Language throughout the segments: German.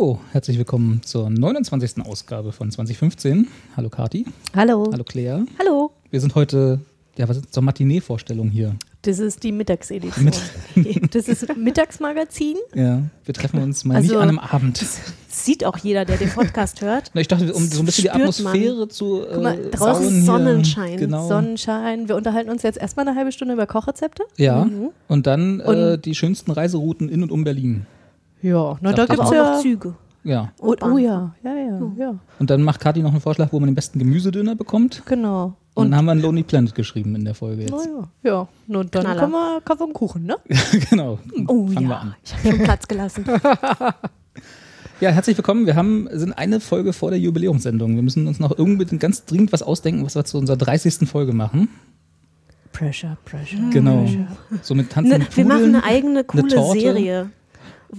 Hallo, herzlich willkommen zur 29. Ausgabe von 2015. Hallo Kati. Hallo. Hallo Claire. Hallo. Wir sind heute, ja, was ist zur Matinee-Vorstellung hier? Das ist die Mittagsedition. das ist Mittagsmagazin. Ja, wir treffen uns mal Also, nicht an einem Abend. Sieht auch jeder, der den Podcast hört. Na, ich dachte, um so ein bisschen die spürt man. Atmosphäre zu äh, Guck mal, draußen ist. Sonnenschein. Genau. Sonnenschein. Wir unterhalten uns jetzt erstmal eine halbe Stunde über Kochrezepte. ja, und dann äh, Und- die schönsten Reiserouten in und um Berlin. Ja, na, da gibt es ja. Züge. Ja, Oh, oh ja, ja, ja, ja. und dann macht Kati noch einen Vorschlag, wo man den besten Gemüsedöner bekommt. Genau. Und, Und dann haben wir einen Lonely Planet geschrieben in der Folge jetzt. na ja, ja. Na, dann Knaller. können wir Kaffee und Kuchen, ne? genau. Oh Fangen wir ja, an. ich habe schon Platz gelassen. Ja, herzlich willkommen. Wir haben, sind eine Folge vor der Jubiläumssendung. Wir müssen uns noch irgendwie ganz dringend was ausdenken, was wir zu unserer 30. Folge machen. Pressure, Pressure. Genau. So mit Tanzen Ne, mit wir machen eine eigene coole Torte. Serie,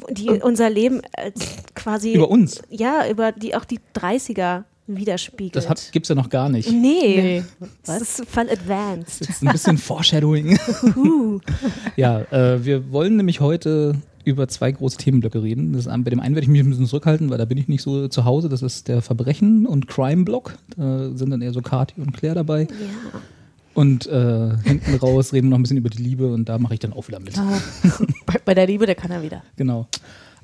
die unser Leben äh, quasi über uns. ja über die auch die 30er widerspiegelt. Das gibt es ja noch gar nicht. nee, Nee. das ist voll advanced. Das ist ein bisschen Foreshadowing. ja, äh, wir wollen nämlich heute über zwei große Themenblöcke reden. Das bei dem einen werde ich mich ein bisschen zurückhalten, weil da bin ich nicht so zu Hause. Das ist der Verbrechen- und Crime-Block. Da sind dann eher so Kati und Claire dabei. Ja. Und äh, hinten raus reden wir noch ein bisschen über die Liebe und da mache ich dann auch wieder mit. Bei, bei der Liebe, der kann er wieder. Genau.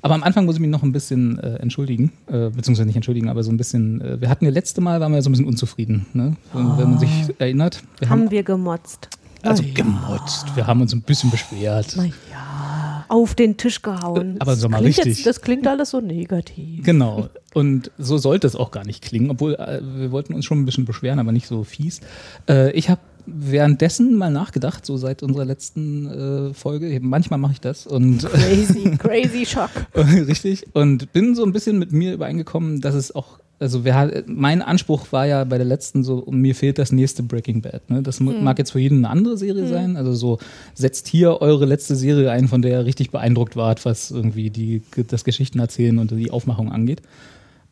Aber am Anfang muss ich mich noch ein bisschen äh, entschuldigen, äh, beziehungsweise nicht entschuldigen, aber so ein bisschen, äh, wir hatten ja letzte Mal, waren wir ja so ein bisschen unzufrieden, ne? wenn, wenn man sich erinnert. Wir haben Haben wir gemotzt, also gemotzt, wir haben uns ein bisschen beschwert. Na ja. auf den Tisch gehauen. Aber so mal richtig. jetzt, das klingt alles so negativ. Genau. Und so sollte es auch gar nicht klingen, obwohl äh, wir wollten uns schon ein bisschen beschweren, aber nicht so fies. Äh, ich habe währenddessen mal nachgedacht, so seit unserer letzten äh, Folge. Manchmal mache ich das und Crazy, crazy Shock. Richtig. Und bin so ein bisschen mit mir übereingekommen, dass es auch, also wer, mein Anspruch war ja bei der letzten so, mir fehlt das nächste Breaking Bad. Ne? Das mu- mag jetzt für jeden eine andere Serie sein. Also so, setzt hier eure letzte Serie ein, von der ihr richtig beeindruckt wart, was irgendwie die, das Geschichten erzählen und die Aufmachung angeht.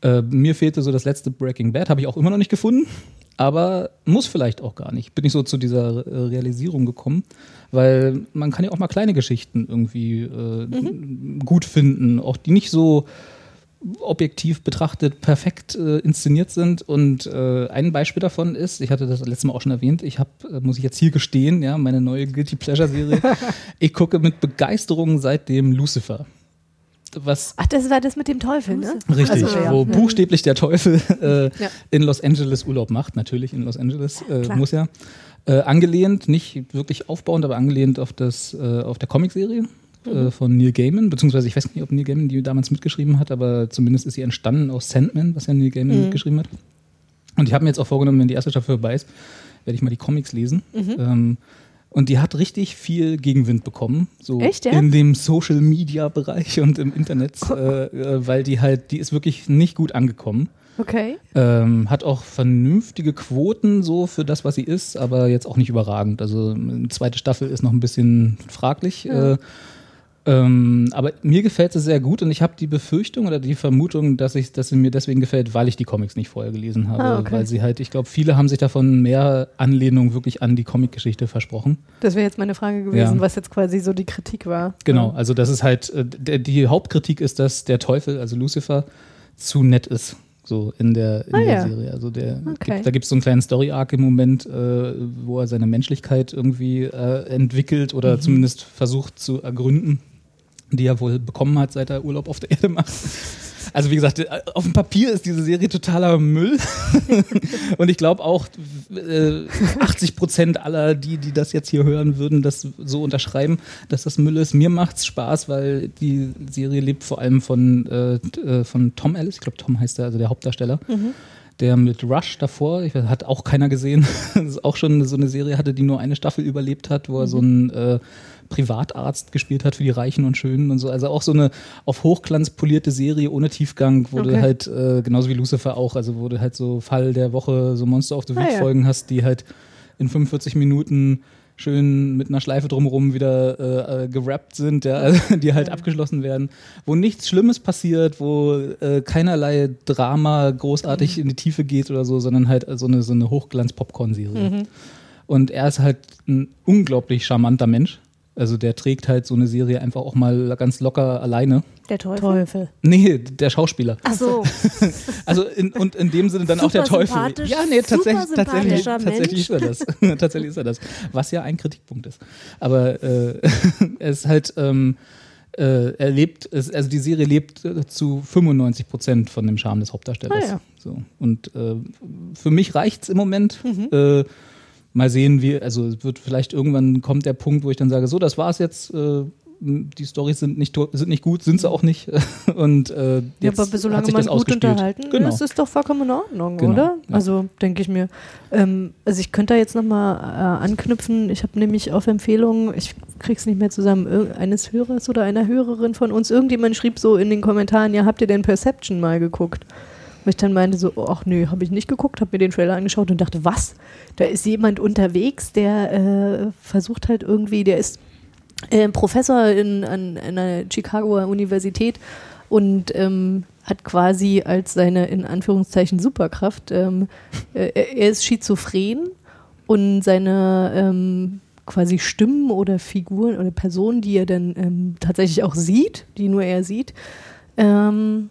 Äh, mir fehlte so das letzte Breaking Bad, habe ich auch immer noch nicht gefunden, aber muss vielleicht auch gar nicht. Bin ich so zu dieser Realisierung gekommen, weil man kann ja auch mal kleine Geschichten irgendwie äh, gut finden, auch die nicht so objektiv betrachtet perfekt äh, inszeniert sind. Und äh, ein Beispiel davon ist, ich hatte das letztes Mal auch schon erwähnt, ich habe, äh, muss ich jetzt hier gestehen, ja, meine neue Guilty Pleasure Serie. ich gucke mit Begeisterung seitdem Lucifer. Was Ach, das war das mit dem Teufel, ne? Richtig, Also, ja. wo buchstäblich der Teufel äh, Ja. in Los Angeles Urlaub macht, natürlich in Los Angeles, äh, muss ja. Äh, angelehnt, nicht wirklich aufbauend, aber angelehnt auf, das, äh, auf der Comicserie Mhm. äh, von Neil Gaiman, beziehungsweise ich weiß nicht, ob Neil Gaiman die damals mitgeschrieben hat, aber zumindest ist sie entstanden aus Sandman, was ja Neil Gaiman Mhm. mitgeschrieben hat. Und ich habe mir jetzt auch vorgenommen, wenn die erste Staffel vorbei ist, werde ich mal die Comics lesen. Mhm. Ähm, und die hat richtig viel Gegenwind bekommen, so Echt, ja? in dem Social Media Bereich und im Internet, äh, äh, weil die halt, die ist wirklich nicht gut angekommen. Okay. Ähm, hat auch vernünftige Quoten so für das, was sie ist, aber jetzt auch nicht überragend. Also eine zweite Staffel ist noch ein bisschen fraglich. Äh, ähm, aber mir gefällt sie sehr gut und ich habe die Befürchtung oder die Vermutung, dass, ich, dass sie mir deswegen gefällt, weil ich die Comics nicht vorher gelesen habe. Ah, okay. Weil sie halt, ich glaube, viele haben sich davon mehr Anlehnung wirklich an die Comicgeschichte versprochen. Das wäre jetzt meine Frage gewesen, Ja. was jetzt quasi so die Kritik war. Genau, also das ist halt, äh, die Hauptkritik ist, dass der Teufel, also Lucifer, zu nett ist. So in der, in Ah, der ja. Serie. Also der Okay. gibt, da gibt es so einen kleinen Story-Arc im Moment, äh, wo er seine Menschlichkeit irgendwie äh, entwickelt Mhm. oder zumindest versucht zu ergründen, die er wohl bekommen hat, seit er Urlaub auf der Erde macht. Also wie gesagt, auf dem Papier ist diese Serie totaler Müll. Und ich glaube auch, äh, 80 Prozent aller, die, die das jetzt hier hören, würden das so unterschreiben, dass das Müll ist. Mir macht's Spaß, weil die Serie lebt vor allem von, äh, äh, von Tom Ellis. Ich glaube, Tom heißt er, also der Hauptdarsteller. Der mit Rush davor, ich weiß, hat auch keiner gesehen, das ist auch schon so eine Serie hatte, die nur eine Staffel überlebt hat, wo er so ein äh, Privatarzt gespielt hat für die Reichen und Schönen und so. Also auch so eine auf Hochglanz polierte Serie ohne Tiefgang, wo Okay. du halt, äh, genauso wie Lucifer auch, also wo du halt so Fall der Woche, so Monster of the Week Ah, ja. Folgen hast, die halt in 45 Minuten schön mit einer Schleife drumherum wieder äh, äh, gerappt sind, ja, also die halt abgeschlossen werden, wo nichts Schlimmes passiert, wo äh, keinerlei Drama großartig in die Tiefe geht oder so, sondern halt so eine, so eine Hochglanz-Popcorn-Serie. Und er ist halt ein unglaublich charmanter Mensch. Also der trägt halt so eine Serie einfach auch mal ganz locker alleine. Der Teufel. Teufel. Nee, der Schauspieler. Ach so. Also in, und in dem Sinne dann auch der Super Teufel. Ja, nee, super tatsächlich, tatsächlich, tatsächlich ist er das. tatsächlich ist er das. Was ja ein Kritikpunkt ist. Aber äh, er ist halt, ähm, äh, er lebt, es, also die Serie lebt äh, zu 95 Prozent von dem Charme des Hauptdarstellers. Ah, ja. so. Und äh, für mich reicht's im Moment. Mhm. Mal sehen, wie, also es wird vielleicht irgendwann kommt der Punkt, wo ich dann sage, so, das war's jetzt. Äh, die Storys sind nicht, sind nicht gut, sind sie auch nicht. Und äh, Ja, jetzt aber solange hat sich man das gut ausgespielt. unterhalten genau. ist, ist doch vollkommen in Ordnung, Genau, oder? ja. Also denke ich mir. Ähm, also ich könnte da jetzt nochmal äh, anknüpfen. Ich habe nämlich auf Empfehlung, ich krieg's nicht mehr zusammen, eines Hörers oder einer Hörerin von uns, irgendjemand schrieb so in den Kommentaren, ja, habt ihr denn Perception mal geguckt? Und ich dann meinte so, ach nö, habe ich nicht geguckt, habe mir den Trailer angeschaut und dachte, was? Da ist jemand unterwegs, der äh, versucht halt irgendwie, der ist äh, Professor in, an einer Chicagoer Universität und ähm, hat quasi als seine in Anführungszeichen Superkraft, ähm, äh, er ist schizophren und seine ähm, quasi Stimmen oder Figuren oder Personen, die er dann ähm, tatsächlich auch sieht, die nur er sieht, ähm,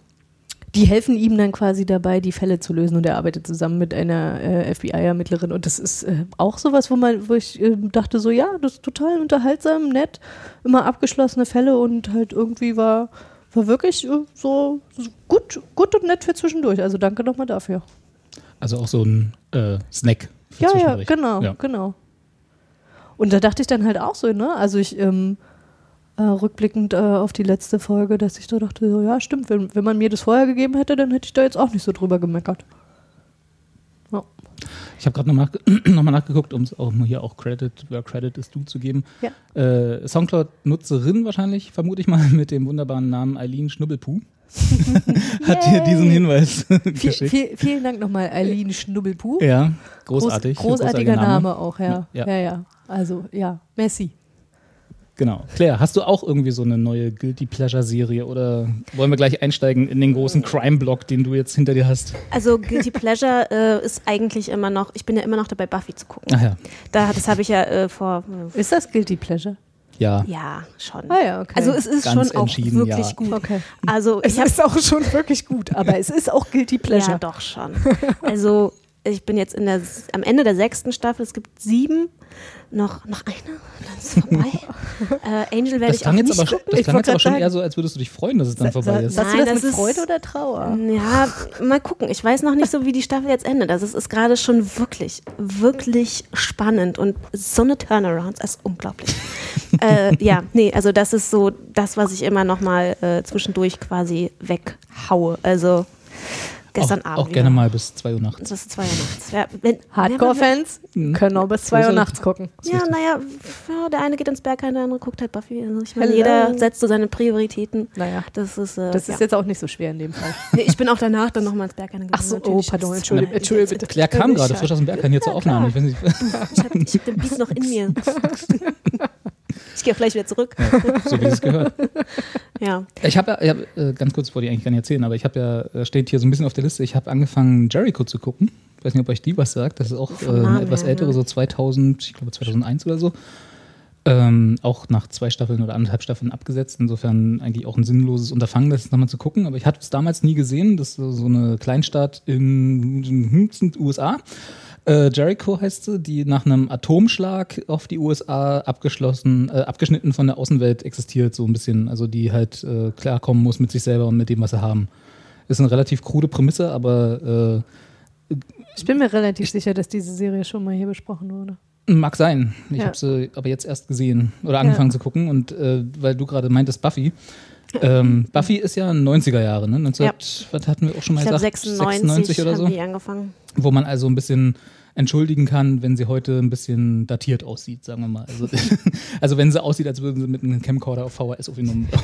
die helfen ihm dann quasi dabei, die Fälle zu lösen und er arbeitet zusammen mit einer äh, FBI-Ermittlerin und das ist äh, auch sowas, wo man, wo ich äh, dachte so, ja, das ist total unterhaltsam, nett, immer abgeschlossene Fälle und halt irgendwie war, war wirklich äh, so, so gut, gut und nett für zwischendurch. Also danke nochmal dafür. Also auch so ein äh, Snack. für Ja, ja, genau, Ja. genau. Und da dachte ich dann halt auch so, ne? Also ich ähm, äh, rückblickend äh, auf die letzte Folge, dass ich so dachte, so, ja, stimmt, wenn, wenn man mir das vorher gegeben hätte, dann hätte ich da jetzt auch nicht so drüber gemeckert. Ja. Ich habe gerade nochmal noch mal nachgeguckt, um es auch hier auch Credit, where Credit ist du zu geben. Ja. Äh, Soundcloud-Nutzerin wahrscheinlich, vermute ich mal, mit dem wunderbaren Namen Eileen Schnubbelpuh. hat dir diesen Hinweis geschickt. viel, vielen Dank nochmal, Eileen Schnubbelpuh. Ja, großartig. Groß, großartiger großartiger Name. auch, ja. Ja. Ja, ja. Also, ja, Messi. Genau. Claire, hast du auch irgendwie so eine neue Guilty Pleasure-Serie oder wollen wir gleich einsteigen in den großen Crime-Block, den du jetzt hinter dir hast? Also Guilty Pleasure äh, ist eigentlich immer noch, ich bin ja immer noch dabei, Buffy zu gucken. Ach ja. Da, das habe ich ja äh, vor, Ist das Guilty Pleasure? Ja. ja, schon. Ah ja, okay. Also es ist Ganz schon auch wirklich ja. gut. Okay. Also Es ich habe ist auch schon wirklich gut, aber es ist auch Guilty Pleasure. Ja, doch schon. Also ich bin jetzt in der, am Ende der sechsten Staffel, es gibt sieben, noch, noch eine, dann ist es vorbei. äh, Angel werde Das ich auch nicht aber, schon- gucken. das Ich klang jetzt aber schon grad eher so, als würdest du dich freuen, dass es dann vorbei ist. Sagst du Nein, das, das mit ist- Freude oder Trauer? Ja, mal gucken. Ich weiß noch nicht so, wie die Staffel jetzt endet. Also es ist gerade schon wirklich, wirklich spannend und so eine Turnaround, das ist unglaublich. äh, ja, nee, also das ist so das, was ich immer noch mal äh, zwischendurch quasi weghaue. Also gestern auch, Abend. Auch gerne wieder. mal bis 2 Uhr nachts. Ist zwei Uhr nachts. Ja, wenn- Hardcore-Fans Mhm. können auch bis 2 Uhr nachts gucken. Ja, naja, ja, der eine geht ins Berg, der andere guckt halt Buffy. Also ich meine, Hello. jeder setzt so seine Prioritäten. Naja, Das ist, äh, das ja. ist jetzt auch nicht so schwer in dem Fall. Nee, ich bin auch danach dann nochmal ins Berg gegangen. Ach so, oh, pardon, Das- entschuldige, entschuldige bitte. Claire kam gerade frisch aus dem Berg hier zur Aufnahme. Ich Ich habe hab den Beat noch in mir. Ich gehe auch gleich wieder zurück. so wie es gehört. Ja. Ich habe ja, hab, äh, ganz kurz wollte ich eigentlich gar nicht erzählen, aber ich habe ja, äh, steht hier so ein bisschen auf der Liste, ich habe angefangen, Jericho zu gucken. Ich weiß nicht, ob euch die was sagt. Das ist auch äh, eine etwas ältere, so 2000, ich glaube 2001 oder so. Ähm, auch nach zwei Staffeln oder anderthalb Staffeln abgesetzt. Insofern eigentlich auch ein sinnloses Unterfangen, das nochmal zu gucken. Aber ich hatte es damals nie gesehen. Das ist so so eine Kleinstadt in den USA. Äh, Jericho heißt sie, die nach einem Atomschlag auf die USA abgeschlossen, äh, abgeschnitten von der Außenwelt existiert, so ein bisschen. Also die halt äh, klarkommen muss mit sich selber und mit dem, was sie haben. Ist eine relativ krude Prämisse, aber Ich bin mir relativ sicher, dass diese Serie schon mal hier besprochen wurde. äh, mag sein. Ich Ja. habe sie aber jetzt erst gesehen oder angefangen Ja. zu gucken. Und äh, weil du gerade meintest, Buffy, Ähm, Buffy ist ja 90er Jahre, ne? 19, Ja. Was hatten wir auch schon mal Ich gesagt? 96, oder haben so. die angefangen. Wo man also ein bisschen entschuldigen kann, wenn sie heute ein bisschen datiert aussieht, sagen wir mal. Also, also wenn sie aussieht, als würden sie mit einem Camcorder auf VHS aufgenommen.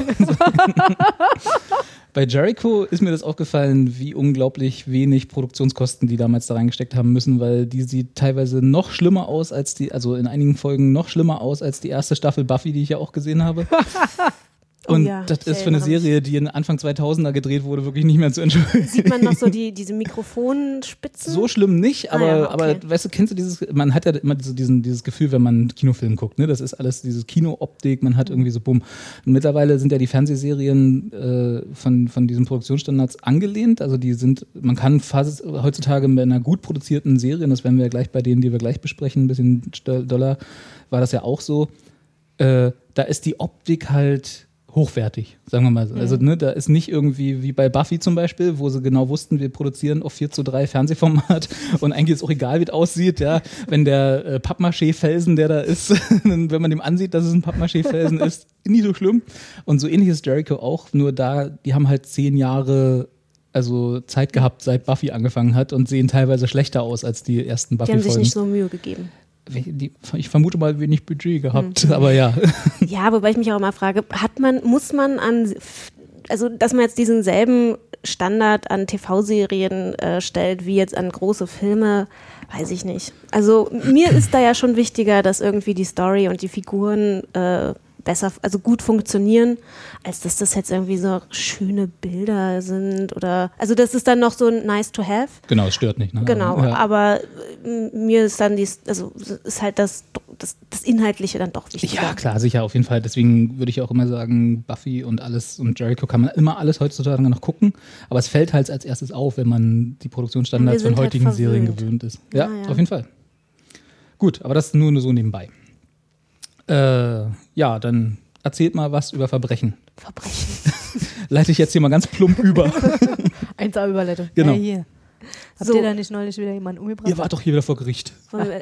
Bei Jericho ist mir das aufgefallen, wie unglaublich wenig Produktionskosten die damals da reingesteckt haben müssen, weil die sieht teilweise noch schlimmer aus als die, also in einigen Folgen noch schlimmer aus als die erste Staffel Buffy, die ich ja auch gesehen habe. Oh Und ja, das ist für eine. Serie, die in Anfang 2000er gedreht wurde, wirklich nicht mehr zu entschuldigen. Sieht man noch so die, diese Mikrofonspitzen? So schlimm nicht, Ah aber, ja, okay. aber weißt du, kennst du dieses, man hat ja immer so diesen, dieses Gefühl, wenn man einen Kinofilm guckt, ne? Das ist alles diese Kinooptik, man hat irgendwie so bumm. Und mittlerweile sind ja die Fernsehserien äh, von, von diesen Produktionsstandards angelehnt. Also die sind, man kann fast heutzutage mit einer gut produzierten Serie, und das werden wir ja gleich bei denen, die wir gleich besprechen, ein bisschen doller, war das ja auch so. Äh, da ist die Optik halt hochwertig, sagen wir mal so. Also ne, da ist nicht irgendwie wie bei Buffy zum Beispiel, wo sie genau wussten, wir produzieren auf 4 zu 3 Fernsehformat und eigentlich ist auch egal, wie es aussieht, ja. Wenn der äh, Pappmaché-Felsen, der da ist, wenn man dem ansieht, dass es ein Pappmaché-Felsen ist, nie so schlimm. Und so ähnlich ist Jericho auch, nur da, die haben halt zehn Jahre also Zeit gehabt, seit Buffy angefangen hat und sehen teilweise schlechter aus als die ersten die haben sich Buffy-Folgen. nicht so Mühe gegeben. Ich vermute mal wenig Budget gehabt, Mhm. aber ja. Ja, wobei ich mich auch immer frage, hat man, muss man an, also dass man jetzt diesen selben Standard an TV-Serien äh, stellt, wie jetzt an große Filme, weiß ich nicht. Also mir ist da ja schon wichtiger, dass irgendwie die Story und die Figuren äh, besser, also gut funktionieren, als dass das jetzt irgendwie so schöne Bilder sind oder, also das ist dann noch so ein nice to have. Genau, es stört nicht. Ne? Genau, ja. aber äh, mir ist dann die, also ist halt das, das, das Inhaltliche dann doch wichtiger. Ja, klar, sicher, auf jeden Fall. Deswegen würde ich auch immer sagen, Buffy und alles und Jericho kann man immer alles heutzutage noch gucken. Aber es fällt halt als erstes auf, wenn man die Produktionsstandards von halt heutigen Serien verwöhnt. gewöhnt ist. Ja, Ja, ja. auf jeden Fall. Gut, aber das nur so nebenbei. Äh, ja, dann erzählt mal was über Verbrechen. Verbrechen. Leite ich jetzt hier mal ganz plump über. 1A Überleitung. Genau. Ja, hier. Habt So. ihr da nicht neulich wieder jemanden umgebracht? Ihr wart doch hier wieder vor Gericht.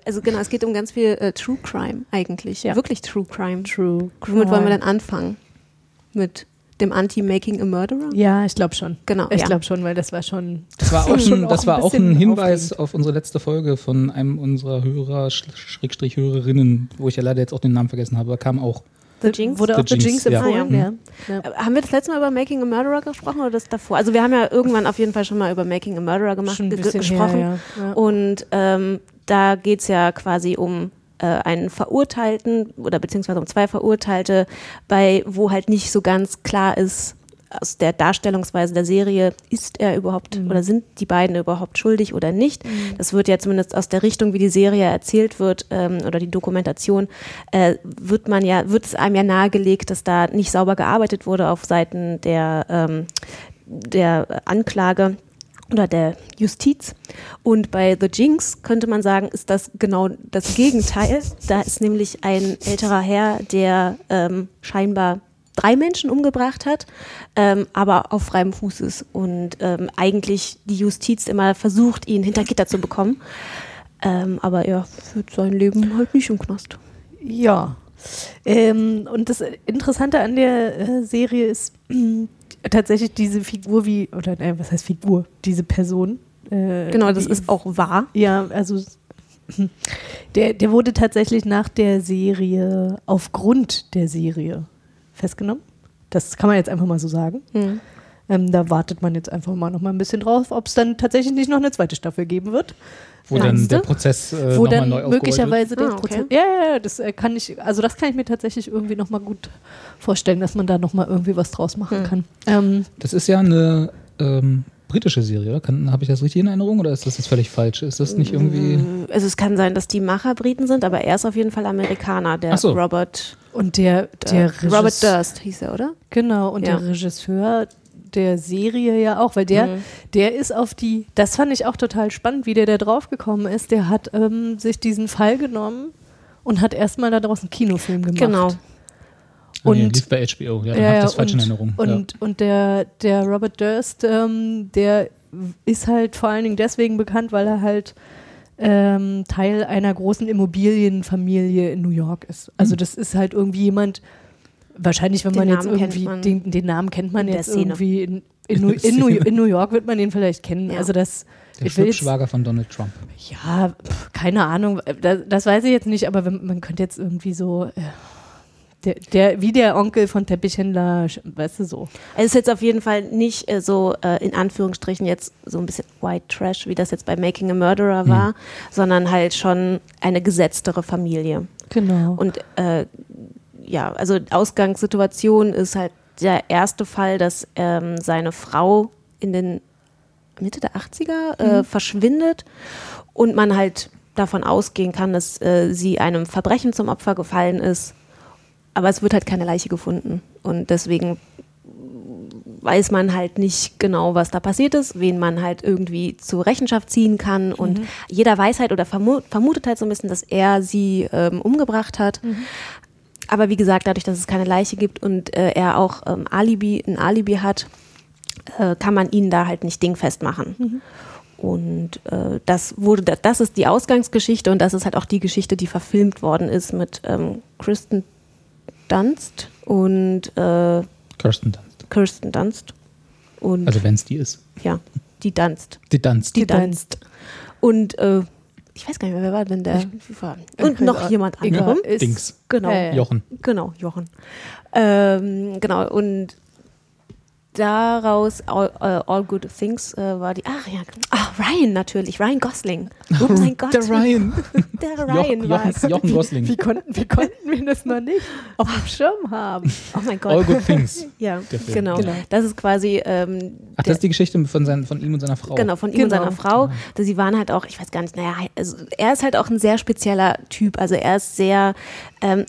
Also genau, es geht um ganz viel äh, True Crime eigentlich. Ja. Wirklich True Crime. True. Womit wollen wir Crime. dann anfangen? Mit dem Anti-Making a Murderer? Ja, ich glaube schon. Genau, Ich ja. glaube schon, weil das war schon. Das war auch, Schon das war auch ein Hinweis aufregend. auf unsere letzte Folge von einem unserer Hörer, Sch- Schrägstrich Hörerinnen, wo ich ja leider jetzt auch den Namen vergessen habe, kam auch. The Jinx? Wurde The auch The Jinx, Jinx ja. empfohlen, Ah, ja. ja. Äh, Haben wir das letzte Mal über Making a Murderer gesprochen oder das davor? Also wir haben ja irgendwann auf jeden Fall schon mal über Making a Murderer gemacht, gesprochen. her, ja. Ja. Und ähm, da geht es ja quasi um äh, einen Verurteilten oder beziehungsweise um zwei Verurteilte, bei wo halt nicht so ganz klar ist, aus der Darstellungsweise der Serie, ist er überhaupt Mhm. oder sind die beiden überhaupt schuldig oder nicht. Das wird ja zumindest aus der Richtung, wie die Serie erzählt wird ähm, oder die Dokumentation, äh, wird man ja, wird es einem ja nahegelegt, dass da nicht sauber gearbeitet wurde auf Seiten der, ähm, der Anklage oder der Justiz. Und bei The Jinx könnte man sagen, ist das genau das Gegenteil. Da ist nämlich ein älterer Herr, der ähm, scheinbar drei Menschen umgebracht hat, ähm, aber auf freiem Fuß ist und ähm, eigentlich die Justiz immer versucht, ihn hinter Gitter zu bekommen. Ähm, aber er führt sein Leben halt nicht im Knast. Ja. Ähm, und das Interessante an der äh, Serie ist tatsächlich diese Figur wie, oder nein, was heißt Figur? Diese Person. Äh, Genau, das die- ist auch wahr. Ja, also der, der wurde tatsächlich nach der Serie, aufgrund der Serie festgenommen. Das kann man jetzt einfach mal so sagen. Hm. Ähm, da wartet man jetzt einfach mal noch mal ein bisschen drauf, ob es dann tatsächlich nicht noch eine zweite Staffel geben wird. Wo dann Meinst der du? Prozess äh, wo dann neu möglicherweise der Ah, okay. Prozess. Ja, ja, ja, das äh, kann ich, also das kann ich mir tatsächlich irgendwie noch mal gut vorstellen, dass man da noch mal irgendwie was draus machen Hm. kann. Ähm, Das ist ja eine ähm, britische Serie, oder? Kann- Habe ich das richtig in Erinnerung oder ist das jetzt völlig falsch? Ist das nicht irgendwie. Also es kann sein, dass die Macher Briten sind, aber er ist auf jeden Fall Amerikaner, der so. Robert, und der, der der Robert Durst hieß er, oder? Genau, und Ja. der Regisseur der Serie ja auch, weil der, Mhm. der ist auf die, das fand ich auch total spannend, wie der da drauf gekommen ist. Der hat ähm, sich diesen Fall genommen und hat erstmal daraus einen Kinofilm gemacht. Genau. Ah, nee, Und- lief bei HBO, ja, dann Ja, ja, das falsch in und- Erinnerung. Und, und der, der Robert Durst, ähm, der ist halt vor allen Dingen deswegen bekannt, weil er halt ähm, Teil einer großen Immobilienfamilie in New York ist. Also Hm. das ist halt irgendwie jemand, Wahrscheinlich, wenn Den man jetzt Namen kennt irgendwie, man den, den Namen kennt man in der jetzt Szene. irgendwie in, in, New, in, New, in New York wird man den vielleicht kennen. Ja. Also das, Der jetzt, Schwibschwager von Donald Trump. ja, pf, keine Ahnung, das, das weiß ich jetzt nicht, aber wenn, man könnte jetzt irgendwie so, äh, der, der, wie der Onkel von Teppichhändler, weißt du so. Es ist jetzt auf jeden Fall nicht äh, so äh, in Anführungsstrichen jetzt so ein bisschen White Trash, wie das jetzt bei Making a Murderer war, sondern halt schon eine gesetztere Familie. Genau. Und äh, ja, also Ausgangssituation ist halt der erste Fall, dass ähm, seine Frau in den Mitte der 80er äh, verschwindet und man halt davon ausgehen kann, dass äh, sie einem Verbrechen zum Opfer gefallen ist. Aber es wird halt keine Leiche gefunden. Und deswegen weiß man halt nicht genau, was da passiert ist, wen man halt irgendwie zur Rechenschaft ziehen kann. Und jeder weiß halt oder vermu vermutet halt so ein bisschen, dass er sie ähm, umgebracht hat. Aber wie gesagt, dadurch, dass es keine Leiche gibt und äh, er auch ähm, Alibi, ein Alibi hat, äh, kann man ihn da halt nicht dingfest machen. Und äh, das wurde, das, das ist die Ausgangsgeschichte und das ist halt auch die Geschichte, die verfilmt worden ist mit ähm, Kristen Dunst und äh, Kirsten Dunst. Kirsten Dunst. Und Also wenn es die ist. ja, die Dunst. Die Dunst. Die Dunst. Und äh, ich weiß gar nicht mehr, wer war denn der? Und noch jemand Egal, anderem. ist- Dings. Genau. Ja, ja. Jochen. Genau, Jochen. Ähm, genau, und daraus All, äh, all Good Things äh, war die. Ach ja, ach, Ryan natürlich, Ryan Gosling. Oh mein Gott. Der Ryan. Der Ryan Jochen, war Jochen, es. Jochen Gosling. Wie konnten, wie konnten wir das noch nicht auf dem Schirm haben? Oh mein All Gott. Good Things. Ja, genau. Genau. Das ist quasi ähm, Ach, das ist die Geschichte von, seinen, von ihm und seiner Frau. Genau, von ihm und Genau. seiner Frau. Da Sie waren halt auch, ich weiß gar nicht, naja, also er ist halt auch ein sehr spezieller Typ. Also er ist sehr, ähm,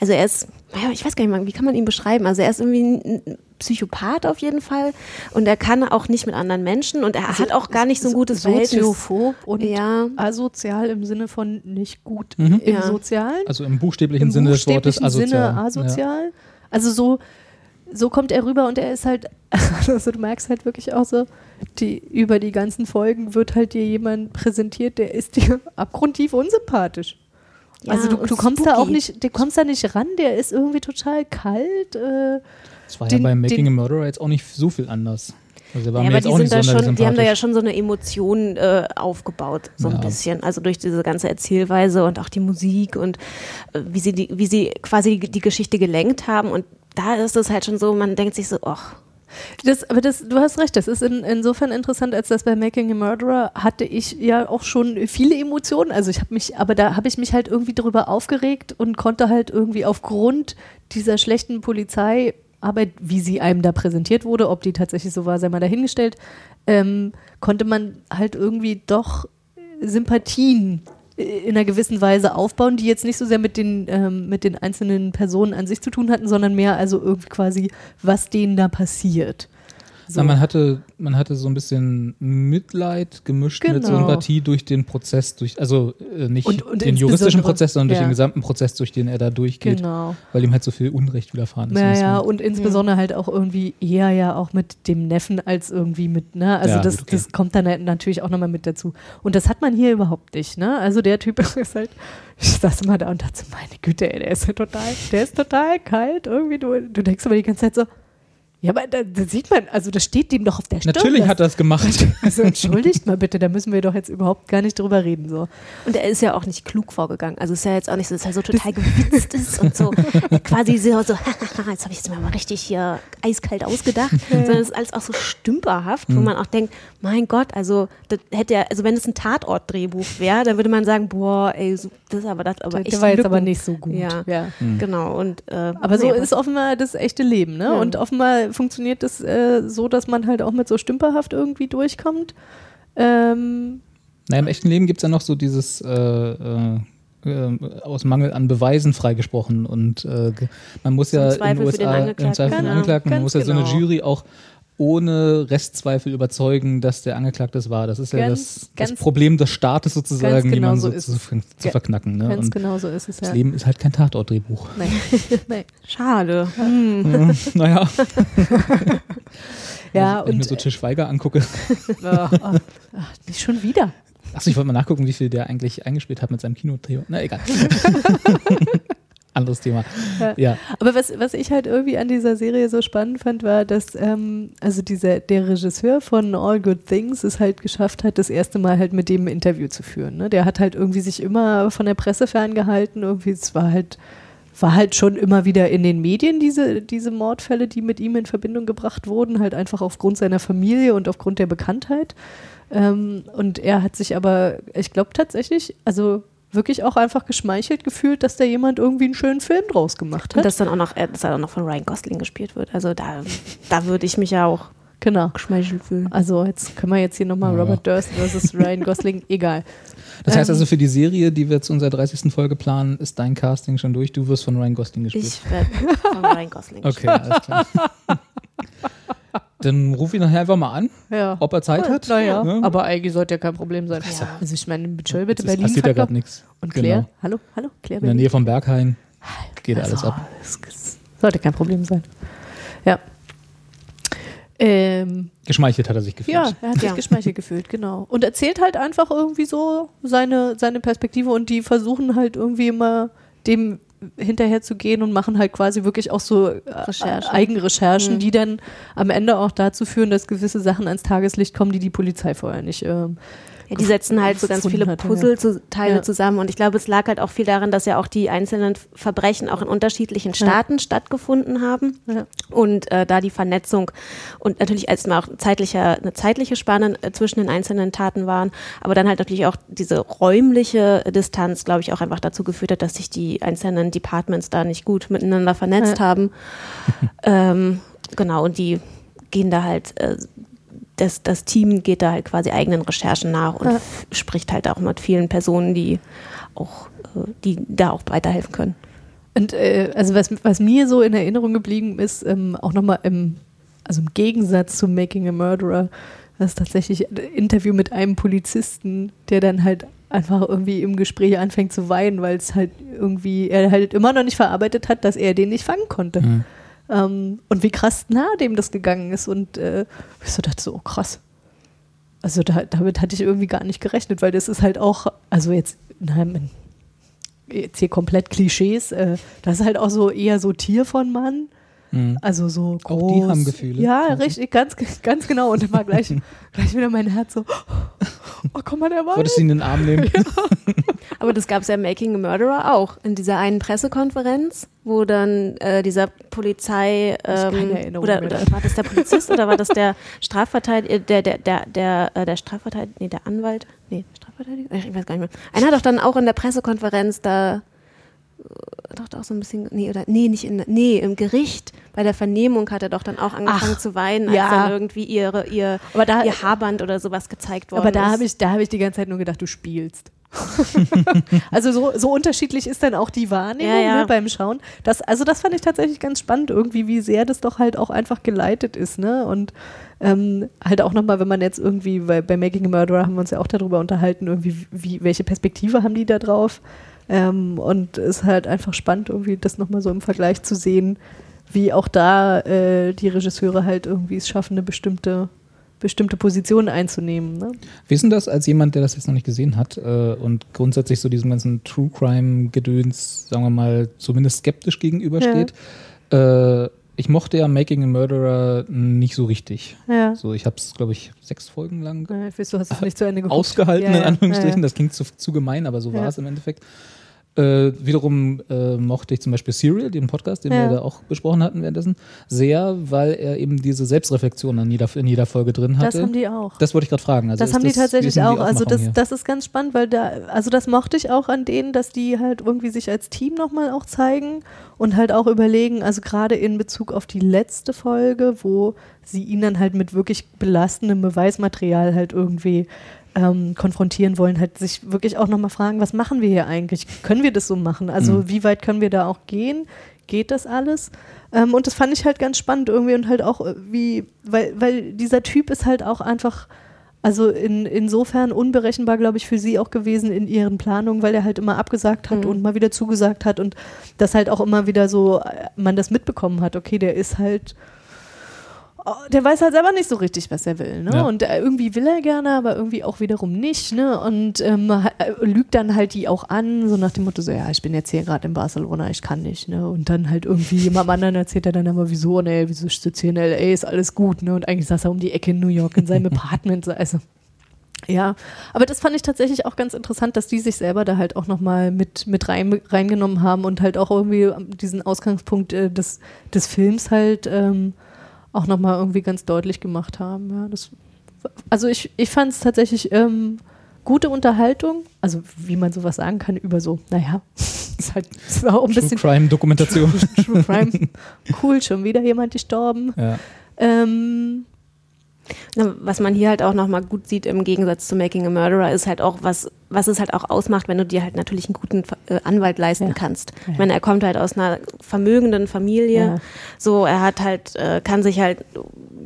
also er ist, naja, ich weiß gar nicht wie kann man ihn beschreiben? Also er ist irgendwie ein Psychopath auf jeden Fall und er kann auch nicht mit anderen Menschen und er hat auch gar nicht so ein gutes Verhältnis. Soziophob und Ja. asozial im Sinne von nicht gut im Ja. Sozialen. Also im buchstäblichen Im Sinne des Wortes buchstäblichen asozial. Sinne asozial. Also so, so kommt er rüber und er ist halt, also du merkst halt wirklich auch so, die, über die ganzen Folgen wird halt dir jemand präsentiert, der ist dir abgrundtief unsympathisch. Ja, also du, du kommst da auch spooky. nicht, du kommst da nicht ran, der ist irgendwie total kalt. Äh, Das war Den- ja bei Making den- a Murderer jetzt auch nicht so viel anders. Also Ja, aber die, auch nicht sind da sonderlich schon, die haben da ja schon so eine Emotion äh, aufgebaut, so ein Ja. bisschen. Also durch diese ganze Erzählweise und auch die Musik und äh, wie, sie die, wie sie quasi die, die Geschichte gelenkt haben. Und da ist es halt schon so, man denkt sich so, ach, Das, aber das, du hast recht, das ist in, insofern interessant, als das bei Making a Murderer hatte ich ja auch schon viele Emotionen. Also ich habe mich, aber da habe ich mich halt irgendwie darüber aufgeregt und konnte halt irgendwie aufgrund dieser schlechten Polizeiarbeit, wie sie einem da präsentiert wurde, ob die tatsächlich so war, sei mal dahingestellt, ähm, konnte man halt irgendwie doch Sympathien in einer gewissen Weise aufbauen, die jetzt nicht so sehr mit den, ähm, mit den einzelnen Personen an sich zu tun hatten, sondern mehr also irgendwie quasi, was denen da passiert. So. Na, man, hatte, man hatte so ein bisschen Mitleid gemischt mit Genau. Sympathie durch den Prozess, durch, also äh, nicht Und- und den juristischen Prozess, sondern durch ja. den gesamten Prozess, durch den er da durchgeht, Genau. weil ihm halt so viel Unrecht widerfahren ist. Ja, Und ja, und insbesondere halt auch irgendwie eher ja auch mit dem Neffen als irgendwie mit, ne? Also Ja, das, gut, okay. das kommt dann halt natürlich auch nochmal mit dazu. Und das hat man hier überhaupt nicht, ne? Also der Typ ist halt, ich saß immer da und dachte, so, meine Güte, ey, der ist ja total, der ist total kalt. Irgendwie, du, du denkst aber die ganze Zeit so, ja, aber da, da sieht man, also das steht dem doch auf der Stirn. Natürlich das- hat er es gemacht. Also entschuldigt mal bitte, da müssen wir doch jetzt überhaupt gar nicht drüber reden. So. Und er ist ja auch nicht klug vorgegangen. Also ist ja jetzt auch nicht so, dass er so total gewitzt ist und so quasi so, so jetzt habe ich es mir mal richtig hier eiskalt ausgedacht, sondern es ist alles auch so stümperhaft, Mhm. wo man auch denkt, mein Gott, also das hätte er, also wenn es ein Tatort-Drehbuch wäre, dann würde man sagen, boah, ey, so, das ist aber das, aber echt der war jetzt Lücken. aber nicht so gut. Ja, Ja. genau. Und äh, Aber so nee, ist offenbar das echte Leben, ne? Ja. Und offenbar funktioniert das äh, so, dass man halt auch mit so stümperhaft irgendwie durchkommt. Ähm, Naja, im echten Leben gibt es ja noch so dieses äh, äh, äh, aus Mangel an Beweisen freigesprochen und äh, man muss ja in den USA im. Zweifel für den Genau, Angeklagten, man ganz muss ja so eine genau. Jury auch ohne Restzweifel überzeugen, dass der Angeklagte es war. Das ist ja Ganz, das, das ganz- Problem des Staates sozusagen, genau jemanden so so zu, zu, Ja, verknacken. Ne? ganz Und genau so ist es das ja. Leben ist halt kein Tatortdrehbuch. Nee. nee. schade. naja, Ja, wenn ich mir so Til Schweiger angucke. ach, ach, nicht schon wieder. Achso, ich wollte mal nachgucken, wie viel der eigentlich eingespielt hat mit seinem Kinotrio. Na egal. Anderes Thema. Ja. Aber was, was ich halt irgendwie an dieser Serie so spannend fand, war, dass ähm, also dieser, der Regisseur von All Good Things es halt geschafft hat, das erste Mal halt mit dem ein Interview zu führen. Ne? Der hat halt irgendwie sich immer von der Presse ferngehalten. Irgendwie, es war halt, war halt schon immer wieder in den Medien, diese, diese Mordfälle, die mit ihm in Verbindung gebracht wurden, halt einfach aufgrund seiner Familie und aufgrund der Bekanntheit. Ähm, und er hat sich aber, ich glaube tatsächlich, also wirklich auch einfach geschmeichelt gefühlt, dass da jemand irgendwie einen schönen Film draus gemacht Und hat. dass dann auch noch, äh, dass er auch noch von Ryan Gosling gespielt wird. Also da, da würde ich mich ja auch genau. geschmeichelt fühlen. Also jetzt können wir jetzt hier nochmal Ja. Robert Durst versus Ryan Gosling, egal. Das heißt Ähm. also, für die Serie, die wir zu unserer 30. Folge planen, ist dein Casting schon durch. Du wirst von Ryan Gosling gespielt. Ich werde von Ryan Gosling okay, alles klar. Dann ruf ihn nachher einfach mal an, Ja. ob er Zeit hat. Naja, Ne? aber eigentlich sollte ja kein Problem sein. Also ich meine, mit Schöll bitte Berlin passiert ja gerade nichts. Und Claire, Genau. hallo, hallo, Claire In der Berlin. Nähe vom Berghain geht alles Also, ab. das- das sollte kein Problem sein. Ja. Ähm, Geschmeichelt hat er sich gefühlt. ja, er hat sich Ja. geschmeichelt gefühlt, genau. Und erzählt halt einfach irgendwie so seine, seine Perspektive und die versuchen halt irgendwie immer dem hinterher zu gehen und machen halt quasi wirklich auch so äh, Recherchen. Eigenrecherchen, Mhm. die dann am Ende auch dazu führen, dass gewisse Sachen ans Tageslicht kommen, die die Polizei vorher nicht ähm, Ja, die setzen halt so ganz viele Puzzleteile Ja. zusammen und ich glaube, es lag halt auch viel daran, dass ja auch die einzelnen Verbrechen auch in unterschiedlichen Staaten stattgefunden haben Ja. und äh, da die Vernetzung und natürlich erstmal auch zeitlicher, eine zeitliche Spanne äh, zwischen den einzelnen Taten waren, aber dann halt natürlich auch diese räumliche Distanz, glaube ich, auch einfach dazu geführt hat, dass sich die einzelnen Departments da nicht gut miteinander vernetzt Ja. haben. ähm, genau, und die gehen da halt äh, das, das Team geht da halt quasi eigenen Recherchen nach und Ja. spricht halt auch mit vielen Personen, die auch, äh, die da auch weiterhelfen können. Und äh, also was, was mir so in Erinnerung geblieben ist, ähm, auch nochmal im, also im Gegensatz zu Making a Murderer, das ist tatsächlich ein Interview mit einem Polizisten, der dann halt einfach irgendwie im Gespräch anfängt zu weinen, weil es halt irgendwie, er halt immer noch nicht verarbeitet hat, dass er den nicht fangen konnte. Mhm. Ähm, und wie krass nah dem das gegangen ist. Und äh, ich so dachte so, oh, krass. Also da, damit hatte ich irgendwie gar nicht gerechnet, weil das ist halt auch, also jetzt, nein, jetzt hier komplett Klischees, äh, das ist halt auch so eher so Tier von Mann. Mhm. Also so Auch groß. die haben Gefühle. Ja, Also. richtig, ganz, ganz genau. Und immer gleich, gleich wieder mein Herz so, oh, komm mal, der war Wolltest du ihn in den Arm nehmen? Aber das gab es ja im Making a Murderer auch, in dieser einen Pressekonferenz, wo dann äh, dieser Polizei keine ähm, Erinnerung oder, oder war das der Polizist oder war das der Strafverteidiger, der, der, der, der, äh, der Strafverteidiger, nee, der Anwalt, nee, Strafverteidiger, ich weiß gar nicht mehr. Einer hat doch dann auch in der Pressekonferenz da doch auch so ein bisschen, nee, oder, nee, nicht in, nee, im Gericht, bei der Vernehmung hat er doch dann auch angefangen Ach, zu weinen, als ja. dann irgendwie ihre, ihr, Aber da- ihr Haarband oder sowas gezeigt worden Aber da ist. habe ich, da habe ich die ganze Zeit nur gedacht, du spielst. also so, so unterschiedlich ist dann auch die Wahrnehmung Ja, ja. Ne, beim Schauen. Das, also das fand ich tatsächlich ganz spannend irgendwie, wie sehr das doch halt auch einfach geleitet ist, ne? Und ähm, halt auch nochmal, wenn man jetzt irgendwie, weil bei Making a Murderer haben wir uns ja auch darüber unterhalten, irgendwie, wie, welche Perspektive haben die da drauf? Ähm, und es ist halt einfach spannend, irgendwie das nochmal so im Vergleich zu sehen, wie auch da äh, die Regisseure halt irgendwie es schaffen, eine bestimmte, bestimmte Position einzunehmen. Ne? Denn das als jemand, der das jetzt noch nicht gesehen hat äh, und grundsätzlich so diesem ganzen True Crime-Gedöns, sagen wir mal, zumindest skeptisch gegenübersteht? Äh, ich mochte ja Making a Murderer nicht so richtig. Ja. So, ich habe es, glaube ich, sechs Folgen lang Ja, ich weiß, du hast es nicht zu Ende geguckt. ausgehalten, Ja, ja, in Anführungsstrichen. ja, ja. Das klingt zu, zu gemein, aber so Ja. war es im Endeffekt. Äh, wiederum äh, mochte ich zum Beispiel Serial, den Podcast, den Ja. wir da auch besprochen hatten währenddessen, sehr, weil er eben diese Selbstreflexion an jeder, in jeder Folge drin hatte. Das haben die auch. Das wollte ich gerade fragen. Also das haben die wie ist tatsächlich die auch. Also das, hier? das ist ganz spannend, weil da, also das mochte ich auch an denen, dass die halt irgendwie sich als Team nochmal auch zeigen und halt auch überlegen, also gerade in Bezug auf die letzte Folge, wo sie ihn dann halt mit wirklich belastendem Beweismaterial halt irgendwie ähm, konfrontieren wollen, halt sich wirklich auch nochmal fragen, was machen wir hier eigentlich? Können wir das so machen? Also Mhm. wie weit können wir da auch gehen? Geht das alles? Ähm, und das fand ich halt ganz spannend irgendwie und halt auch äh, wie, weil, weil dieser Typ ist halt auch einfach, also in, insofern unberechenbar, glaube ich, für sie auch gewesen in ihren Planungen, weil er halt immer abgesagt hat Mhm. und mal wieder zugesagt hat und das halt auch immer wieder so, äh, man das mitbekommen hat, okay, der ist halt der weiß halt selber nicht so richtig, was er will. Ne? Ja. Und äh, irgendwie will er gerne, aber irgendwie auch wiederum nicht. Ne? Und ähm, äh, lügt dann halt die auch an, so nach dem Motto, so, ja, ich bin jetzt hier gerade in Barcelona, ich kann nicht. Ne? Und dann halt irgendwie jemand anderen erzählt er dann aber, wieso, ne, wieso ich sitze hier in L.A., ist alles gut. Ne? Und eigentlich saß er um die Ecke in New York in seinem Apartment. so, Also, ja, aber das fand ich tatsächlich auch ganz interessant, dass die sich selber da halt auch nochmal mit, mit rein, reingenommen haben und halt auch irgendwie diesen Ausgangspunkt äh, des, des Films halt ähm, auch nochmal irgendwie ganz deutlich gemacht haben. Ja, das, also ich, ich fand es tatsächlich ähm, gute Unterhaltung, also wie man sowas sagen kann über so, naja, ist halt ist auch ein True bisschen Crime Dokumentation. True Crime. Cool, schon wieder jemand gestorben. ja. Ähm, Was man hier halt auch nochmal gut sieht im Gegensatz zu Making a Murderer, ist halt auch, was, was es halt auch ausmacht, wenn du dir halt natürlich einen guten äh, Anwalt leisten Ja. kannst. Ja. Ich meine, er kommt halt aus einer vermögenden Familie. Ja. So, er hat halt, äh, kann sich halt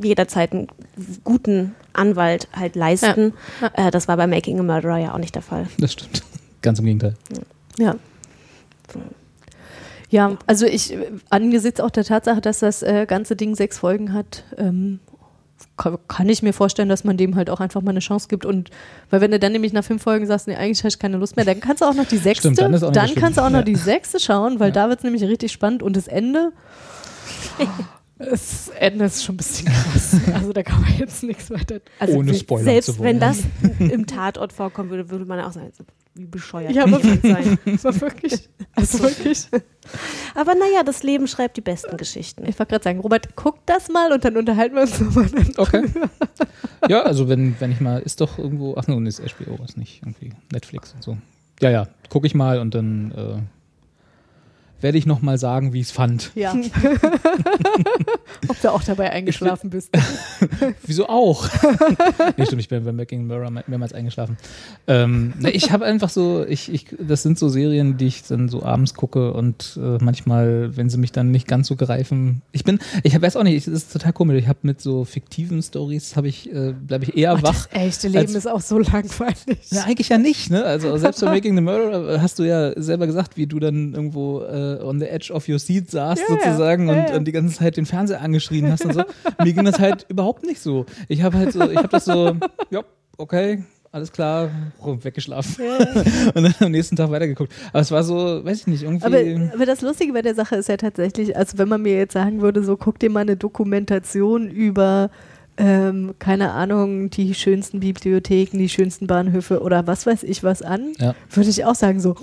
jederzeit einen guten Anwalt halt leisten. Äh, das war bei Making a Murderer ja auch nicht der Fall. Das stimmt. Ganz im Gegenteil. Ja. Ja, also ich, äh, angesichts auch der Tatsache, dass das ganze Ding sechs Folgen hat, ähm, kann, ich mir vorstellen, dass man dem halt auch einfach mal eine Chance gibt. Und weil wenn du dann nämlich nach fünf Folgen sagst, nee, eigentlich habe ich keine Lust mehr, dann kannst du auch noch die sechste, Stimmt, dann ist auch nicht so schlimm. kannst du auch noch Ja. die sechste schauen, weil Ja. da wird es nämlich richtig spannend und das Ende. Das Ende ist schon ein bisschen krass. Also da kann man jetzt nichts weiter. Also Ohne Spoiler zu Selbst wollen. wenn das im Tatort vorkommen würde, würde man auch sagen, wie bescheuert Ja, aber sein. Das war wirklich. Also wirklich. Aber naja, das Leben schreibt die besten Geschichten. Ich wollte gerade sagen, Robert, guck das mal und dann unterhalten wir uns nochmal. Okay. ja, also wenn, wenn ich mal, ist doch irgendwo, ach no, ist HBO, ist nicht irgendwie Netflix und so. Ja, ja, gucke ich mal und dann äh, werde ich noch mal sagen, wie ich es fand. Ja. Ob du auch dabei eingeschlafen bist. Wieso auch? nee, stimmt, ich bin bei Making Mirror mehrmals eingeschlafen. Ähm, ne, ich habe einfach so, ich, ich, das sind so Serien, die ich dann so abends gucke und äh, manchmal, wenn sie mich dann nicht ganz so greifen. Ich bin, ich weiß auch nicht, ich- das ist total komisch. Ich habe mit so fiktiven Stories, habe ich, äh, bleibe ich eher wach. Das echte Leben als- ist auch so langweilig. Ja, eigentlich ja nicht, ne? Also selbst bei Making the Murderer hast du ja selber gesagt, wie du dann irgendwo äh, on the edge of your seat saßt ja. sozusagen Ja, und, ja. und die ganze Zeit den Fernseher angeschrien hast und so. Mir ging das halt überhaupt nicht so. Ich habe halt so, ich habe das so, ja, okay, alles klar, rum, weggeschlafen. und dann am nächsten Tag weitergeguckt. Aber es war so, weiß ich nicht, irgendwie. Aber, aber das Lustige bei der Sache ist ja tatsächlich, also wenn man mir jetzt sagen würde, so guck dir mal eine Dokumentation über, ähm, keine Ahnung, die schönsten Bibliotheken, die schönsten Bahnhöfe oder was weiß ich was an, Ja. würde ich auch sagen so,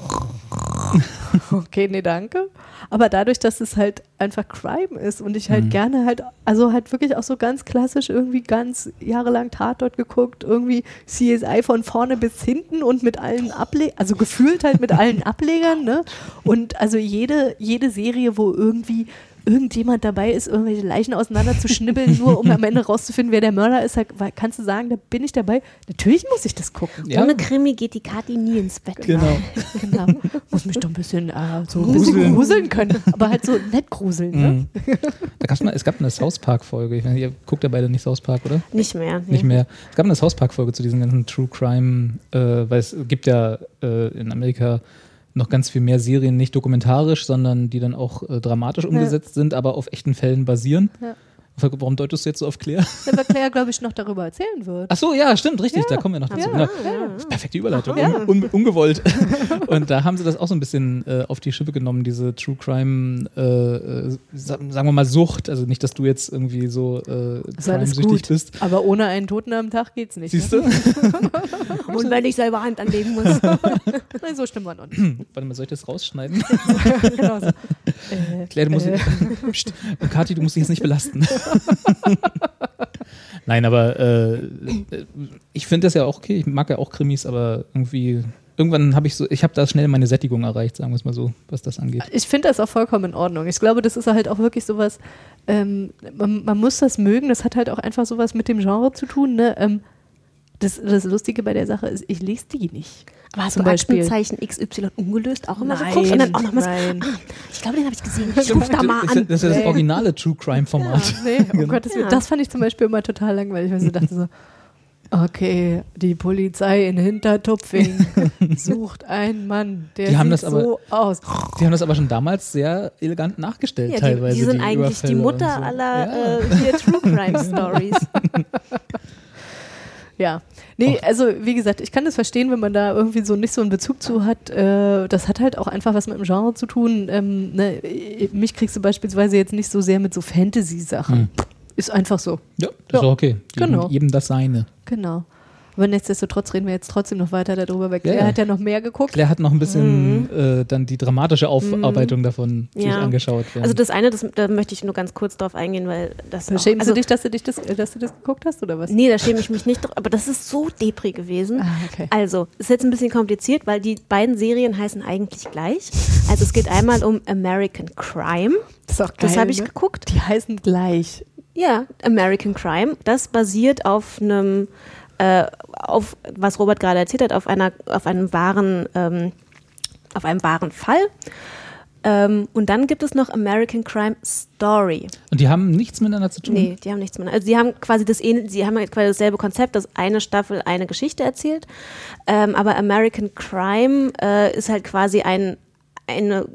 okay, nee, danke. Aber dadurch, dass es halt einfach Crime ist und ich halt Mhm. gerne halt, also halt wirklich auch so ganz klassisch irgendwie ganz jahrelang Tatort geguckt, irgendwie CSI von vorne bis hinten und mit allen Ablegern, also gefühlt halt mit allen Ablegern, ne? Und also jede, jede Serie, wo irgendwie irgendjemand dabei ist, irgendwelche Leichen auseinander zu schnibbeln, nur um am Ende rauszufinden, wer der Mörder ist, da kannst du sagen, da bin ich dabei. Natürlich muss ich das gucken. Ja. Ohne Krimi geht die Kathi nie ins Bett. Genau. Genau. Muss mich doch ein bisschen, äh, so ein bisschen Gruseln. können. Aber halt so nett gruseln. Ne? Mhm. Da gab's mal, es gab eine South Park-Folge. Ich Ihr guckt ja beide nicht South Park, oder? Nicht mehr. Nee. Nicht mehr. Es gab eine South Park-Folge zu diesen ganzen True Crime, äh, weil es gibt ja äh, in Amerika noch ganz viel mehr Serien, nicht dokumentarisch, sondern die dann auch äh, dramatisch umgesetzt sind, aber auf echten Fällen basieren. Ja. Warum deutest du jetzt so auf Claire? Wenn wir Claire, glaube ich, noch darüber erzählen wird. Ach so, ja, stimmt, richtig, da kommen wir noch dazu. Ja, Genau. Perfekte Überleitung, un, un, ungewollt. Und da haben sie das auch so ein bisschen äh, auf die Schippe genommen, diese True Crime, äh, äh, sa- sagen wir mal Sucht. Also nicht, dass du jetzt irgendwie so äh, crime-süchtig gut. bist. Aber ohne einen Toten am Tag geht's nicht. Siehst ne? du? Und wenn ich selber Hand anlegen muss. Nein, so stimmt man noch nicht. Warte mal, soll ich das rausschneiden? genau so. Äh, Claire, du musst. äh, Psst. Und Kathi, du musst dich jetzt nicht belasten. Nein, aber äh, ich finde das ja auch okay. Ich mag ja auch Krimis, aber irgendwie. Irgendwann habe ich so, ich habe da schnell meine Sättigung erreicht, sagen wir es mal so, was das angeht. ich finde das auch vollkommen in Ordnung. Ich glaube, das ist halt auch wirklich sowas, ähm, man, man muss das mögen, das hat halt auch einfach sowas mit dem Genre zu tun. Ne? Ähm, das, das Lustige bei der Sache ist, ich lese die nicht. Aber hast Zum du Beispiel. Aktenzeichen XY ungelöst auch immer Nein, so guckst und dann auch nochmal so, nein. ah, ich glaube, den habe ich gesehen. Ich ruf da mal das, an. das ist ja das originale True Crime Format. Ja, nee, um Gottes Willen. Das fand ich zum Beispiel immer total langweilig, weil ich so dachte so, Okay, die Polizei in Hintertupfing sucht einen Mann, der Die haben sieht das aber- so aus. Die haben das aber schon damals sehr elegant nachgestellt, Ja, die, teilweise. die sind eigentlich die Überfälle Mutter und so. aller Ja. äh, True Crime Stories. Ja. Nee, also wie gesagt, ich kann das verstehen, wenn man da irgendwie so nicht so einen Bezug zu hat. Äh, das hat halt auch einfach was mit dem Genre zu tun. Ähm, ne, mich kriegst du beispielsweise jetzt nicht so sehr mit so Fantasy-Sachen. Hm. Ist einfach so. Ja, das ist Ja, auch okay. Genau. jedem das seine. Genau. Aber nichtsdestotrotz reden wir jetzt trotzdem noch weiter darüber, weil Ja, Claire ja. hat ja noch mehr geguckt. Claire hat noch ein bisschen äh, dann die dramatische Aufarbeitung davon sich Mhm. Ja. angeschaut. Also das eine, das, da möchte ich nur ganz kurz drauf eingehen, weil das auch, Schämst also, du dich, dass du, dich das, dass du das geguckt hast oder was? Nee, da schäme ich mich nicht, drauf, aber das ist so Depri gewesen. Ah, okay. Also, ist jetzt ein bisschen kompliziert, weil die beiden Serien heißen eigentlich gleich. Also es geht einmal um American Crime. Das ist auch Das geil, habe ich ne? geguckt. Die heißen gleich. Ja, American Crime. Das basiert auf einem, äh, auf was Robert gerade erzählt hat, auf einer, auf einem wahren, ähm, auf einem wahren Fall. Ähm, und dann gibt es noch American Crime Story. Und die haben nichts miteinander zu tun. Nee, die haben nichts mehr. Also sie haben quasi das sie haben halt quasi dasselbe Konzept, dass eine Staffel eine Geschichte erzählt. Ähm, aber American Crime äh, ist halt quasi ein eine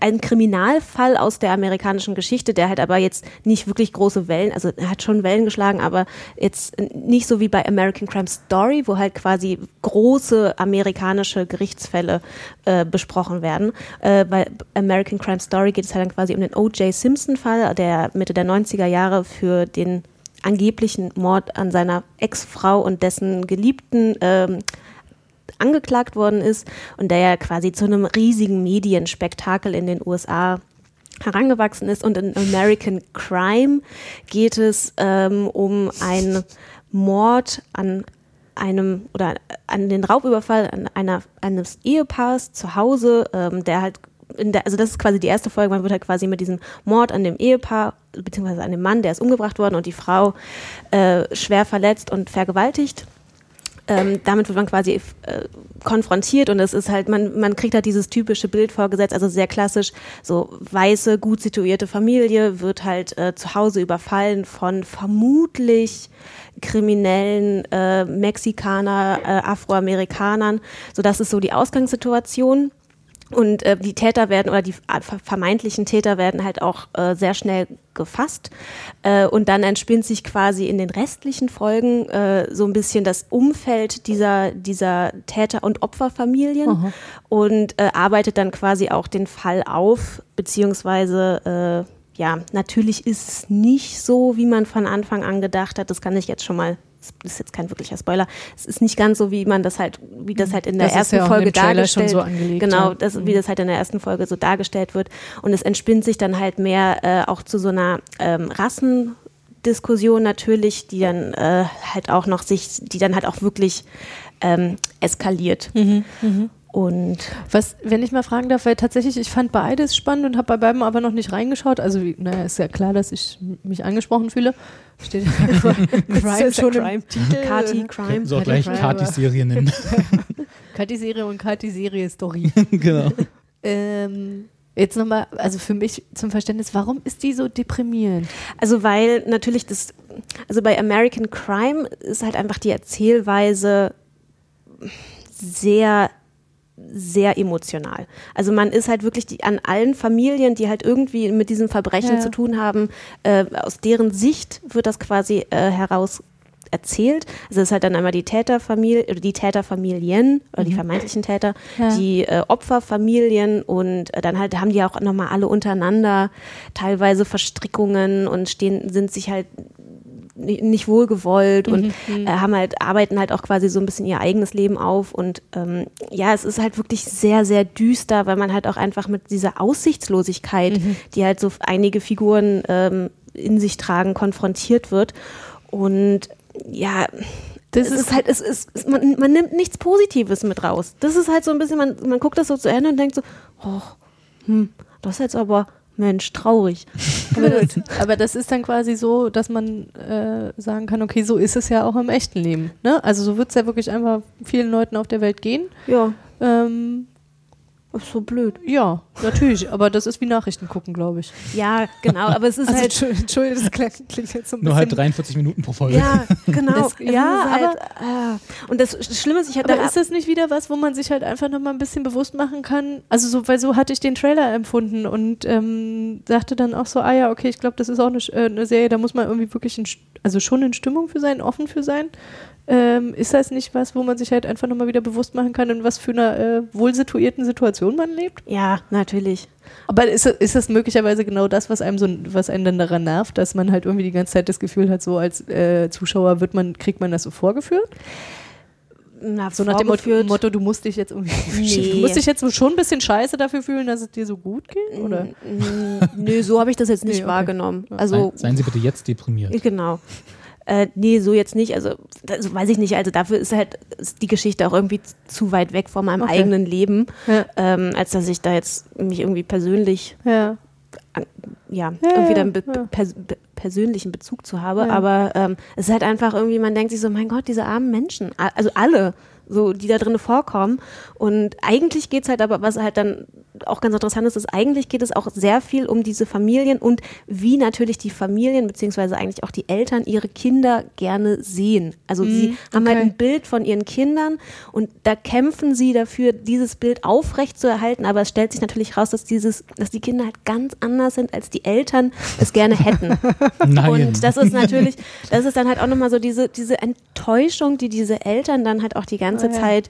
ein Kriminalfall aus der amerikanischen Geschichte, der halt aber jetzt nicht wirklich große Wellen, also er hat schon Wellen geschlagen, aber jetzt nicht so wie bei American Crime Story, wo halt quasi große amerikanische Gerichtsfälle äh, besprochen werden. Äh, bei American Crime Story geht es halt dann quasi um den O.J. Simpson-Fall, der Mitte der 90er Jahre für den angeblichen Mord an seiner Ex-Frau und dessen Geliebten ähm, angeklagt worden ist und der ja quasi zu einem riesigen Medienspektakel in den USA herangewachsen ist. Und in American Crime geht es ähm, um einen Mord an einem oder an den Raubüberfall an einer, eines Ehepaars zu Hause, ähm, der halt der, also das ist quasi die erste Folge, man wird halt quasi mit diesem Mord an dem Ehepaar, beziehungsweise an dem Mann, der ist umgebracht worden und die Frau äh, schwer verletzt und vergewaltigt ähm, damit wird man quasi äh, konfrontiert und es ist halt, man, man kriegt halt dieses typische Bild vorgesetzt, also sehr klassisch, so weiße, gut situierte Familie wird halt äh, zu Hause überfallen von vermutlich kriminellen äh, Mexikaner, äh, Afroamerikanern. So, das ist so die Ausgangssituation. Und äh, die Täter werden oder die vermeintlichen Täter werden halt auch äh, sehr schnell gefasst. Äh, und dann entspinnt sich quasi in den restlichen Folgen äh, so ein bisschen das Umfeld dieser, dieser Täter- und Opferfamilien und äh, arbeitet dann quasi auch den Fall auf, beziehungsweise äh, ja, natürlich ist es nicht so, wie man von Anfang an gedacht hat. Das kann ich jetzt schon mal das ist jetzt kein wirklicher Spoiler. Es ist nicht ganz so, wie man das halt, wie das halt in der Das ersten ja Folge dargestellt so angelegt, Genau, ja. das, wie das halt in der ersten Folge so dargestellt wird. Und es entspinnt sich dann halt mehr äh, auch zu so einer ähm, Rassendiskussion natürlich, die dann äh, halt auch noch sich, die dann halt auch wirklich ähm, eskaliert. Und Was, wenn ich mal fragen darf, weil tatsächlich, ich fand beides spannend und habe bei beiden aber noch nicht reingeschaut. Also, wie, naja, ist ja klar, dass ich mich angesprochen fühle. Steht ja Crime schon im Titel. Kati, Crime. So gleich Crime, aber- Serie nennen. Kati-Serie und Kati-Serie-Story. genau. ähm, jetzt nochmal, also für mich zum Verständnis, warum ist die so deprimierend? Also weil natürlich das, also bei American Crime ist halt einfach die Erzählweise sehr sehr emotional. Also man ist halt wirklich die, an allen Familien, die halt irgendwie mit diesem Verbrechen Ja. zu tun haben, äh, aus deren Sicht wird das quasi äh, heraus erzählt. Also es ist halt dann einmal die Täterfamilie oder die Täterfamilien oder die vermeintlichen Täter, Ja. die äh, Opferfamilien und äh, dann halt haben die auch nochmal alle untereinander teilweise Verstrickungen und stehen, sind sich halt nicht wohlgewollt und äh, haben halt, arbeiten halt auch quasi so ein bisschen ihr eigenes Leben auf. Und ähm, ja, es ist halt wirklich sehr, sehr düster, weil man halt auch einfach mit dieser Aussichtslosigkeit, die halt so einige Figuren ähm, in sich tragen, konfrontiert wird. Und ja, Das ist- ist, halt, es ist, man, man nimmt nichts Positives mit raus. Das ist halt so ein bisschen, man, man guckt das so zu Ende und denkt so, oh, hm, das ist jetzt aber, Mensch, traurig. Aber das, aber das ist dann quasi so, dass man äh, sagen kann, okay, so ist es ja auch im echten Leben. Ne? Also so wird es ja wirklich einfach vielen Leuten auf der Welt gehen. Ja. Ähm, Ist so blöd. Ja, natürlich, aber das ist wie Nachrichten gucken, glaube ich. Ja, genau, aber es ist Also, halt. Entschu- Entschuldigung, das klingt, klingt jetzt so ein Nur halt bisschen. 43 Minuten pro Folge. Ja, genau. Das- ja, halt, äh, und das Schlimme ist, ich hatte Aber ist das nicht wieder was, wo man sich halt einfach nochmal ein bisschen bewusst machen kann? Also so, weil so hatte ich den Trailer empfunden und ähm, dachte dann auch so, ah ja, okay, ich glaube, das ist auch eine, äh, eine Serie, da muss man irgendwie wirklich, in, also schon in Stimmung für sein, offen für sein. Ähm, ist das nicht was, wo man sich halt einfach nochmal wieder bewusst machen kann, in was für einer äh, wohlsituierten Situation man lebt? ja, natürlich. Aber ist, ist das möglicherweise genau das, was einem so, was einen dann daran nervt, dass man halt irgendwie die ganze Zeit das Gefühl hat, so als äh, Zuschauer wird man, kriegt man das so vorgeführt? Na, So nach dem Motto, Motto, du musst dich jetzt irgendwie, Nee. du musst dich jetzt schon ein bisschen scheiße dafür fühlen, dass es dir so gut geht, oder? Nö, so habe ich das jetzt nicht Nee, okay. wahrgenommen. Also, Seien, seien Sie bitte jetzt deprimiert. genau. Äh, nee, so jetzt nicht. Also, also, weiß ich nicht. Also, dafür ist halt ist die Geschichte auch irgendwie zu weit weg von meinem Okay. eigenen Leben, Ja. ähm, als dass ich da jetzt mich irgendwie persönlich, Ja. ja, Ja, irgendwie dann be pers persönlichen Bezug zu habe. Aber ähm, es ist halt einfach irgendwie, man denkt sich so, mein Gott, diese armen Menschen, also alle, so, die da drin vorkommen. Und eigentlich geht's halt aber, was halt dann auch ganz interessant ist, ist, eigentlich geht es auch sehr viel um diese Familien und wie natürlich die Familien, beziehungsweise eigentlich auch die Eltern ihre Kinder gerne sehen. Also sie haben halt okay. ein Bild von ihren Kindern und da kämpfen sie dafür, dieses Bild aufrecht zu erhalten, aber es stellt sich natürlich raus, dass dieses, dass die Kinder halt ganz anders sind, als die Eltern es gerne hätten. Nein. Und das ist natürlich, das ist dann halt auch nochmal so diese, diese Enttäuschung, die diese Eltern dann halt auch die ganze Ah, ja. Zeit,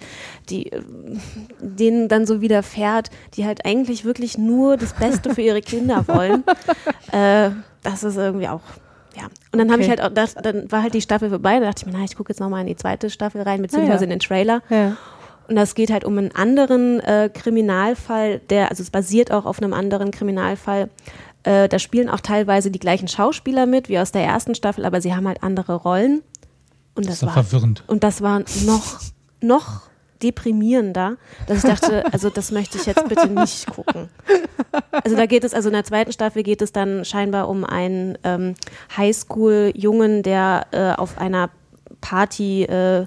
die denen dann so widerfährt, die halt eigentlich wirklich nur das Beste für ihre Kinder wollen. äh, das ist irgendwie auch. Ja, und dann habe ich Okay. halt auch, das, dann war halt die Staffel vorbei, da dachte ich mir, na, ich gucke jetzt nochmal in die zweite Staffel rein, beziehungsweise Ah, ja. in den Trailer. Ja. Und das geht halt um einen anderen äh, Kriminalfall, der, also es basiert auch auf einem anderen Kriminalfall. Äh, da spielen auch teilweise die gleichen Schauspieler mit wie aus der ersten Staffel, aber sie haben halt andere Rollen. Und das das, war verwirrend. und das war noch noch deprimierender, dass ich dachte, also das möchte ich jetzt bitte nicht gucken. Also da geht es, also in der zweiten Staffel geht es dann scheinbar um einen ähm, Highschool-Jungen, der äh, auf einer Party äh,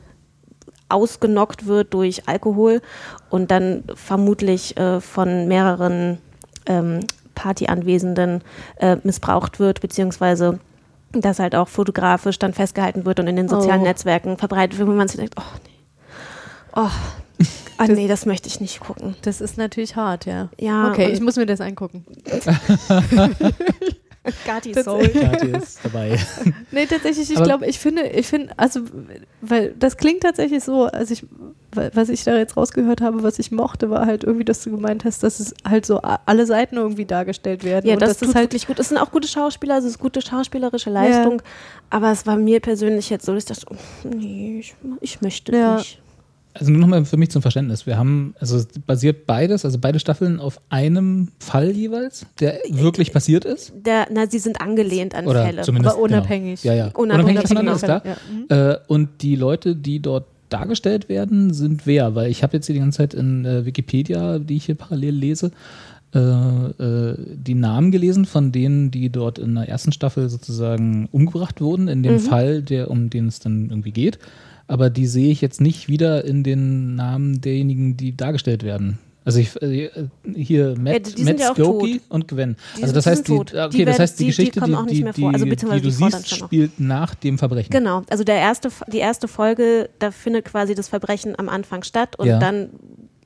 ausgenockt wird durch Alkohol und dann vermutlich äh, von mehreren ähm, Partyanwesenden äh, missbraucht wird, beziehungsweise das halt auch fotografisch dann festgehalten wird und in den sozialen Oh. Netzwerken verbreitet wird, wo man sich denkt, oh nee, oh, ah, nee, das möchte ich nicht gucken. Das ist natürlich hart, ja. Ja, Okay, ich muss mir das angucken. Gati Soul. Kathi ist dabei. Nee, tatsächlich, ich glaube, ich finde, ich finde, also, weil das klingt tatsächlich so, also ich, wa- was ich da jetzt rausgehört habe, was ich mochte, war halt irgendwie, dass du gemeint hast, dass es halt so alle Seiten irgendwie dargestellt werden. Ja, und das, das ist halt, wirklich gut. Es sind auch gute Schauspieler, es ist gute schauspielerische Leistung. Aber es war mir persönlich jetzt so, dass ich dachte, oh, nee, ich, ich möchte Ja. nicht. Also nur nochmal für mich zum Verständnis. Wir haben, also es basiert beides, also beide Staffeln auf einem Fall jeweils, der wirklich passiert ist. Der, na, sie sind angelehnt an Oder Fälle. zumindest. Aber unabhängig. Genau. Ja, ja. Unabhängig Unabhängig voneinander ist klar. Ja. Äh, und die Leute, die dort dargestellt werden, sind wer? Weil ich habe jetzt hier die ganze Zeit in äh, Wikipedia, die ich hier parallel lese, äh, äh, die Namen gelesen von denen, die dort in der ersten Staffel sozusagen umgebracht wurden, in dem Fall, der, um den es dann irgendwie geht. Aber die sehe ich jetzt nicht wieder in den Namen derjenigen, die dargestellt werden. Also ich, äh, hier Matt, die sind Matt ja Skokie und Gwen. Die also das die heißt, die, okay, Die das heißt, die, die- die Geschichte, die, die, vor. Also die, die du die siehst, spielt nach dem Verbrechen. Genau, also der erste, die erste Folge, da findet quasi das Verbrechen am Anfang statt und Ja. dann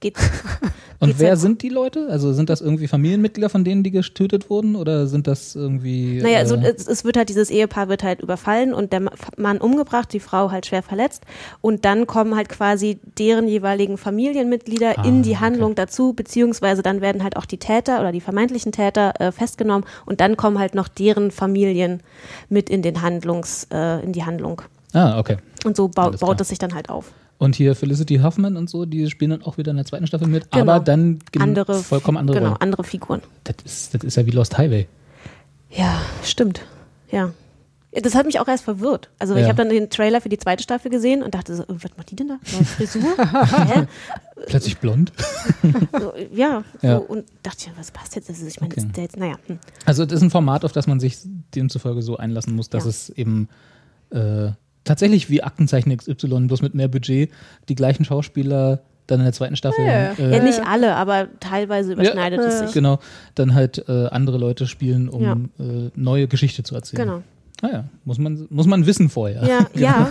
geht Und wer halt- sind die Leute? Also sind das irgendwie Familienmitglieder von denen, die getötet wurden? Oder sind das irgendwie. Naja, also äh, es, es wird halt, dieses Ehepaar wird halt überfallen und der Ma- Mann umgebracht, die Frau halt schwer verletzt. Und dann kommen halt quasi deren jeweiligen Familienmitglieder Ah, in die okay. Handlung dazu, beziehungsweise dann werden halt auch die Täter oder die vermeintlichen Täter äh, festgenommen und dann kommen halt noch deren Familien mit in den Handlungs, äh, in die Handlung. ah, okay. Und so bau, Alles klar. baut es sich dann halt auf. Und hier Felicity Huffman und so, die spielen dann auch wieder in der zweiten Staffel mit, Genau. aber dann Andere, vollkommen andere genau, Rollen. andere Figuren. Das ist, das ist ja wie Lost Highway. Ja, stimmt. Ja. Das hat mich auch erst verwirrt. Also ich Ja. habe dann den Trailer für die zweite Staffel gesehen und dachte so, was macht die denn da? Neue Frisur? Hä? Plötzlich blond. So, ja, so, Ja. und dachte, ja, was passt jetzt? Also ich meine, Okay. ist der jetzt, naja. Hm. Also das ist ein Format, auf das man sich demzufolge so einlassen muss, dass Ja. es eben äh, tatsächlich wie Aktenzeichen XY, bloß mit mehr Budget, die gleichen Schauspieler dann in der zweiten Staffel. Ja, äh, Ja, nicht alle, aber teilweise überschneidet Ja. es sich. Genau, dann halt äh, andere Leute spielen, um Ja. äh, neue Geschichte zu erzählen. Genau. Naja, muss man, muss man wissen vorher. Ja, ja.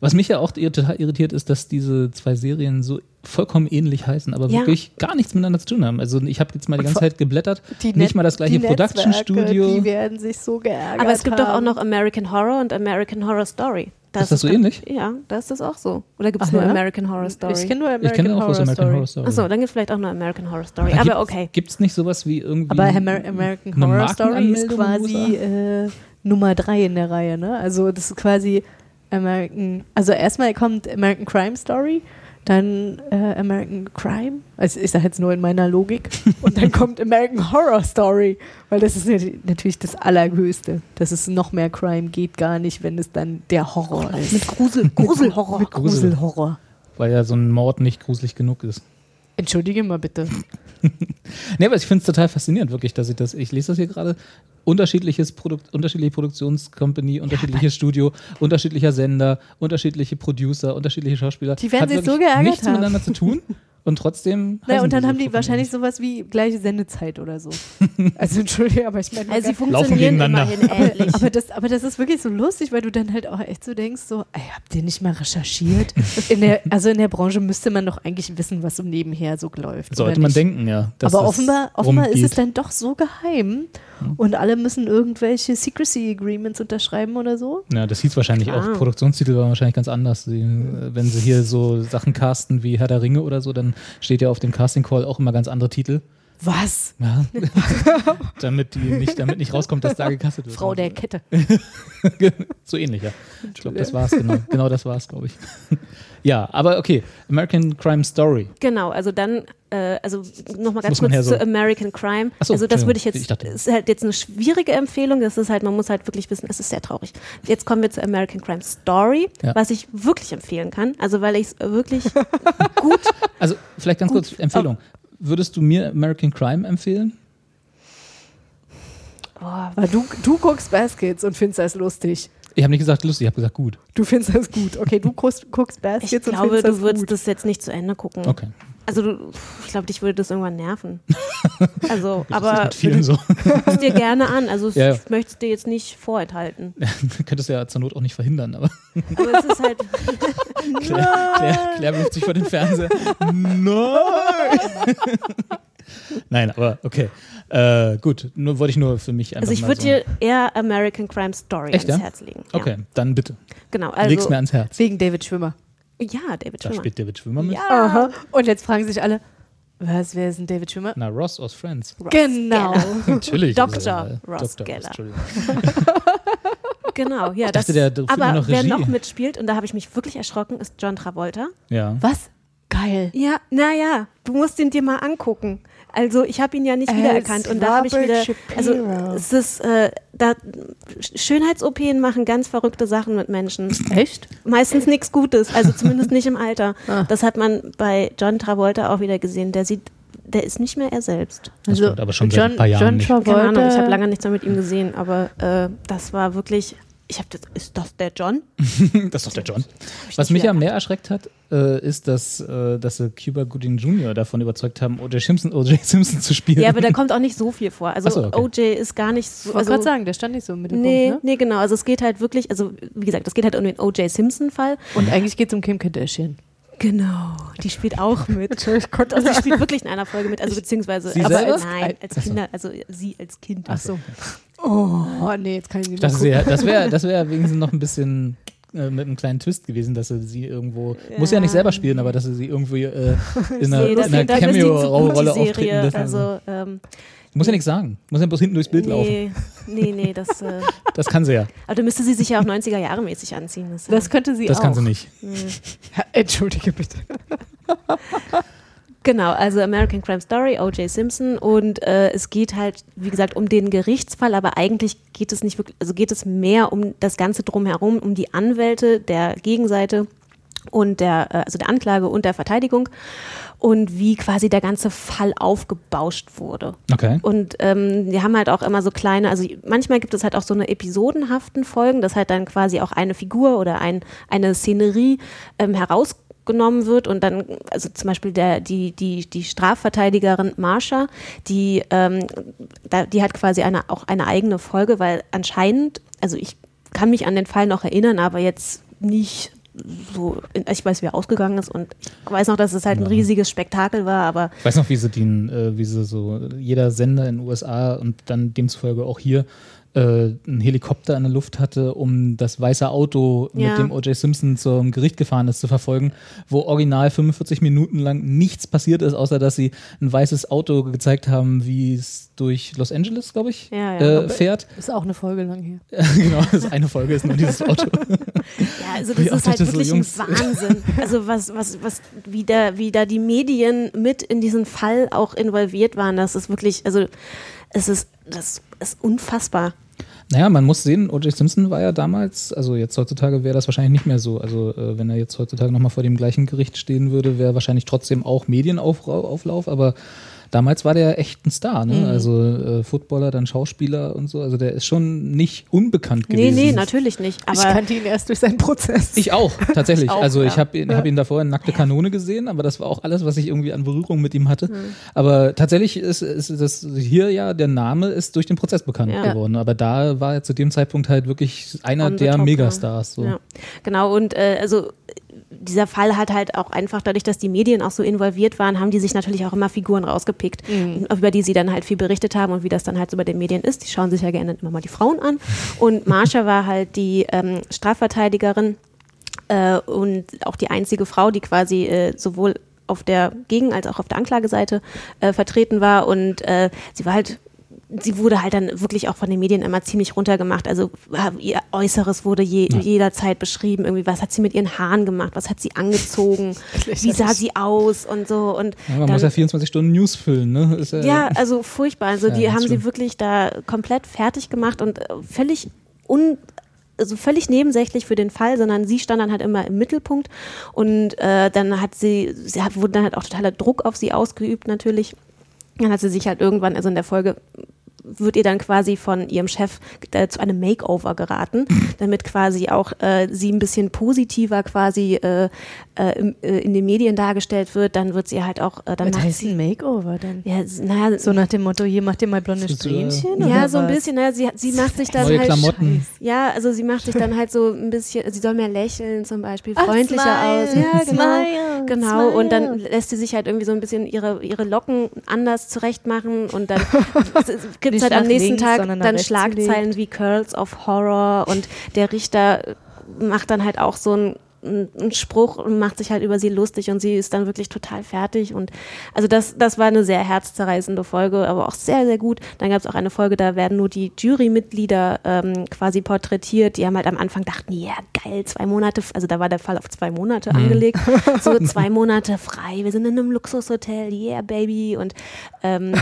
Was mich ja auch total irritiert ist, dass diese zwei Serien so vollkommen ähnlich heißen, aber Ja. wirklich gar nichts miteinander zu tun haben. Also ich habe jetzt mal die ganze Zeit geblättert, nicht Net- mal das gleiche die Production Netzwerke, Studio. Die werden sich so geärgert Aber es gibt doch auch noch American Horror und American Horror Story. Ist das so ähnlich? Ja, da ist das auch so. Oder gibt es nur ja? American Horror Story? Ich kenne nur American Ich kenne auch Horror bloß American Story. Horror Story. Achso, dann gibt es vielleicht auch nur American Horror Story. Aber okay. Gibt es nicht sowas wie irgendwie. Aber Amer American Horror Story ist quasi äh, Nummer drei in der Reihe, ne? Also das ist quasi American, also erstmal kommt American Crime Story, dann äh, American Crime, also ich sage jetzt nur in meiner Logik, und dann kommt American Horror Story, weil das ist nat- natürlich das Allerhöchste. Dass es noch mehr Crime geht gar nicht, wenn es dann der Horror ist. Mit Grusel, Gruselhorror. Mit Gruselhorror. Weil ja so ein Mord nicht gruselig genug ist. Entschuldige mal bitte. Nee, aber ich finde es total faszinierend, wirklich, dass ich das, ich lese das hier gerade, unterschiedliches Produkt, unterschiedliche Produktionscompany, unterschiedliches Studio, unterschiedlicher Sender, unterschiedliche Producer, unterschiedliche Schauspieler. Die werden Hat sich so geärgert nichts haben. miteinander zu tun und trotzdem. Naja, und dann haben die wahrscheinlich sowas wie gleiche Sendezeit oder so. Also Entschuldige, aber ich meine, Also sie funktionieren gegeneinander. immerhin ähnlich. aber, das, aber das ist wirklich so lustig, weil du dann halt auch echt so denkst, so, ey, habt ihr nicht mal recherchiert? In der, also in der Branche müsste man doch eigentlich wissen, was so nebenher so läuft. Sollte man denken, ja. dass aber offenbar, offenbar ist es dann doch so geheim und alle müssen irgendwelche Secrecy Agreements unterschreiben oder so. Ja, das hieß wahrscheinlich Klar. auch, Produktionstitel waren wahrscheinlich ganz anders. Äh, wenn sie hier so Sachen casten wie Herr der Ringe oder so, dann steht ja auf dem Casting Call auch immer ganz andere Titel. Was? Ja. damit, die nicht, damit nicht rauskommt, dass da gecastet wird. Frau der Kette. so ähnlich, ja. Ich glaube, das war's, genau. Genau das war's, glaube ich. ja, aber okay. American Crime Story. Genau, also dann, äh, also nochmal ganz kurz so- zu American Crime. Ach so, also das würde ich jetzt, ich dachte- ist halt jetzt eine schwierige Empfehlung, das ist halt, man muss halt wirklich wissen, es ist sehr traurig. Jetzt kommen wir zu American Crime Story, Ja. was ich wirklich empfehlen kann, also weil ich es wirklich gut, Also, vielleicht ganz kurz Empfehlung. Würdest du mir American Crime empfehlen? Weil du, du guckst Baskets und findest das lustig. Ich habe nicht gesagt lustig, ich habe gesagt gut. Du findest das gut. Okay, du guckst, guckst ich Baskets und glaube, findest du das würdest gut. das jetzt nicht zu Ende gucken. Okay. Also du, ich glaube, dich würde das irgendwann nerven. Also, Das ist aber mit vielen so. guck es dir gerne an, also Ja, ja. ich möchte es dir jetzt nicht vorenthalten. Du könntest ja zur Not auch nicht verhindern, aber Aber es ist halt, Claire, Claire, Claire wirft sich vor den Fernseher. Nein! Nein, aber okay. Äh, gut, nur wollte ich nur für mich einfach also ich würde so. dir eher American Crime Story Echt, ans ja? Herz legen. Ja. Okay, dann bitte. Genau, Leg's also mir ans Herz. Wegen David Schwimmer. Ja, David Da Schwimmer. spielt David Schwimmer mit. Aha. Und jetzt fragen sich alle, was, wer ist denn David Schwimmer? Na, Ross aus Friends. Ross Genau. Geller. Natürlich. Dr. äh, Ross Dr. Geller. Entschuldigung. Genau, ja. Das, dachte, der führt aber noch wer noch mitspielt, und da habe ich mich wirklich erschrocken, ist John Travolta. Ja. Was? Geil. Ja, naja, du musst ihn dir mal angucken. Also ich habe ihn ja nicht wiedererkannt und da habe ich wieder, also es ist, äh, da Schönheits-OPen machen ganz verrückte Sachen mit Menschen. Echt? Meistens nichts Gutes, also zumindest nicht im Alter. Ah. Das hat man bei John Travolta auch wieder gesehen. Der sieht, der ist nicht mehr er selbst. Das stimmt, aber schon seit John, ein paar Jahren John nicht. Travolta. Keine Ahnung, ich habe lange nichts mehr mit ihm gesehen, aber äh, das war wirklich. Ich habe das. Ist das der John? Das ist doch der John. Was mich ja wieder mehr erschreckt hat, äh, ist, dass, äh, dass sie Cuba Gooding Jr. davon überzeugt haben, O.J. Simpson, O.J. Simpson zu spielen. Ja, aber da kommt auch nicht so viel vor. Also so, okay. OJ ist gar nicht so. Ich wollte Also, gerade sagen, der stand nicht so im Mittelpunkt. nee, Ne? nee, genau. Also es geht halt wirklich, also wie gesagt, es geht halt um den O.J. Simpson-Fall. Und eigentlich geht es um Kim Kardashian. Genau, die spielt auch mit. Also die spielt wirklich in einer Folge mit, also beziehungsweise Sie aber als, nein, als Kinder, also sie als Kind. Ach so. Oh, nee, jetzt kann ich nicht mehr Das, gucken. wär, das wäre das wär wenigstens noch ein bisschen äh, mit einem kleinen Twist gewesen, dass sie sie irgendwo, muss ja nicht selber spielen, aber dass sie sie irgendwie äh, in einer, Nee, das in einer das Cameo-Rolle auftreten Serie. lassen. Also, ähm, muss ja nichts sagen, muss ja bloß hinten durchs Bild laufen. nee, nee, nee, das, äh, Das kann sie ja, aber da müsste sie sich ja auch 90er Jahre mäßig anziehen. Das, Das könnte sie das auch. kann sie nicht. Ja, Entschuldige bitte. Genau, also American Crime Story, O.J. Simpson und äh, es geht halt, wie gesagt, um den Gerichtsfall, aber eigentlich geht es nicht wirklich, also geht es mehr um das Ganze drumherum, um die Anwälte der Gegenseite und der, äh, also der Anklage und der Verteidigung und wie quasi der ganze Fall aufgebauscht wurde. Okay. Und ähm, wir haben halt auch immer so kleine, also manchmal gibt es halt auch so eine episodenhaften Folgen, dass halt dann quasi auch eine Figur oder ein, eine Szenerie ähm, heraus genommen wird und dann, also zum Beispiel der, die, die, die Strafverteidigerin Marsha, die, ähm, da, die hat quasi eine, auch eine eigene Folge, weil anscheinend, also ich kann mich an den Fall noch erinnern, aber jetzt nicht so, ich weiß, wie er ausgegangen ist und ich weiß noch, dass es halt ein riesiges Spektakel war, aber. Ich weiß noch, wie sie den, äh, wie sie so, jeder Sender in den USA und dann demzufolge auch hier äh, einen Helikopter in der Luft hatte, um das weiße Auto, Ja. mit dem O.J. Simpson zum Gericht gefahren ist, zu verfolgen, wo original 45 Minuten lang nichts passiert ist, außer dass sie ein weißes Auto gezeigt haben, wie es durch Los Angeles, glaube ich, Ja, ja. äh, fährt. Ist auch eine Folge lang hier. genau, das ist eine Folge, ist nur dieses Auto. Ja, also das auch ist halt so, wirklich Jungs. ein Wahnsinn. Also was, was, was, wie da, wie da die Medien mit in diesen Fall auch involviert waren, das ist wirklich, also es ist, das ist unfassbar. Naja, man muss sehen, O.J. Simpson war ja damals, also jetzt heutzutage wäre das wahrscheinlich nicht mehr so. Also äh, wenn er jetzt heutzutage nochmal vor dem gleichen Gericht stehen würde, wäre wahrscheinlich trotzdem auch Medienauflauf, aber damals war der echt ein Star, ne? Also äh, Footballer, dann Schauspieler und so. Also der ist schon nicht unbekannt Nee, gewesen. nee, natürlich nicht. ich Aber kannte ihn erst durch seinen Prozess. Ich auch, tatsächlich. Ich auch, also ich ja. habe ihn, hab ihn davor in Nackte Kanone gesehen, aber das war auch alles, was ich irgendwie an Berührung mit ihm hatte. Aber tatsächlich ist, ist das hier ja, der Name ist durch den Prozess bekannt Ja. geworden. Aber da war er zu dem Zeitpunkt halt wirklich einer der top, Megastars. So. Ja, genau. Und äh, also dieser Fall hat halt auch einfach dadurch, dass die Medien auch so involviert waren, haben die sich natürlich auch immer Figuren rausgepickt, über die sie dann halt viel berichtet haben und wie das dann halt so bei den Medien ist. Die schauen sich ja gerne immer mal die Frauen an. Und Marsha war halt die ähm, Strafverteidigerin äh, und auch die einzige Frau, die quasi äh, sowohl auf der Gegen- als auch auf der Anklageseite äh, vertreten war. Und äh, sie war halt, sie wurde halt dann wirklich auch von den Medien immer ziemlich runtergemacht. Also ihr Äußeres wurde je, jederzeit beschrieben. Irgendwie, was hat sie mit ihren Haaren gemacht? Was hat sie angezogen? Wie sah sie aus? Und so. Und Ja, man dann, muss ja 24 Stunden News füllen, ne? Ist ja, ja, also furchtbar. Also Ja, die haben sie wirklich da komplett fertig gemacht und äh, völlig un also völlig nebensächlich für den Fall, sondern sie stand dann halt immer im Mittelpunkt und äh, dann hat sie, sie hat, wurde dann halt auch totaler Druck auf sie ausgeübt natürlich. Dann hat sie sich halt irgendwann, also in der Folge wird ihr dann quasi von ihrem Chef äh, zu einem Makeover geraten, damit quasi auch äh, sie ein bisschen positiver quasi äh, äh, im, äh, in den Medien dargestellt wird. Dann wird sie halt auch, äh, dann Was macht heißt sie, ein Makeover denn? ja, naja, So nach dem Motto, hier macht ihr mal blonde. Strähnchen? ja, oder so ein bisschen. Ne? Sie, sie macht sich dann Neue halt. Klamotten. Ja, also sie macht sich dann halt so ein bisschen, sie soll mehr lächeln zum Beispiel, Ach, freundlicher smile, aus. Ja, genau. smile, genau. Und dann smile. lässt sie sich halt irgendwie so ein bisschen ihre, ihre Locken anders zurechtmachen und dann gibt es halt am nächsten links, Tag dann Schlagzeilen wie Curls of Horror und der Richter macht dann halt auch so ein einen Spruch und macht sich halt über sie lustig und sie ist dann wirklich total fertig. Und also das, das war eine sehr herzzerreißende Folge, aber auch sehr, sehr gut. Dann gab es auch eine Folge, da werden nur die Jurymitglieder ähm, quasi porträtiert, die haben halt am Anfang dachten, ja geil, zwei Monate, also da war der Fall auf zwei Monate angelegt, so zwei Monate frei, wir sind in einem Luxushotel, yeah baby. Und ähm,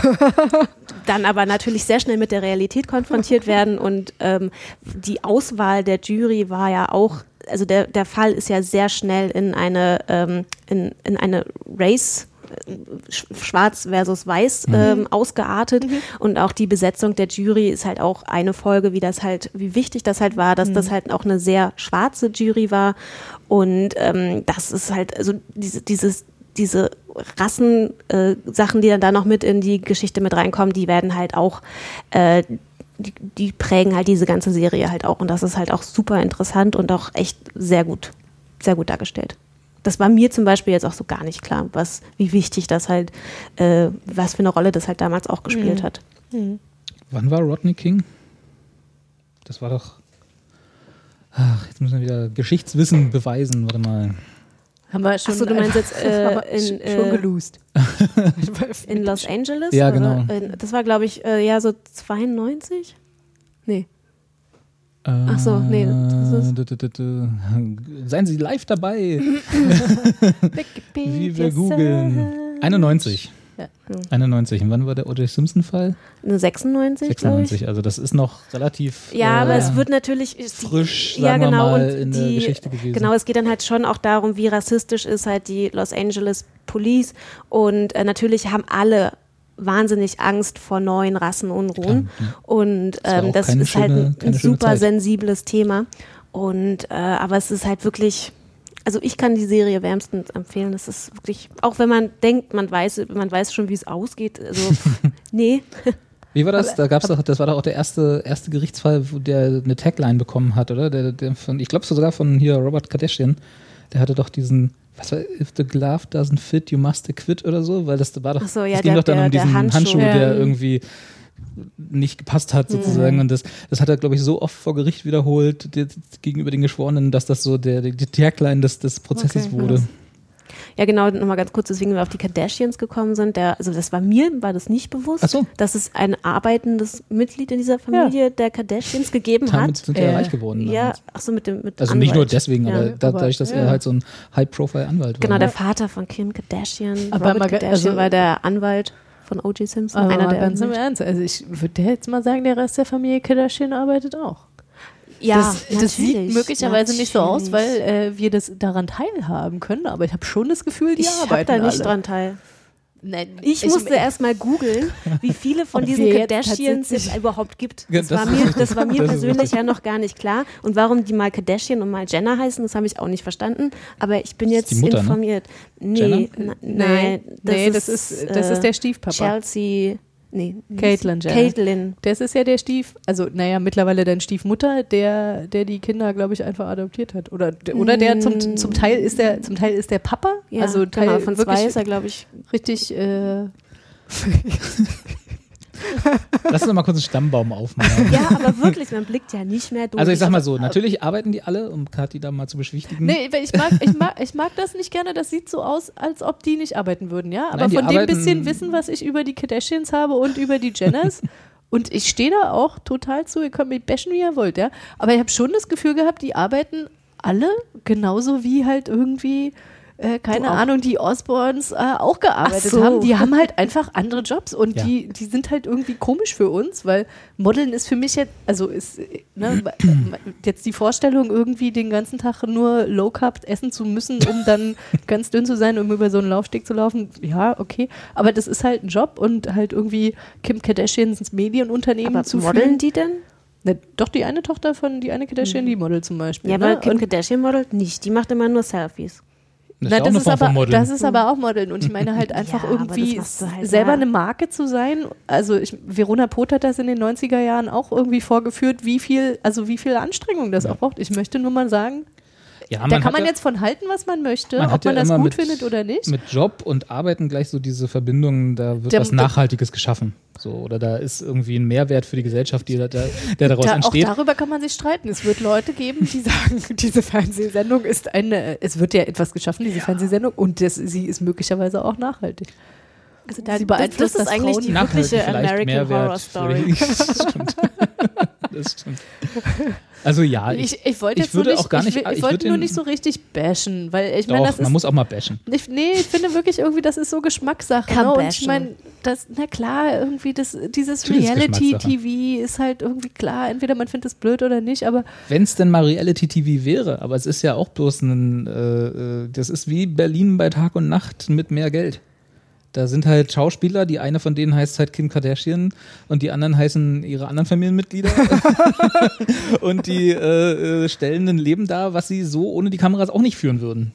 dann aber natürlich sehr schnell mit der Realität konfrontiert werden. Und ähm, die Auswahl der Jury war ja auch, also der, der Fall ist ja sehr schnell in eine, ähm, in, in eine Race äh, sch- schwarz versus weiß ähm, ausgeartet. Und auch die Besetzung der Jury ist halt auch eine Folge, wie das halt, wie wichtig das halt war, dass das halt auch eine sehr schwarze Jury war. Und ähm, das ist halt, also diese, dieses diese Rassensachen, äh, die dann da noch mit in die Geschichte mit reinkommen, die werden halt auch, äh, die, die prägen halt diese ganze Serie halt auch. Und das ist halt auch super interessant und auch echt sehr gut, sehr gut dargestellt. Das war mir zum Beispiel jetzt auch so gar nicht klar, was, wie wichtig das halt, äh, was für eine Rolle das halt damals auch gespielt hat. Wann war Rodney King? Das war doch. Ach, jetzt müssen wir wieder Geschichtswissen beweisen. Warte mal. Haben wir schon, Achso, du meinst jetzt äh, wir in, schon äh, gelost. in Los Angeles? Ja, oder? genau. Das war, glaube ich, äh, ja, so 92? Nee. Ach so, nee, d- Seien Sie live dabei, wie wir googeln. 91. Ja. 91. Und wann war der O.J. Simpson-Fall? Eine 96, glaube ich. 96. Also das ist noch relativ Ja, äh, aber es wird natürlich ist die, frisch, ja, genau, mal, und in die, der Geschichte gewesen. Genau, es geht dann halt schon auch darum, wie rassistisch ist halt die Los Angeles Police und äh, natürlich haben alle wahnsinnig Angst vor neuen Rassenunruhen Klar, ja. und Das ähm, das keine ist halt schöne- ein, keine ein schöne super Zeit. sensibles Thema und äh, aber es ist halt wirklich Also ich kann die Serie wärmstens empfehlen. Das ist wirklich, auch wenn man denkt, man weiß, man weiß schon, wie es ausgeht. Also nee. Wie war das? Da gab's doch, das war doch auch der erste, erste Gerichtsfall, wo der eine Tagline bekommen hat, oder? Der, der von, ich glaube sogar von hier Robert Kardashian. Der hatte doch diesen, was war, if the glove doesn't fit, you must acquit oder so, weil das war doch, Ach so, ja, es ging der- doch dann der- um der diesen Handschuh. Handschuh, Ja. der irgendwie nicht gepasst hat sozusagen und das, das hat er glaube ich so oft vor Gericht wiederholt die, gegenüber den Geschworenen, dass das so der, die Tagline des, des Prozesses Okay, wurde. Ja, genau, nochmal ganz kurz, deswegen wir auf die Kardashians gekommen sind. Der, also das war mir, war das nicht bewusst, so. dass es ein arbeitendes Mitglied in dieser Familie der Kardashians gegeben Damit hat. sind wir Äh, reich geworden. Ja, damals. ach so, mit dem mit Also nicht nur Anwalt. deswegen, Ja. aber da, aber- dadurch, dass ja. er halt so ein High-Profile-Anwalt war. Genau, der Vater von Kim Kardashian, Aber Robert ge- Kardashian, also- war der Anwalt von O.J. Simpson, Aber einer der ganz im. Ernst. Also ich würde jetzt mal sagen, der Rest der Familie Kardashian arbeitet auch. Ja, das, das sieht möglicherweise nicht so aus, weil äh, wir das daran teilhaben können, aber ich habe schon das Gefühl, die ich habe arbeiten da nicht alle. dran teil. Nein, Ich, musste erst mal googeln, wie viele von diesen Kardashians es überhaupt gibt. Ja, Das, das war, mir, das war mir Das persönlich ja noch gar nicht klar. Und warum die mal Kardashian und mal Jenner heißen, das habe ich auch nicht verstanden. Aber ich bin jetzt Mutter, ne? informiert. Nee, na, Nee, nein, das, nee, ist, das ist, das äh, ist der Stiefpapa. Chelsea, nee, Caitlyn sie? Jenner. Caitlyn. Das ist ja der Stief, also naja, mittlerweile dann Stiefmutter, der, der die Kinder, glaube ich, einfach adoptiert hat. Oder, oder der zum, zum Teil ist der, zum Teil ist der Papa. Ja, also Teil genau, von zwei ist er, glaube ich. richtig äh, Lass uns doch mal kurz einen Stammbaum aufmachen. Ja, aber wirklich, man blickt ja nicht mehr durch. Also ich sag mal so, natürlich arbeiten die alle, um Kathi da mal zu beschwichtigen. Nee, ich mag, ich, mag, ich mag das nicht gerne. Das sieht so aus, als ob die nicht arbeiten würden, ja. Aber Nein, von dem bisschen Wissen, was ich über die Kardashians habe und über die Jenners, und ich stehe da auch total zu, ihr könnt mich bashen, wie ihr wollt, ja. Aber ich habe schon das Gefühl gehabt, die arbeiten alle genauso wie halt irgendwie. Äh, keine. Ahnung, die Osborns äh, auch gearbeitet so. haben. Die haben halt einfach andere Jobs und Ja. die, die sind halt irgendwie komisch für uns, weil Modeln ist für mich jetzt, also ist ne, jetzt die Vorstellung, irgendwie den ganzen Tag nur Low Carb essen zu müssen, um dann ganz dünn zu sein, um über so einen Laufsteg zu laufen. Ja, okay. Aber das ist halt ein Job und halt irgendwie Kim Kardashians Medienunternehmen aber zu modeln führen. die denn? Ne, doch, die eine Tochter von, die eine Kardashian, die modelt zum Beispiel. Ja, ne? aber Kim Und- Kardashian modelt nicht. Die macht immer nur Selfies. Das Na, ist ja auch das, eine ist aber, das ist aber auch Modeln. Und ich meine halt einfach Ja, aber irgendwie halt, selber ja. eine Marke zu sein. Also ich, Verona Poth hat das in den 90er Jahren auch irgendwie vorgeführt, wie viel, also wie viel Anstrengung das auch braucht. Ich möchte nur mal sagen, ja, da kann man ja- jetzt von halten, was man möchte, man ob hat ja man das gut mit, findet oder nicht. Mit Job und Arbeiten gleich so diese Verbindungen, da wird Der- was Nachhaltiges geschaffen. So, oder da ist irgendwie ein Mehrwert für die Gesellschaft, die da, der daraus Da, auch entsteht. darüber kann man sich streiten. Es wird Leute geben, die sagen, diese Fernsehsendung ist eine, es wird ja etwas geschaffen, diese Fernsehsendung, und das, sie ist möglicherweise auch nachhaltig. Also da- Sie beeinflusst das ist das eigentlich die wirkliche American Mehrwert Horror Story. das stimmt. das stimmt. Also ja, ich, Ich, ich wollte ich jetzt würde nur nicht, auch gar nicht- ich, ich, ich wollte würde nur nicht so richtig bashen, weil ich meine, das man ist muss auch mal bashen. Ich, nee, ich finde wirklich irgendwie, das ist so Geschmackssache. Kann Ne? Und ich bashen. meine, das, na klar, irgendwie das, dieses Reality-TV ist halt irgendwie klar, entweder man findet es blöd oder nicht, aber Wenn es denn mal Reality-TV wäre, aber es ist ja auch bloß ein, äh, äh, das ist wie Berlin bei Tag und Nacht mit mehr Geld. Da sind halt Schauspieler, die eine von denen heißt halt Kim Kardashian und die anderen heißen ihre anderen Familienmitglieder. und die äh, äh, stellen ein Leben dar, was sie so ohne die Kameras auch nicht führen würden.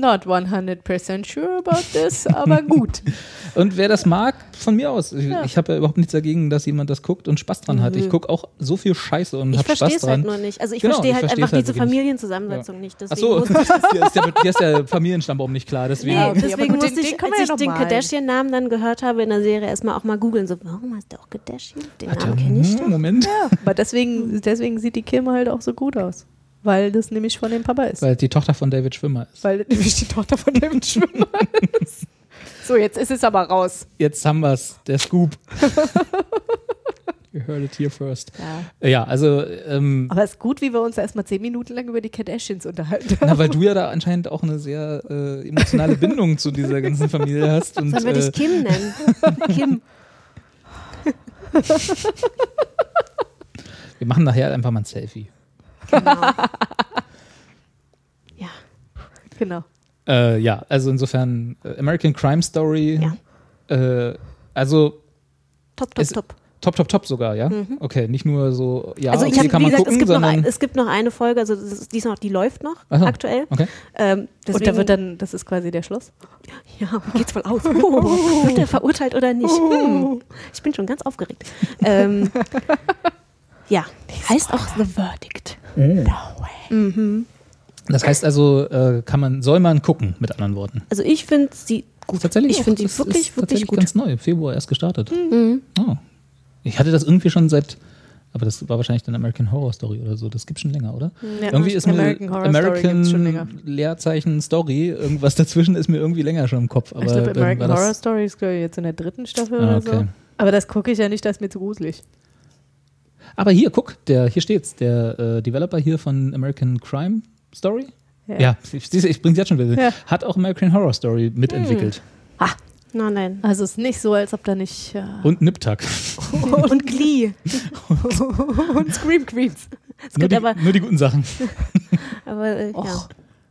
Not 100% sure about this, aber gut. Und wer das mag, von mir aus. Ich, Ja. ich habe ja überhaupt nichts dagegen, dass jemand das guckt und Spaß dran hat. Ich gucke auch so viel Scheiße und Ich habe verstehe Spaß es dran. halt nur nicht. Also ich Genau, verstehe ich halt verstehe einfach halt diese nicht. Familienzusammensetzung nicht. Ach Deswegen so, musste ich dir ist, der, ist der Familienstammbaum nicht klar. Deswegen. Nee, Ja, okay, deswegen den- musste ich, den als ich ja den. Kardashian-Namen dann gehört habe in der Serie, erstmal auch mal googeln. So, warum heißt der auch Kardashian? Den Hat Namen kenne ich hm, doch. Moment. Aber deswegen, deswegen sieht die Kim halt auch so gut aus. Weil das nämlich von dem Papa ist. Weil die Tochter von David Schwimmer ist. Weil nämlich die Tochter von dem Schwimmer ist. So, jetzt ist es aber raus. Jetzt haben wir es, der Scoop. You heard it here first. Ja. Ja, also, ähm, Aber es ist gut, wie wir uns erstmal zehn Minuten lang über die Kardashians unterhalten. na, weil du ja da anscheinend auch eine sehr äh, emotionale Bindung zu dieser ganzen Familie hast. Und, Sollen wir äh, dich Kim nennen? Kim. wir machen nachher einfach mal ein Selfie. Genau. ja. Genau. Äh, ja, also insofern äh, American Crime Story. Ja. Äh, also Top, top, top. Top, top, top sogar, ja? Okay, nicht nur so, ja, also ich okay, habe, kann wie man gesagt, gucken, es, gibt noch ein, es gibt noch eine Folge, also ist, die, ist noch, die läuft noch so, aktuell. okay. Ähm, Und deswegen, da wird dann, das ist quasi der Schluss. ja, geht's wohl aus. Oh, wird er verurteilt oder nicht? Hm. Ich bin schon ganz aufgeregt. Ähm, ja, heißt auch The Verdict. Das heißt also, äh, kann man, soll man gucken, mit anderen Worten. Also ich finde sie gut. Tatsächlich ich finde sie wirklich, ist wirklich tatsächlich gut. ganz neu, im Februar erst gestartet. Mhm. Oh. Ich hatte das irgendwie schon seit, aber das war wahrscheinlich dann American Horror Story oder so, das gibt schon länger, oder? Ja, irgendwie ist mir American Horror Story American gibt's schon länger. Leerzeichen Story, irgendwas dazwischen ist mir irgendwie länger schon im Kopf. Aber ich glaube, American Horror Story ist glaube ich, jetzt in der dritten Staffel Ah, oder okay. so. Aber das gucke ich ja nicht, das ist mir zu gruselig. Aber hier, guck, der, hier steht's, der äh, Developer hier von American Crime Story. Ja, siehst du, ich bring's jetzt schon wieder. Ja. Hat auch American Horror Story mitentwickelt. Nein, nein. Also es ist nicht so, als ob da nicht. Ja. Und Niptak. Und Glee. Und Scream Queens. Es Nur gibt die, aber, nur die guten Sachen. aber äh, ja. Och,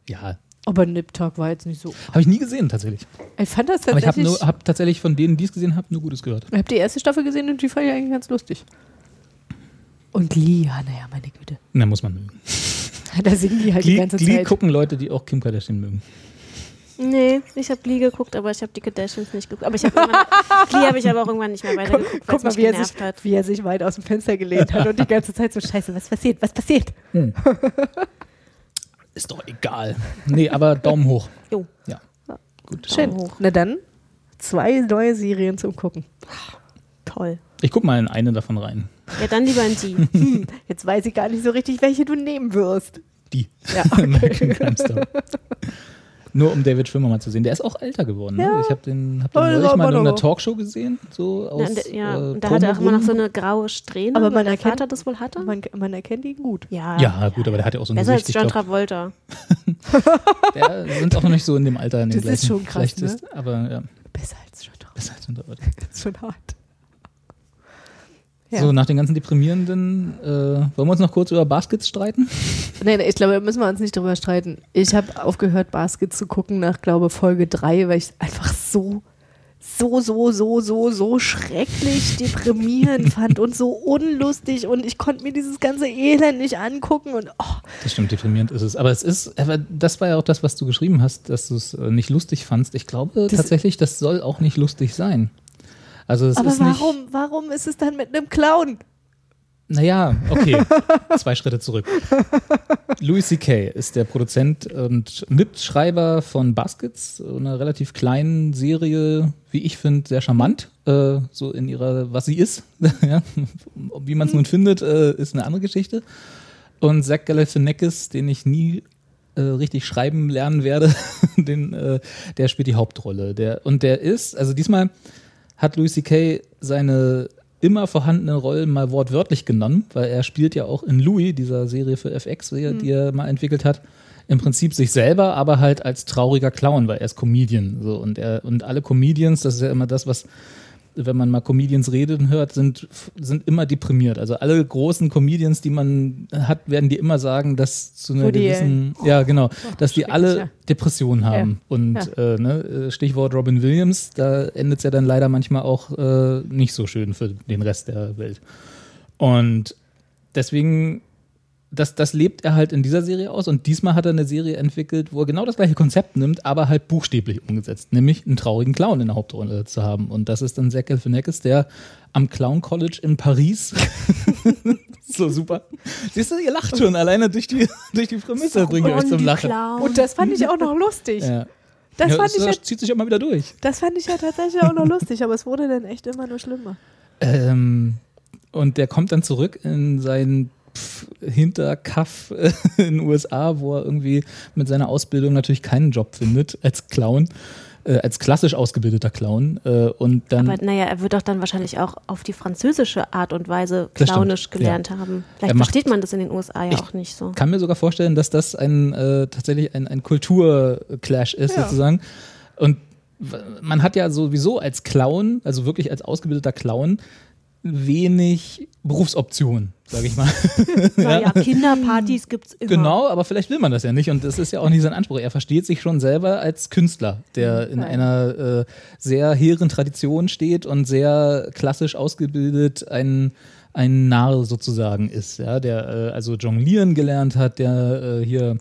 Ja, aber Nip Talk war jetzt nicht so. habe ich nie gesehen tatsächlich. Ich fand das Aber ich habe tatsächlich. hab tatsächlich von denen, die es gesehen haben, nur Gutes gehört. Ich habe die erste Staffel gesehen und die fand ich eigentlich ganz lustig. Und Lee, ja, naja, meine Güte. Na, muss man mögen. Da singen die halt die Glee, ganze Glee Zeit. gucken Leute, die auch Kim Kardashian mögen. Nee, ich habe Glee geguckt, aber ich habe die Kardashians nicht geguckt. Aber ich habe Glee habe ich aber auch irgendwann nicht mehr weitergeguckt, Guck es mal, mich wie er, sich, hat. wie er sich weit aus dem Fenster gelehnt hat und die ganze Zeit so, scheiße, was passiert, was passiert? Ist doch egal. Nee, aber Daumen hoch. Jo. Ja. Gut. Schön. hoch. Na dann, zwei neue Serien zum Gucken. Toll. Ich guck mal in eine davon rein. Ja, dann lieber in die. Jetzt weiß ich gar nicht so richtig, welche du nehmen wirst. Die. Ja, Story. Nur um David Schwimmer mal zu sehen. Der ist auch älter geworden. Ne? Ja. Ich habe den, hab den Oh, neulich mal in einer Talkshow gesehen. So aus, Ja, und, ja, äh, und da hat er auch immer noch so eine graue Strähne, Aber man erkennt- Vater das wohl hatte. Man, man erkennt ihn gut. ja, Ja, gut, aber der hat ja auch so ein besser als Gesicht. Ich John Travolta. der sind auch noch nicht so in dem Alter. In dem Das ist gleichen. schon krass, ne? ist, aber ja, Besser als John Travolta. besser als John Travolta. Das ist schon hart. Ja. So, nach den ganzen deprimierenden, äh, wollen wir uns noch kurz über Baskets streiten? Nee, ich glaube, da müssen wir uns nicht drüber streiten. Ich habe aufgehört, Basket zu gucken nach, glaube Folge 3, weil ich es einfach so, so, so, so, so, so schrecklich deprimierend fand und so unlustig und ich konnte mir dieses ganze Elend nicht angucken und oh, Das stimmt, deprimierend ist es. Aber es ist, aber das war ja auch das, was du geschrieben hast, dass du es äh, nicht lustig fandst. Ich glaube Das- tatsächlich, das soll auch nicht lustig sein. Also es aber ist warum, nicht. warum ist es dann mit einem Clown? Naja, okay. Zwei Schritte zurück. Louis C.K. ist der Produzent und Mitschreiber von Baskets, einer relativ kleinen Serie, wie ich finde, sehr charmant. Äh, so in ihrer, was sie ist. ja. Wie man es nun findet, äh, ist eine andere Geschichte. Und Zach Galifianakis, den ich nie äh, richtig schreiben lernen werde, den, äh, der spielt die Hauptrolle. Der, und der ist, also diesmal hat Louis C.K. seine immer vorhandene Rollen mal wortwörtlich genommen, weil er spielt ja auch in Louis, dieser Serie für FX, die er- die er mal entwickelt hat, im Prinzip sich selber, aber halt als trauriger Clown, weil er ist Comedian. So, und, er, und alle Comedians, das ist ja immer das, was wenn man mal Comedians reden hört, sind, sind immer deprimiert. Also alle großen Comedians, die man hat, werden die immer sagen, dass zu einer Woody gewissen, ja genau, dass die alle ja. Depressionen haben. Und Äh, ne, äh, Stichwort Robin Williams, da endet es ja dann leider manchmal auch äh, nicht so schön für den Rest der Welt. Und deswegen, das, das lebt er halt in dieser Serie aus. Und diesmal hat er eine Serie entwickelt, wo er genau das gleiche Konzept nimmt, aber halt buchstäblich umgesetzt. Nämlich einen traurigen Clown in der Hauptrolle zu haben. Und das ist dann Zach Galifianakis, der am Clown College in Paris. so super. Siehst du, ihr lacht schon alleine durch die, durch die Prämisse, bringe ich euch zum Lachen. Und das fand ich auch noch lustig. Ja. Das, ja, fand das, ich ja, das zieht sich immer wieder durch. das fand ich ja tatsächlich auch noch lustig, aber es wurde dann echt immer nur schlimmer. Ähm, und der kommt dann zurück in seinen Pf- Hinterkaff äh, in den USA, wo er irgendwie mit seiner Ausbildung natürlich keinen Job findet als Clown, äh, als klassisch ausgebildeter Clown. Äh, und dann Aber naja, er wird doch dann wahrscheinlich auch auf die französische Art und Weise clownisch gelernt haben. Vielleicht macht- versteht man das in den USA ja Ich auch nicht so. kann mir sogar vorstellen, dass das ein äh, tatsächlich ein, ein Kulturclash ist Ja. sozusagen. Und man hat ja sowieso als Clown, also wirklich als ausgebildeter Clown, wenig Berufsoptionen, sage ich mal. Naja, Kinderpartys gibt's immer. Genau, aber vielleicht will man das ja nicht und das ist ja auch nicht sein Anspruch. Er versteht sich schon selber als Künstler, der in einer äh, sehr hehren Tradition steht und sehr klassisch ausgebildet ein, ein Narr sozusagen ist, ja, der äh, also jonglieren gelernt hat, der äh, hier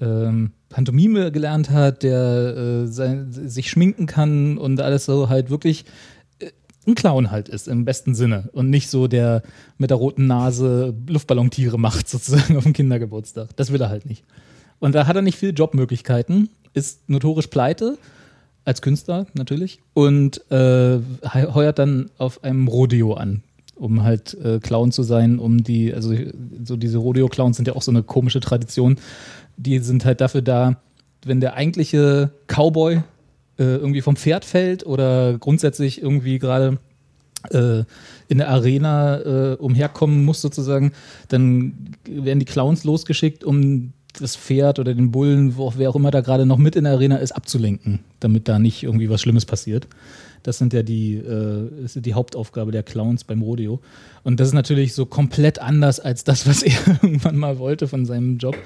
ähm, Pantomime gelernt hat, der äh, sein, sich schminken kann und alles so halt wirklich ein Clown halt ist im besten Sinne und nicht so der mit der roten Nase Luftballontiere macht sozusagen auf dem Kindergeburtstag. Das will er halt nicht. Und da hat er nicht viele Jobmöglichkeiten, ist notorisch pleite als Künstler natürlich und äh, he- heuert dann auf einem Rodeo an, um halt äh, Clown zu sein, um die, also so diese Rodeo-Clowns sind ja auch so eine komische Tradition. Die sind halt dafür da, wenn der eigentliche Cowboy äh, irgendwie vom Pferd fällt oder grundsätzlich irgendwie gerade äh, in der Arena äh, umherkommen muss sozusagen, dann werden die Clowns losgeschickt, um das Pferd oder den Bullen, wo, wer auch immer da gerade noch mit in der Arena ist, abzulenken, damit da nicht irgendwie was Schlimmes passiert. Das sind ja die, äh, ist die Hauptaufgabe der Clowns beim Rodeo. Und das ist natürlich so komplett anders als das, was er irgendwann mal wollte von seinem Job.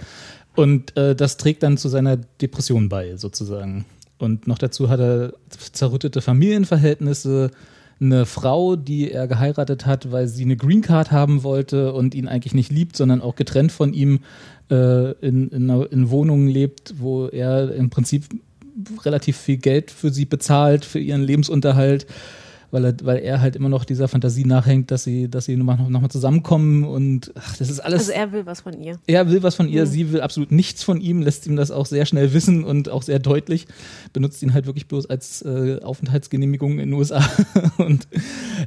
Und äh, das trägt dann zu seiner Depression bei, sozusagen. Und noch dazu hat er zerrüttete Familienverhältnisse, eine Frau, die er geheiratet hat, weil sie eine Green Card haben wollte und ihn eigentlich nicht liebt, sondern auch getrennt von ihm äh, in, in, in Wohnungen lebt, wo er im Prinzip relativ viel Geld für sie bezahlt, für ihren Lebensunterhalt, weil er, weil er halt immer noch dieser Fantasie nachhängt, dass sie, dass sie nochmal noch mal zusammenkommen und ach, das ist alles. Also er will was von ihr. Er will was von ihr, sie will absolut nichts von ihm, lässt ihm das auch sehr schnell wissen und auch sehr deutlich, benutzt ihn halt wirklich bloß als äh, Aufenthaltsgenehmigung in den USA. und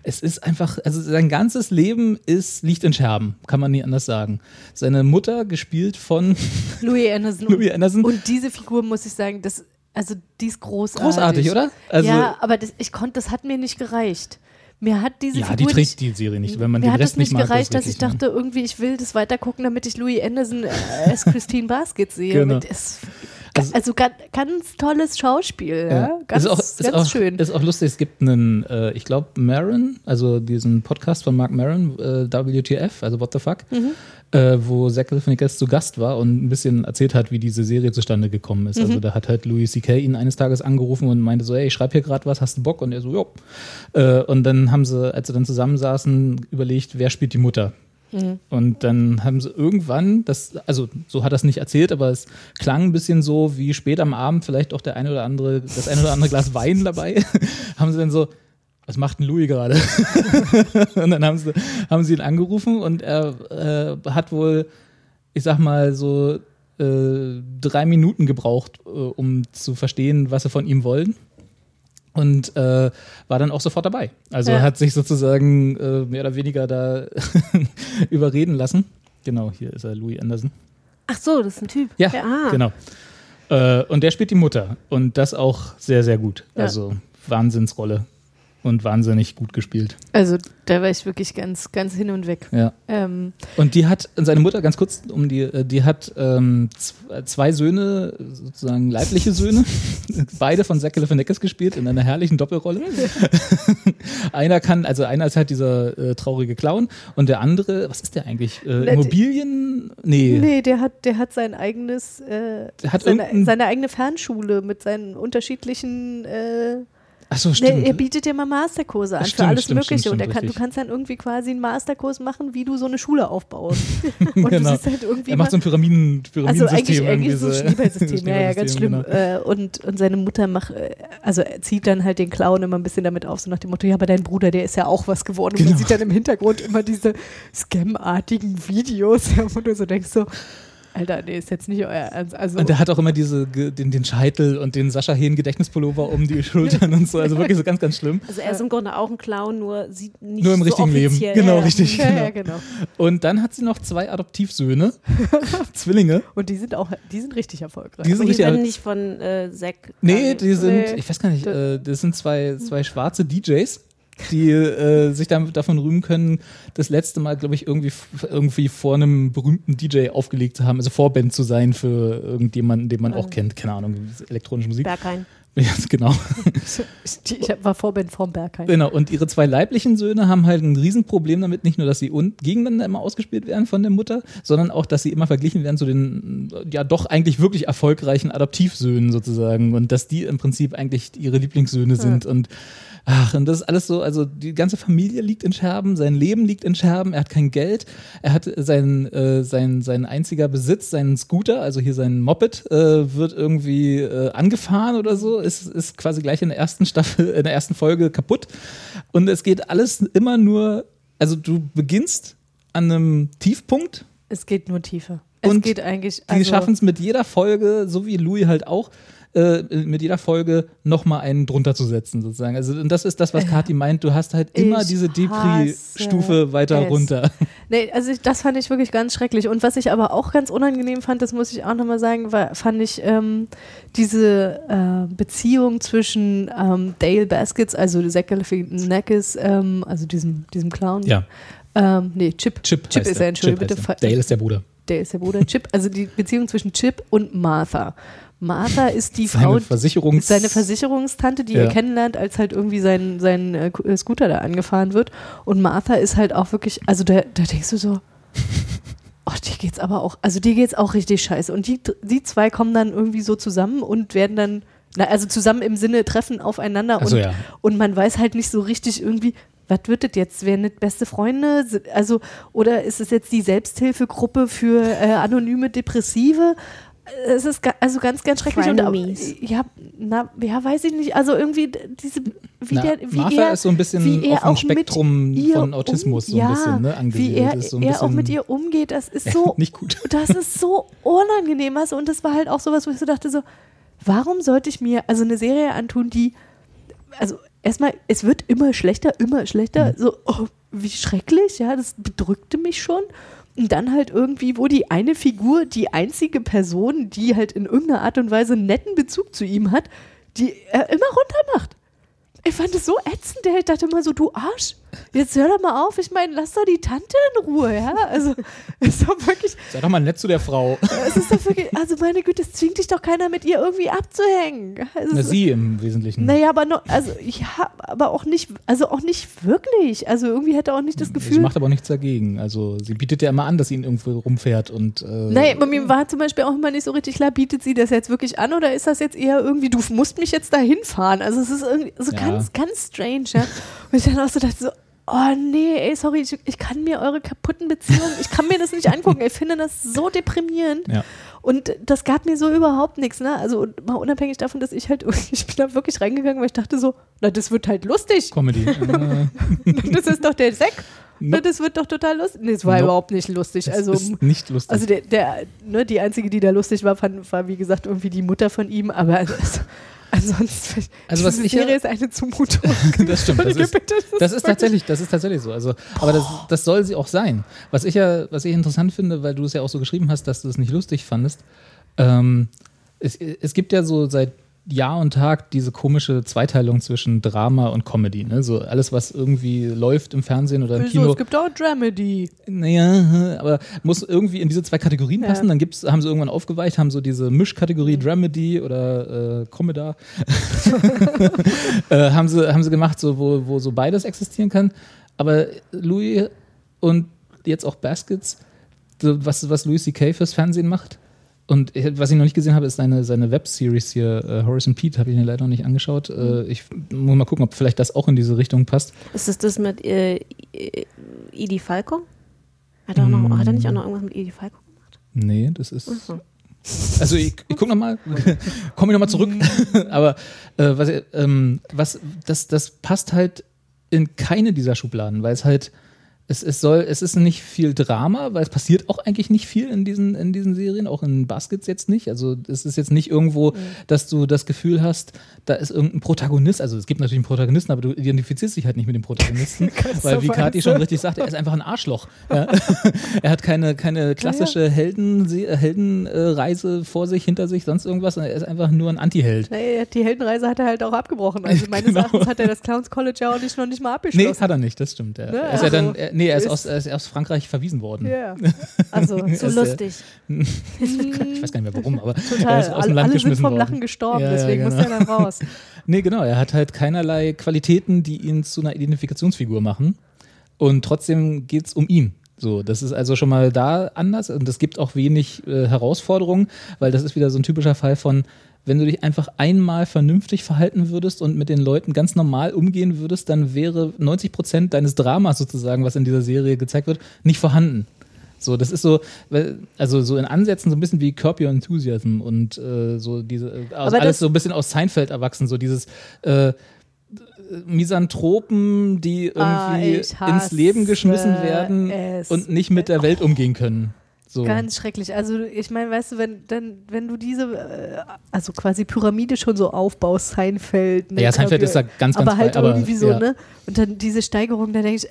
es ist einfach, also sein ganzes Leben ist, liegt in Scherben, kann man nie anders sagen. Seine Mutter, gespielt von Louis Anderson. Louis Anderson. Und diese Figur, muss ich sagen, das, also die ist großartig. Großartig, oder? Also, ja, aber das, ich konnte, das hat mir nicht gereicht. Mir hat diese ja, Figur die trägt nicht, die Serie nicht, wenn man mir den hat Rest es nicht mag, gereicht, dass ich dachte, irgendwie, ich will das weitergucken, damit ich Louis Anderson äh, als Christine Basket sehe. Genau. Also- also, ganz, ganz tolles Schauspiel, ja. Ja. Ganz, ist auch, ist ganz auch, schön. Ist auch lustig, es gibt einen, äh, ich glaube, Maron, also diesen Podcast von Mark Maron, äh, WTF, also What the Fuck, Mhm. äh, wo Zach Galifianakis zu Gast war und ein bisschen erzählt hat, wie diese Serie zustande gekommen ist. Mhm. Also da hat halt Louis C.K. ihn eines Tages angerufen und meinte so, ey, ich schreibe hier gerade was, hast du Bock? Und er so, jo. Äh, und dann haben sie, als sie dann zusammensaßen, überlegt, wer spielt die Mutter? Mhm. Und dann haben sie irgendwann, das, also so hat es nicht erzählt, aber es klang ein bisschen so, wie spät am Abend vielleicht auch der eine oder andere, das eine oder andere Glas Wein dabei, haben sie dann so, was macht denn Louis gerade? und dann haben sie, haben sie ihn angerufen und er äh, hat wohl, ich sag mal, so äh, drei Minuten gebraucht, äh, um zu verstehen, was sie von ihm wollen. Und äh, war dann auch sofort dabei. Also Ja. hat sich sozusagen äh, mehr oder weniger da überreden lassen. Genau, hier ist er, Louis Anderson. Ach so, das ist ein Typ. Ja, ah. genau. Äh, und der spielt die Mutter. Und das auch sehr, sehr gut. Ja. Also Wahnsinnsrolle. Und wahnsinnig gut gespielt. Also da war ich wirklich ganz, ganz hin und weg. Ja. Ähm, Und die hat, seine Mutter, ganz kurz, um die, äh, die hat ähm, z- zwei Söhne, sozusagen leibliche Söhne, beide von Zach Galifianakis gespielt, in einer herrlichen Doppelrolle. einer kann, also einer ist halt dieser äh, traurige Clown und der andere, was ist der eigentlich? Äh, Immobilien? Nee. nee, der hat, der hat sein eigenes, äh, Der hat seine, seine eigene Fernschule mit seinen unterschiedlichen äh, Ach so, stimmt. Er bietet dir mal Masterkurse an Ja, für stimmt, alles stimmt, Mögliche. stimmt, und stimmt, kann, du kannst dann irgendwie quasi einen Masterkurs machen, wie du so eine Schule aufbaust. Und Genau. du siehst halt irgendwie er macht so ein Pyramiden, also Pyramidensystem. eigentlich, eigentlich irgendwie so ein Schneeballsystem, ja, ja, ganz schlimm. Genau. Äh, und, und seine Mutter macht, äh, also er zieht dann halt den Clown immer ein bisschen damit auf, so nach dem Motto, ja, aber dein Bruder, der ist ja auch was geworden. Und Genau. man sieht dann im Hintergrund immer diese Scam-artigen Videos, wo du so denkst so, Alter, nee, ist jetzt nicht euer Ernst. Also, Und der hat auch immer diese, den, den Scheitel und den Sascha Hehn Gedächtnispullover um die Schultern und so. Also wirklich so ganz, ganz schlimm. Also er ist im Grunde auch ein Clown, nur sieht nicht Nur im so richtigen Leben. offiziell. Genau, Ja, richtig. ja, genau. ja, genau. Und dann hat sie noch zwei Adoptivsöhne, Zwillinge. Und die sind auch, die sind richtig erfolgreich. Die sind Und die richtig. werden nicht von äh, Zack. nee, die sind, Nee. ich weiß gar nicht, äh, das sind zwei, zwei schwarze DJs. Die äh, sich dann davon rühmen können, das letzte Mal, glaube ich, irgendwie, irgendwie vor einem berühmten DJ aufgelegt zu haben, also Vorband zu sein für irgendjemanden, den man auch kennt, keine Ahnung, elektronische Musik. Berghain. Ja, genau. Ich war Vorband vom Bergheim. Genau, und ihre zwei leiblichen Söhne haben halt ein Riesenproblem damit, nicht nur, dass sie gegeneinander immer ausgespielt werden von der Mutter, sondern auch, dass sie immer verglichen werden zu den, ja doch eigentlich wirklich erfolgreichen Adoptivsöhnen sozusagen und dass die im Prinzip eigentlich ihre Lieblingssöhne sind und Ach, und das ist alles so, also die ganze Familie liegt in Scherben, sein Leben liegt in Scherben, er hat kein Geld, er hat sein, äh, sein, sein einziger Besitz, seinen Scooter, also hier sein Moped, äh, wird irgendwie äh, angefahren oder so, ist, ist quasi gleich in der ersten Staffel, in der ersten Folge kaputt. Und es geht alles immer nur, also du beginnst an einem Tiefpunkt Es geht nur tiefer. Es Und geht eigentlich. die Also, schaffen es mit jeder Folge, so wie Louis halt auch, äh, mit jeder Folge nochmal einen drunter zu setzen, sozusagen. Also, und das ist das, was Kathi meint. Du hast halt immer Ich diese Depri-Stufe weiter es. runter. Nee, also ich, das fand ich wirklich ganz schrecklich. Und was ich aber auch ganz unangenehm fand, das muss ich auch nochmal sagen, war, fand ich ähm, diese äh, Beziehung zwischen ähm, Dale Baskets, also Zach Galifianakis, ähm, also diesem, diesem Clown. Ja, Ähm, nee, Chip. Chip. Chip ist er, Entschuldigung, Chip bitte. er. Dale ist der Bruder. Dale ist der Bruder. Chip, also die Beziehung zwischen Chip und Martha. Martha ist die Seine Frau, Versicherungs- seine Versicherungstante, die Ja. er kennenlernt, als halt irgendwie sein, sein äh, äh, Scooter da angefahren wird. Und Martha ist halt auch wirklich, also da, da denkst du so, oh, dir geht's aber auch, also dir geht's auch richtig scheiße. Und die, die zwei kommen dann irgendwie so zusammen und werden dann, na, also zusammen im Sinne treffen aufeinander Ach so, und, ja. und man weiß halt nicht so richtig irgendwie, was wird das jetzt? Werden das beste Freunde? Also, oder ist es jetzt die Selbsthilfegruppe für äh, anonyme Depressive? Es ist ga also ganz, ganz schrecklich. Und, ja, na, ja, weiß ich nicht. Also irgendwie diese, wie Na, der, wie Martha er, ist so ein bisschen wie er auf dem auch mit Spektrum ihr von Autismus so ein ja, bisschen, ne, Wie angesiedelt. er, Ist so ein er auch mit ihr umgeht, das ist so Nicht gut. das ist so unangenehm. Also, und das war halt auch sowas, wo ich so dachte, so, warum sollte ich mir also eine Serie antun, die, also erstmal, es wird immer schlechter, immer schlechter, so, oh, wie schrecklich, ja, das bedrückte mich schon. Und dann halt irgendwie, wo die eine Figur, die einzige Person, die halt in irgendeiner Art und Weise einen netten Bezug zu ihm hat, die er immer runter macht. Ich fand es so ätzend, ich dachte immer so, du Arsch, jetzt hör doch mal auf, ich meine, lass doch die Tante in Ruhe, ja, also, ist doch wirklich, Sei doch mal nett zu der Frau. es ist doch wirklich, also meine Güte, es zwingt dich doch keiner mit ihr irgendwie abzuhängen. Es Na, sie im Wesentlichen. Naja, aber noch, also ja, aber auch nicht, also auch nicht wirklich. Also irgendwie hätte auch nicht das Sie Gefühl. macht aber auch nichts dagegen. Also sie bietet ja immer an, dass sie ihn irgendwo rumfährt und äh, Nein, bei mir war zum Beispiel auch immer nicht so richtig klar, bietet sie das jetzt wirklich an oder ist das jetzt eher irgendwie, du musst mich jetzt dahin fahren? Also es ist irgendwie so Ja. ganz, ganz strange, ja. Und ich dann auch so dachte so, oh nee, ey, sorry, ich, ich kann mir eure kaputten Beziehungen, ich kann mir das nicht angucken. Ich finde das so deprimierend. Ja. Und das gab mir so überhaupt nichts, ne? Also mal unabhängig davon, dass ich halt, ich bin da wirklich reingegangen, weil ich dachte so, na, das wird halt lustig. Comedy. Äh, Das ist doch der. Na, Nope. das wird doch total lustig. Nee, es war Nope. überhaupt nicht lustig. das Also, ist nicht lustig. also der, der, ne, die einzige, die da lustig war, fand, war wie gesagt irgendwie die Mutter von ihm. Aber also, ansonsten, Also was diese ich Serie ist eine Zumutung. das stimmt. Das ist, das ist tatsächlich, das ist tatsächlich so. Also, aber das, das soll sie auch sein. Was ich ja, was ich interessant finde, weil du es ja auch so geschrieben hast, dass du es nicht lustig fandest. Ähm, es, es gibt ja so seit Jahr und Tag diese komische Zweiteilung zwischen Drama und Comedy. Ne? So alles, was irgendwie läuft im Fernsehen oder im Wieso? Kino. Es gibt auch Dramedy. Naja, aber muss irgendwie in diese zwei Kategorien Ja. passen. Dann gibt's, haben sie irgendwann aufgeweicht, haben so diese Mischkategorie Dramedy oder äh, Comeda. äh, haben, sie, haben sie gemacht, so, wo, wo so beides existieren kann. Aber Louis und jetzt auch Baskets, was, was Louis C.K. fürs Fernsehen macht. Und was ich noch nicht gesehen habe, ist seine, seine Webseries hier, äh, Horace and Pete, habe ich mir leider noch nicht angeschaut. Äh, ich muss mal gucken, ob vielleicht das auch in diese Richtung passt. Ist das das mit äh, äh, Idi Falco? Hat er, noch, hat er nicht auch noch irgendwas mit Idi Falco gemacht? Nee, das ist. Achso. Also ich, ich gucke nochmal, komme ich nochmal zurück. Aber äh, was, ähm, was das, das passt halt in keine dieser Schubladen, weil es halt, es, es soll, es ist nicht viel Drama, weil es passiert auch eigentlich nicht viel in diesen, in diesen Serien, auch in Baskets jetzt nicht. Also es ist jetzt nicht irgendwo, dass du das Gefühl hast, da ist irgendein Protagonist. Also es gibt natürlich einen Protagonisten, aber du identifizierst dich halt nicht mit dem Protagonisten, weil wie Kati schon richtig sagt, er ist einfach ein Arschloch. Ja. er hat keine, keine klassische Helden, Heldenreise vor sich, hinter sich, sonst irgendwas. Er ist einfach nur ein Anti-Held. Nee, die Heldenreise hat er halt auch abgebrochen. Also meines Genau. Erachtens hat er das Clowns College ja auch nicht, noch nicht mal abgeschlossen. Nee, hat er nicht, das stimmt. Ja. Ne, er also dann, er, nee, er ist, ist- aus, er ist aus Frankreich verwiesen worden. Ja. Also Er zu lustig. Ich weiß gar nicht mehr warum, aber er Total. ist aus dem Land alle sind geschmissen vom worden. Lachen gestorben, ja, deswegen genau. muss er dann raus. Nee, genau, er hat halt keinerlei Qualitäten, die ihn zu einer Identifikationsfigur machen. Und trotzdem geht es um ihn. So, das ist also schon mal da anders und es gibt auch wenig äh, Herausforderungen, weil das ist wieder so ein typischer Fall von, wenn du dich einfach einmal vernünftig verhalten würdest und mit den Leuten ganz normal umgehen würdest, dann wäre 90 Prozent deines Dramas sozusagen, was in dieser Serie gezeigt wird, nicht vorhanden. So, das ist so, also so in Ansätzen so ein bisschen wie Curb Your Enthusiasm und äh, so diese, Aber alles so ein bisschen aus Seinfeld erwachsen, so dieses äh, Misanthropen, die irgendwie Ah, ins Leben geschmissen werden es. und nicht mit der Welt umgehen können. So. Ganz schrecklich. Also ich meine, weißt du, wenn, dann, wenn du diese, äh, also quasi Pyramide schon so aufbaust, Seinfeld. Ne, Ja, Seinfeld ist da ganz, ganz Aber halt frei, aber, irgendwie so, ja. ne? Und dann diese Steigerung, da denke ich,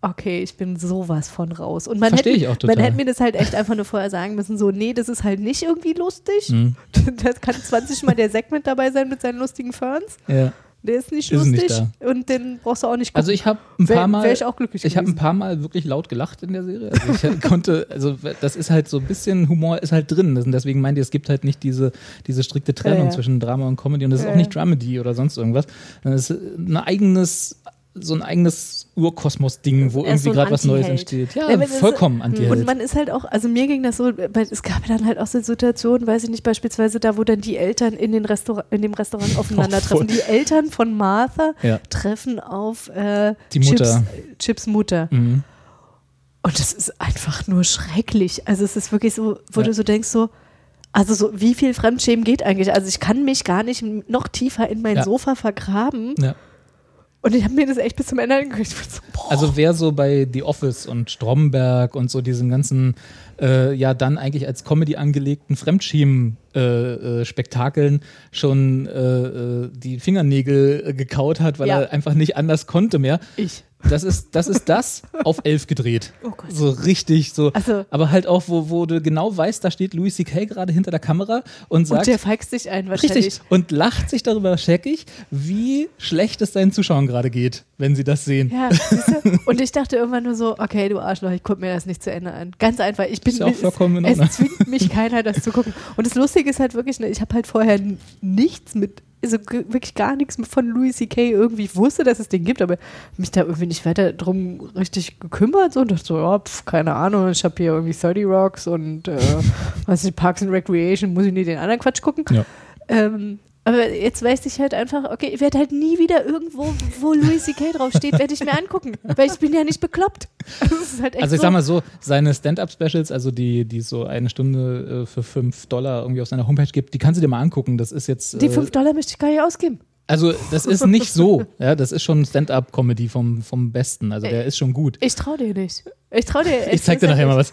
okay, ich bin sowas von raus. Und man Versteh hätte, ich auch man total. hätte mir das halt echt einfach nur vorher sagen müssen, so, nee, das ist halt nicht irgendwie lustig. Mhm. Das kann 20 Mal der Segment dabei sein mit seinen lustigen Ferns. Ja. Der ist nicht Ist nicht lustig. und den brauchst du auch nicht gucken. Also ich habe ein Wär- paar Mal, wär ich auch glücklich ich habe ein paar Mal wirklich laut gelacht in der Serie. Also ich konnte, also das ist halt so ein bisschen Humor ist halt drin. Und deswegen meinte ich, es gibt halt nicht diese, diese strikte Trennung Ja, ja. zwischen Drama und Comedy und das ist Ja, auch nicht. Dramedy oder sonst irgendwas. Das ist ein eigenes, so ein eigenes Urkosmos-Ding, wo Er irgendwie so gerade was Neues entsteht. Ja, Ja, vollkommen anti Und man ist halt auch, also mir ging das so, es gab dann halt auch so Situationen, weiß ich nicht, beispielsweise da, wo dann die Eltern in, den Restaurant, in dem Restaurant aufeinandertreffen. Die Eltern von Martha Ja. treffen auf äh, Die Chips, Mutter. Chips Mutter. Mhm. Und das ist einfach nur schrecklich. Also es ist wirklich so, wo Ja. du so denkst, so, also so, wie viel Fremdschämen geht eigentlich? Also ich kann mich gar nicht noch tiefer in mein. Sofa vergraben. Ja. Und ich habe mir das echt bis zum Ende war so. Also wer so bei The Office und Stromberg und so diesen ganzen, äh, ja dann eigentlich als Comedy angelegten Fremdschämen-Spektakeln schon äh, äh, die Fingernägel äh, gekaut hat, weil Ja. er einfach nicht anders konnte mehr. ich. Das ist das, ist das auf elf gedreht. Oh Gott. So richtig so. Also- aber halt auch, wo, wo du genau weißt, da steht Louis C.K. gerade hinter der Kamera und sagt, Und der feigst dich ein wahrscheinlich. Richtig. Und lacht sich darüber scheckig, wie schlecht es seinen Zuschauern gerade geht, wenn sie das sehen. Ja, und ich dachte irgendwann nur so, okay, du Arschloch, ich gucke mir das nicht zu Ende an. Ganz einfach, ich bin Ist ja auch vollkommen es, es zwingt mich keiner, das zu gucken. Und das Lustige ist halt wirklich, ne, ich habe halt vorher nichts mit, also wirklich gar nichts von Louis C.K. irgendwie. Ich wusste, dass es den gibt, aber mich da irgendwie nicht weiter drum richtig gekümmert so, und dachte so, ja, pf, keine Ahnung, ich habe hier irgendwie 30 Rocks und äh, was ist Parks and Recreation, muss ich nicht den anderen Quatsch gucken. Ja. Ähm, aber jetzt weiß ich halt einfach, okay, ich werde halt nie wieder irgendwo, wo Louis C.K. draufsteht, werde ich mir angucken, weil ich bin ja nicht bekloppt. Das ist halt echt Also ich so. sag mal so, seine Stand-Up-Specials, also die, die so eine Stunde äh, für 5 Dollar irgendwie auf seiner Homepage gibt, die kannst du dir mal angucken. Das ist jetzt. die äh, 5 Dollar möchte ich gar nicht ausgeben. Also das ist nicht so. Ja, das ist schon Stand-Up-Comedy vom, vom Besten. Also der ist schon gut. Ich traue dir nicht. Ich traue dir Ich zeig dir nachher mal was.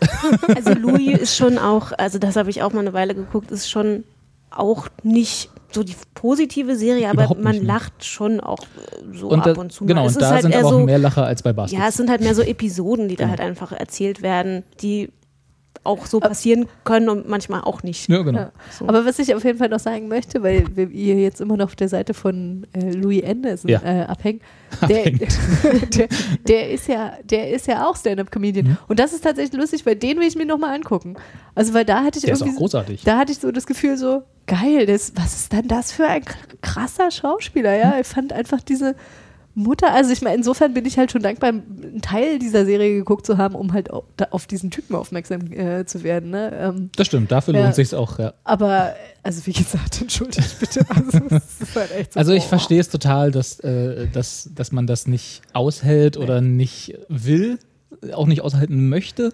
Also Louis ist schon auch, also das habe ich auch mal eine Weile geguckt, ist schon auch nicht so die positive Serie, aber Überhaupt man nicht, ne? lacht schon auch äh, so Und da, ab und zu genau, mal. Es und da halt sind aber auch so, mehr Lacher als bei Baskets. Ja, es sind halt mehr so Episoden, die da Genau. halt einfach erzählt werden, die auch so passieren können und manchmal auch nicht. ja, genau. Ja. So. Aber was ich auf jeden Fall noch sagen möchte, weil wir ihr jetzt immer noch auf der Seite von äh, Louis Anderson Ja. äh, abhängen, der, der, der, ist ja, der ist ja auch Stand-Up-Comedian. Mhm. Und das ist tatsächlich lustig, weil den will ich mir nochmal angucken. Also, weil da hatte ich Der ist irgendwie. auch großartig. Da hatte ich so das Gefühl, so, geil, das, was ist denn das für ein krasser Schauspieler, ja? Ich fand einfach diese Mutter, also ich meine, insofern bin ich halt schon dankbar, einen Teil dieser Serie geguckt zu haben, um halt auf diesen Typen aufmerksam äh, zu werden, ne? Ähm, Das stimmt, dafür lohnt sich's auch, ja. aber, also wie gesagt, entschuldigt bitte. Also, halt so, Also ich boah. verstehe es total, dass, äh, dass, dass man das nicht aushält oder nicht will, auch nicht aushalten möchte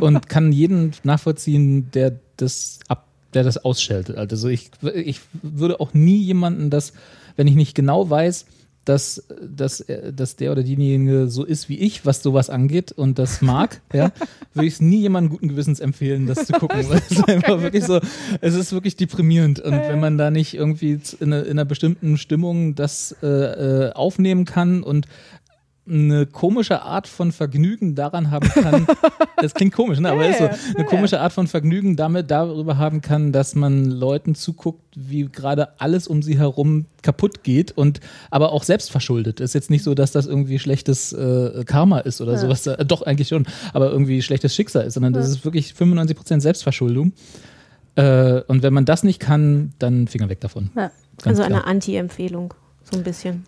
und kann jeden nachvollziehen, der das ab, der das ausschaltet. Also ich, ich würde auch nie jemanden das, wenn ich nicht genau weiß, dass, dass, äh, dass der oder diejenige so ist wie ich, was sowas angeht und das mag, ja, würde ich es nie jemandem guten Gewissens empfehlen, das zu gucken. Es ist einfach wirklich so, es ist wirklich deprimierend. Und wenn man da nicht irgendwie in, einer- in einer bestimmten Stimmung das äh, äh, aufnehmen kann und eine komische Art von Vergnügen daran haben kann, das klingt komisch, ne? aber ist so, eine komische Art von Vergnügen damit darüber haben kann, dass man Leuten zuguckt, wie gerade alles um sie herum kaputt geht und aber auch selbst verschuldet. Ist jetzt nicht so, dass das irgendwie schlechtes äh, Karma ist oder sowas, äh, doch eigentlich schon, aber irgendwie schlechtes Schicksal ist, sondern das ist wirklich 95% Selbstverschuldung. Äh, und wenn man das nicht kann, dann Finger weg davon. Ja. Also klar. eine Anti-Empfehlung, so ein bisschen.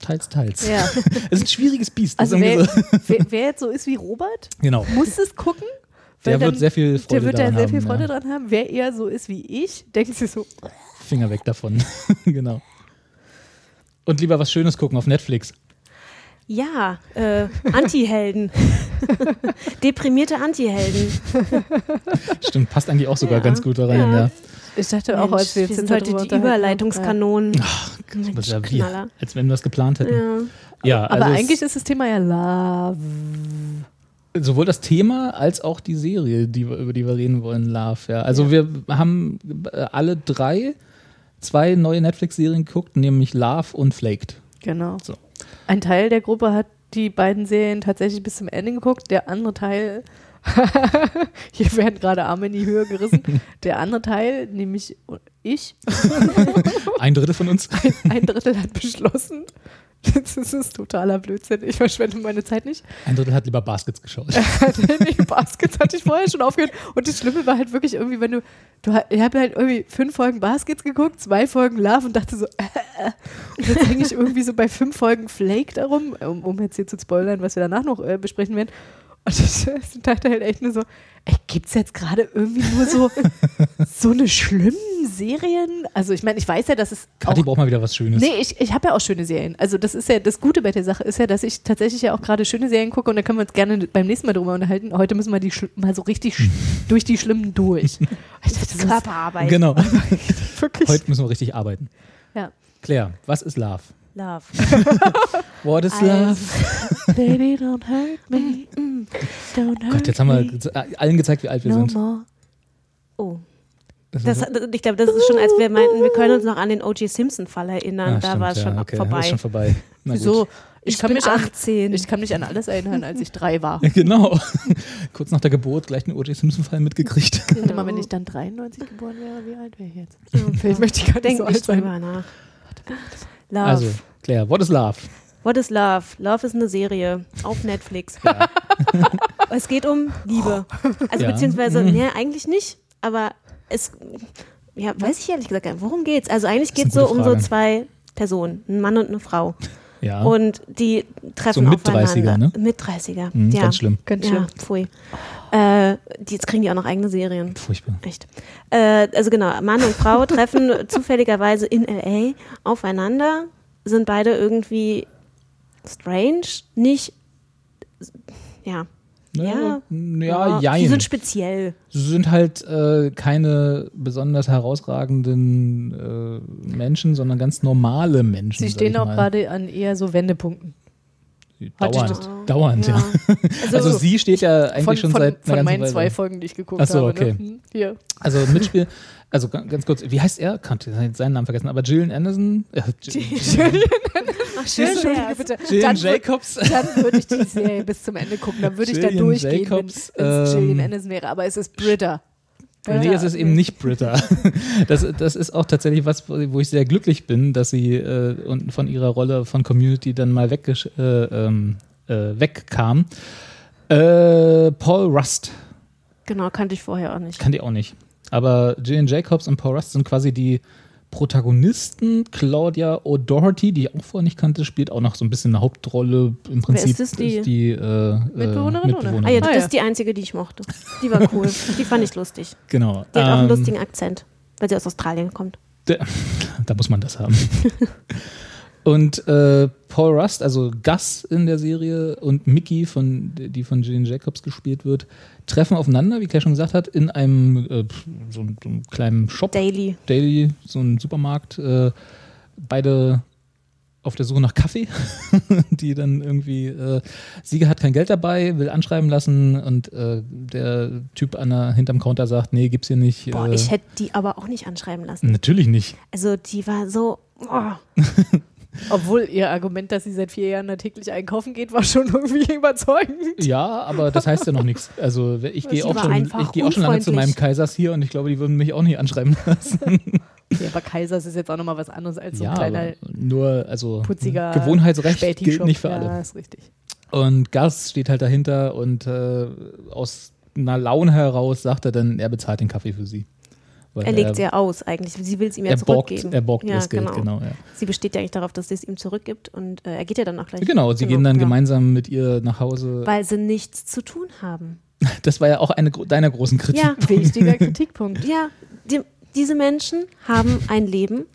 Teils, teils. Ja. Es ist ein schwieriges Biest. Also wer, so, wer, wer jetzt so ist wie Robert, genau. muss es gucken. Der weil wird dann- sehr viel Freude Der wird da daran sehr haben, viel Freude ja. dran haben. Wer eher so ist wie ich, denkt sich so, Finger weg davon. genau. Und lieber was Schönes gucken auf Netflix. Ja, äh, Anti-Helden. Deprimierte Anti-Helden. Stimmt, passt eigentlich auch sogar Ja. ganz gut da rein, Ja. Ich dachte auch, als wir wir jetzt sind heute die. Überleitungskanonen. Ist ja wie, als wenn wir es geplant hätten. Ja. Ja, Aber also eigentlich ist das Thema ja Love. sowohl das Thema als auch die Serie, die, wir- über die wir reden wollen, Love. Ja. Also wir haben äh, alle drei zwei neue Netflix-Serien geguckt, nämlich Love und Flaked. Genau. So. Ein Teil der Gruppe hat die beiden Serien tatsächlich bis zum Ende geguckt. Der andere Teil, hier werden gerade Arme in die Höhe gerissen. Der andere Teil, nämlich ich, Ein Drittel von uns. ein Drittel hat beschlossen, das ist totaler Blödsinn. Ich verschwende meine Zeit nicht. Ein Drittel hat lieber Baskets geschaut. nee, Baskets hatte ich vorher schon aufgehört. Und das Schlimme war halt wirklich irgendwie, wenn du, du ich habe halt irgendwie fünf Folgen Baskets geguckt, zwei Folgen Love und dachte so, äh, und jetzt hänge ich irgendwie so bei fünf Folgen Flake darum, um, um jetzt hier zu spoilern, was wir danach noch äh, besprechen werden. Und ich ich dachte halt echt nur so, ey, gibt's jetzt gerade irgendwie nur so, so eine schlimmen Serien? Also ich meine, ich weiß ja, dass es Kathi auch braucht mal wieder was Schönes. Nee, ich, ich habe ja auch schöne Serien. Also das ist ja das Gute bei der Sache ist ja, dass ich tatsächlich ja auch gerade schöne Serien gucke und da können wir uns gerne beim nächsten Mal drüber unterhalten. Heute müssen wir die mal so richtig durch die Schlimmen durch. Ich dachte, das ist Körperarbeit. Genau. wirklich. Heute müssen wir richtig arbeiten. Ja. Claire, was ist Love? Love. What is Love? Baby, don't hurt me. Don't hurt Gott, jetzt haben wir me. ge- allen gezeigt, wie alt wir no sind. more. Oh. Das ich glaube, das ist schon, als wir meinten, wir können uns noch an den O.J. Simpson-Fall erinnern. Ah, da stimmt, war es ja, schon okay, vorbei. Ist schon vorbei. Na gut. Wieso? Ich, Ich kann bin mich an, 18. ich kann mich an alles erinnern, als ich drei war. Genau. Kurz nach der Geburt gleich einen O.J. Simpson-Fall mitgekriegt. Warte mal, wenn ich dann 93 geboren wäre, wie alt wäre ich jetzt? Vielleicht möchte ich gar nicht Denk so alt nicht sein. drüber nach. Love. Also, Claire, what is Love? What is Love? Love ist eine Serie auf Netflix. es geht um Liebe. Also Ja. beziehungsweise, Mhm. nee, eigentlich nicht, aber es, ja, weiß ich ehrlich gesagt gar nicht. Worum geht's? Also eigentlich geht es so um so Frage. zwei Personen, ein Mann und eine Frau. Ja. Und die treffen So Mit-Dreißiger, aufeinander. ne? Mit 30er, Hm, ja. Ganz schlimm. Ganz Ja, schlimm. pfui. Äh, die, jetzt kriegen die auch noch eigene Serien. Furchtbar. Echt. Äh, also genau, Mann und Frau treffen zufälligerweise in L.A. aufeinander, sind beide irgendwie strange, nicht, ja. Ja, Ja, ja, Die sind speziell. Sie sind halt äh, keine besonders herausragenden äh, Menschen, sondern ganz normale Menschen. Sie stehen auch gerade an eher so Wendepunkten. Dauernd, das- dauernd, ja. Also, sie steht ja eigentlich von, schon von, seit von meinen Weile. zwei Folgen, die ich geguckt Ach so, habe. okay. Ne? Hier. Also Mitspiel, also ga- ganz kurz, wie heißt er? Kannte seinen Namen vergessen, aber Gillian Anderson, äh, Ach, schön Entschuldige bitte. Wür- Jacobs. dann würde ich die Serie bis zum Ende gucken. Dann würde ich da durchgehen, Jacobs, wenn es ähm, Gillian Anderson wäre. Aber es ist Britta. Nee, es ist eben nicht Britta. Das, das ist auch tatsächlich was, wo ich sehr glücklich bin, dass sie äh, und von ihrer Rolle von Community dann mal weggesch- äh, ähm, äh, wegkam. Äh, Paul Rust, Genau, kannte ich vorher auch nicht. kann die auch nicht. Aber Gillian Jacobs und Paul Rust sind quasi die Protagonisten. Claudia O'Doherty, die ich auch vorher nicht kannte, spielt auch noch so ein bisschen eine Hauptrolle. Im Prinzip ist das, die die äh, Mitbewohnerin, äh, oder? Ah ja, Ah, das ja. ist die einzige, die ich mochte. Die war cool. die fand ich lustig. Genau. Die hat auch einen Ähm, lustigen Akzent, weil sie aus Australien kommt. Der, da muss man das haben. und äh, Paul Rust, also Gus in der Serie und Mickey, von, die von Gillian Jacobs gespielt wird, treffen aufeinander, wie Claire schon gesagt hat, in einem äh, so, so einem kleinen Shop. Daily. Daily, so ein Supermarkt. Äh, beide auf der Suche nach Kaffee, die dann irgendwie, äh, Sieger hat kein Geld dabei, will anschreiben lassen und äh, der Typ an der, hinterm Counter sagt, nee, gibt's hier nicht. Boah, äh, ich hätte die aber auch nicht anschreiben lassen. Natürlich nicht. Also die war so, oh, Obwohl ihr Argument, dass sie seit vier Jahren da täglich einkaufen geht, war schon irgendwie überzeugend. Ja, aber das heißt ja noch nichts. Also ich gehe auch schon, ich gehe auch schon lange zu meinem. Kaisers hier und ich glaube, die würden mich auch nicht anschreiben lassen. Ja, aber Kaisers ist jetzt auch nochmal was anderes als so ja, ein kleiner nur, also putziger Gewohnheitsrecht gilt nicht für Ja, alle. ist richtig. Und Gas steht halt dahinter und äh, aus einer Laune heraus sagt er dann, er bezahlt den Kaffee für sie. Er legt sie ja aus eigentlich. Sie will es ihm ja er borgt, zurückgeben. er borgt ja, das Geld, genau. genau. ja. Sie besteht ja eigentlich darauf, dass sie es ihm zurückgibt und äh, er geht ja dann auch gleich. Genau, sie gehen dann ja. gemeinsam mit ihr nach Hause. Weil sie nichts zu tun haben. Das war ja auch eine deiner großen Kritik. Ja, Wichtiger Kritikpunkt. ja die, diese Menschen haben ein Leben,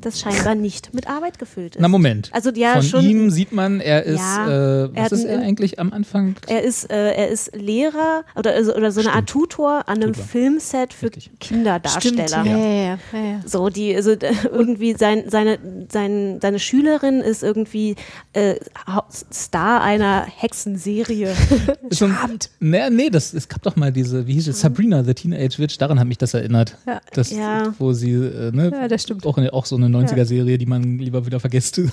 das scheinbar nicht mit Arbeit gefüllt ist. Na Moment. Also ja, Von schon. ihm sieht man, er ist, Ja, äh, er was hat ist er eigentlich am Anfang? Er ist, äh, er ist Lehrer oder, also- oder so eine Art Tutor an einem Tutor. Filmset für Richtig. Kinderdarsteller. ja, ja, ja, ja. So, die, also irgendwie sein, seine, sein, seine Schülerin ist irgendwie äh, Star einer Hexenserie. So ein- Nee, nee, das, es gab doch mal diese, wie hieß es, Sabrina, the Teenage Witch, daran hat mich das erinnert. Ja. Das, Ja. Wo sie, äh, ne, Ja, das stimmt. Auch, auch so eine 90er-Serie, die man lieber wieder vergisst.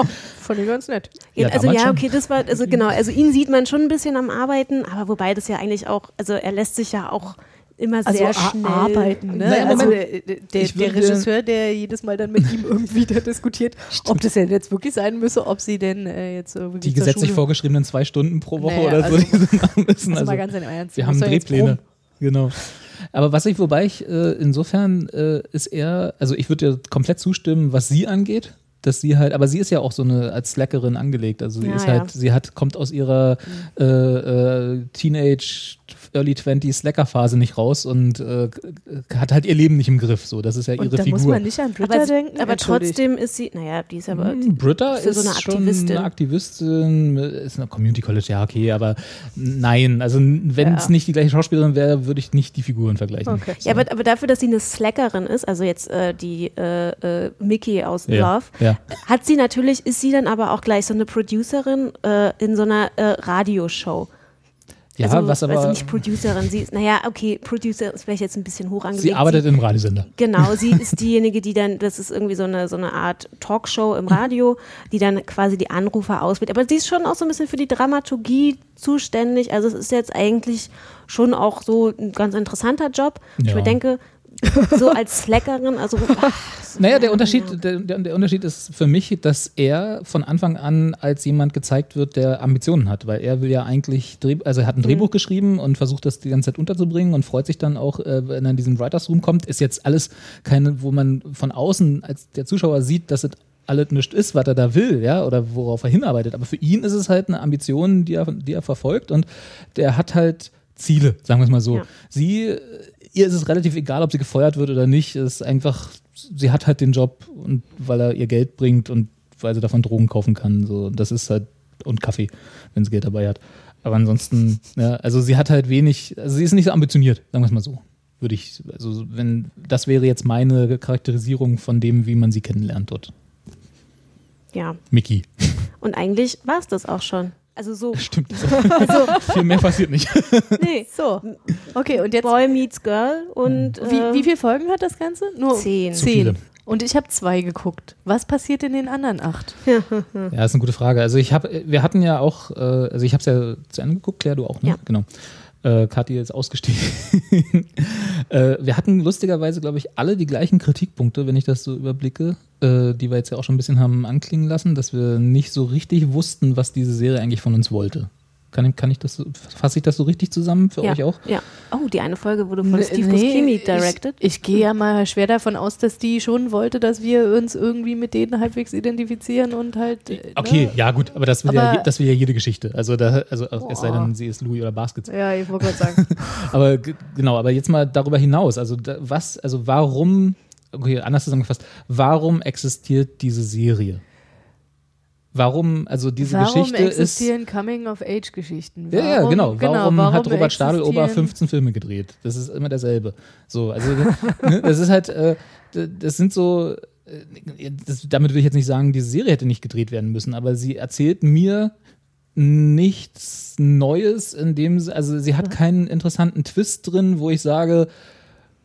Oh, fand ich ganz nett. Ja, also ja, okay, das war, also genau, also ihn sieht man schon ein bisschen am Arbeiten, aber wobei das ja eigentlich auch, also er lässt sich ja auch immer Also sehr schnell arbeiten, ne? Naja, also der, der, der Regisseur, der jedes Mal dann mit ihm irgendwie da diskutiert, ob das denn jetzt wirklich sein müsse, ob sie denn äh, jetzt irgendwie Die gesetzlich Schule- vorgeschriebenen zwei Stunden pro Woche Naja, oder so, also- die sie machen müssen. Also, Also, mal ganz im Ernst. wir haben Drehpläne. Genau. Aber was ich, wobei ich, äh, insofern äh, ist er, also ich würde dir komplett zustimmen, was sie angeht. Dass sie halt, aber sie ist ja auch so eine als Slackerin angelegt. Also sie Ja, ist ja. halt, sie hat, kommt aus ihrer äh, äh, Teenage, Early 20 Slacker-Phase nicht raus und äh, hat halt ihr Leben nicht im Griff. So, das ist ja ihre Und da Figur. muss man nicht an Britta Aber, denken. aber trotzdem ist sie, naja, die ist aber, Hm, Britta ist so eine schon Aktivistin. eine Aktivistin, ist eine Community College, ja, okay, aber nein, also wenn es Ja. nicht die gleiche Schauspielerin wäre, würde ich nicht die Figuren vergleichen. Okay. ja, aber, aber dafür, dass sie eine Slackerin ist, also jetzt äh, die äh, äh, Mickey aus Ja, Love, ja. hat sie natürlich, ist sie dann aber auch gleich so eine Producerin äh, in so einer äh, Radioshow. Ja, also, was aber. Also nicht Producerin, sie ist, naja, okay, Producer ist vielleicht jetzt ein bisschen hoch angelegt. sie arbeitet im Radiosender. Genau, sie ist diejenige, die dann, das ist irgendwie so eine, so eine Art Talkshow im Radio, die dann quasi die Anrufer auswählt. Aber sie ist schon auch so ein bisschen für die Dramaturgie zuständig. Also es ist jetzt eigentlich schon auch so ein ganz interessanter Job. Ich Ja. mir denke, so als Slackerin, also Naja, der Unterschied, der, der, Unterschied ist für mich, dass er von Anfang an als jemand gezeigt wird, der Ambitionen hat, weil er will ja eigentlich, also er hat ein Drehbuch geschrieben und versucht das die ganze Zeit unterzubringen und freut sich dann auch, äh, wenn er in diesen Writers Room kommt, ist jetzt alles keine, wo man von außen als der Zuschauer sieht, dass es alles nichts ist, was er da will, ja, oder worauf er hinarbeitet. Aber für ihn ist es halt eine Ambition, die er, die er verfolgt und der hat halt Ziele, sagen wir es mal so. Ja. Sie, ihr ist es relativ egal, ob sie gefeuert wird oder nicht. Es ist einfach, sie hat halt den Job und weil er ihr Geld bringt und weil sie davon Drogen kaufen kann. So, das ist halt und Kaffee, wenn sie Geld dabei hat. Aber ansonsten, ja, also sie hat halt wenig, also sie ist nicht so ambitioniert, sagen wir es mal so. Würde ich, also wenn, das wäre jetzt meine Charakterisierung von dem, wie man sie kennenlernt dort. ja. Mickey. Und eigentlich war es das auch schon. Also so, Stimmt. Also, viel mehr passiert nicht. nee, So, okay, und jetzt. Boy meets Girl und Wie, äh, wie viele Folgen hat das Ganze? Nur Zehn. Viele. Und ich habe zwei geguckt. Was passiert in den anderen acht? Ja, ist eine gute Frage. Also ich habe, wir hatten ja auch, äh, also ich habe es ja zu Ende geguckt, Claire, du auch, ne? Ja. Genau. Äh, Kathi ist ausgestiegen. äh, wir hatten lustigerweise, glaube ich, alle die gleichen Kritikpunkte, wenn ich das so überblicke, äh, die wir jetzt ja auch schon ein bisschen haben anklingen lassen, dass wir nicht so richtig wussten, was diese Serie eigentlich von uns wollte. Kann, ich- kann ich das, so- fasse ich das so richtig zusammen für ja, euch auch? Ja. Oh, die eine Folge wurde von Nee, Steve nee, Buscemi directed. Ich, ich gehe ja mal schwer davon aus, dass die schon wollte, dass wir uns irgendwie mit denen halbwegs identifizieren und halt. äh, Okay, Ne? ja gut, aber das will, ja, Aber- je- das will ja jede Geschichte. Also, da, also es sei denn, sie ist Louis oder Baskets. Ja, ich wollte gerade sagen. Aber genau, aber jetzt mal darüber hinaus. Also da, was, also warum, okay, anders zusammengefasst, warum existiert diese Serie? Warum, also diese warum Geschichte ist. existieren Coming-of-Age-Geschichten? Ja, ja, genau. Warum, hat Robert Stadelober existieren- 15 Filme gedreht? Das ist immer derselbe. So, also ne, das ist halt, äh, das sind so, äh, das, damit will ich jetzt nicht sagen, diese Serie hätte nicht gedreht werden müssen, aber sie erzählt mir nichts Neues, in dem sie, also sie hat keinen interessanten Twist drin, wo ich sage,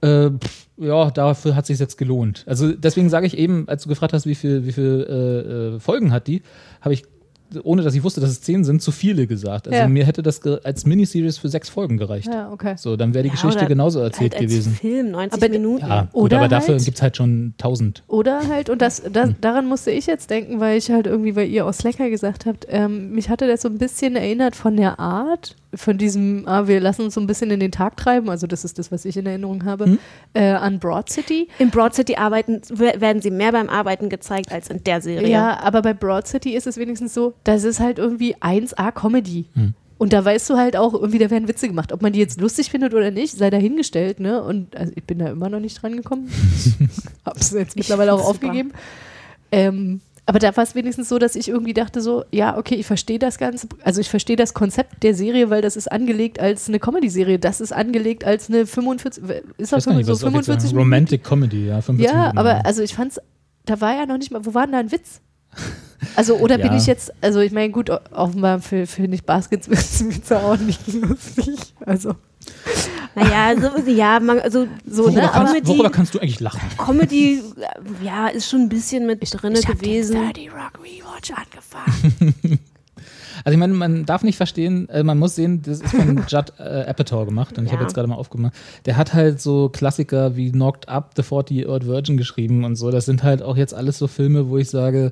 äh, pff, ja, dafür hat sich jetzt gelohnt. Also deswegen sage ich eben, als du gefragt hast, wie viel, wie viel äh, äh, Folgen hat die, habe ich ohne dass ich wusste, dass es zehn sind, zu viele gesagt. Also Ja. mir hätte das als Miniseries für sechs Folgen gereicht. Ja, okay. So, dann wäre die Ja, Geschichte genauso erzählt halt als gewesen. Film, 90 Aber- Minuten. Ja, gut, Oder aber dafür halt- gibt es halt schon tausend. Oder halt, und das, das, Hm. daran musste ich jetzt denken, weil ich halt irgendwie, weil ihr aus Slacker gesagt habt, ähm, mich hatte das so ein bisschen erinnert von der Art, von diesem, ah, wir lassen uns so ein bisschen in den Tag treiben, also das ist das, was ich in Erinnerung habe, Hm. äh, an Broad City. In Broad City arbeiten, werden sie mehr beim Arbeiten gezeigt als in der Serie. Ja, aber bei Broad City ist es wenigstens so, das ist halt irgendwie 1A Comedy. Hm. Und da weißt du halt auch, irgendwie, da werden Witze gemacht. Ob man die jetzt lustig findet oder nicht, sei dahingestellt, ne? Und also ich bin da immer noch nicht dran gekommen. Hab's jetzt mittlerweile auch super. aufgegeben. Ähm, aber da war es wenigstens so, dass ich irgendwie dachte so, ja, okay, ich verstehe das Ganze, also ich verstehe das Konzept der Serie, weil das ist angelegt als eine Comedy-Serie. Das ist angelegt als eine 45, ist das so was es offiziell- 45 Minuten? Romantic Comedy, ja. 45 Ja, Minuten, aber also ich fand's, da war ja noch nicht mal, wo war denn da ein Witz? Also, oder bin Ja. ich jetzt, also ich meine, gut, offenbar fi- finde ich Baskets-Witze auch nicht lustig. Also, Naja, so, ja, man, also so, worüber, ne, kannst, Comedy, worüber kannst du eigentlich lachen? Comedy, äh, ja, ist schon ein bisschen mit drinne gewesen. Rock Rewatch angefangen. Also ich meine, man darf nicht verstehen, äh, man muss sehen, das ist von Judd äh, Apatow gemacht und ich Ja. habe jetzt gerade mal aufgemacht. Der hat halt so Klassiker wie Knocked Up, The 40-Year-Old Virgin geschrieben und so. Das sind halt auch jetzt alles so Filme, wo ich sage,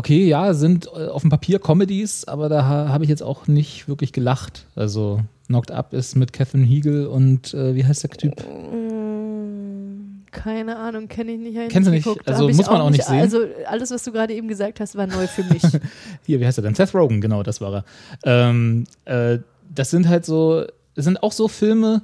okay, ja, sind äh, auf dem Papier Comedies, aber da ha habe ich jetzt auch nicht wirklich gelacht. Also Knocked Up ist mit Catherine Hegel und äh, wie heißt der Typ? Keine Ahnung, kenne ich nicht. ich Kennst du nicht? geguckt. Also muss man auch nicht sehen. Also alles, was du gerade eben gesagt hast, war neu für mich. Hier, wie heißt er denn? Seth Rogen, genau, das war er. Ähm, äh, das sind halt so, das sind auch so Filme,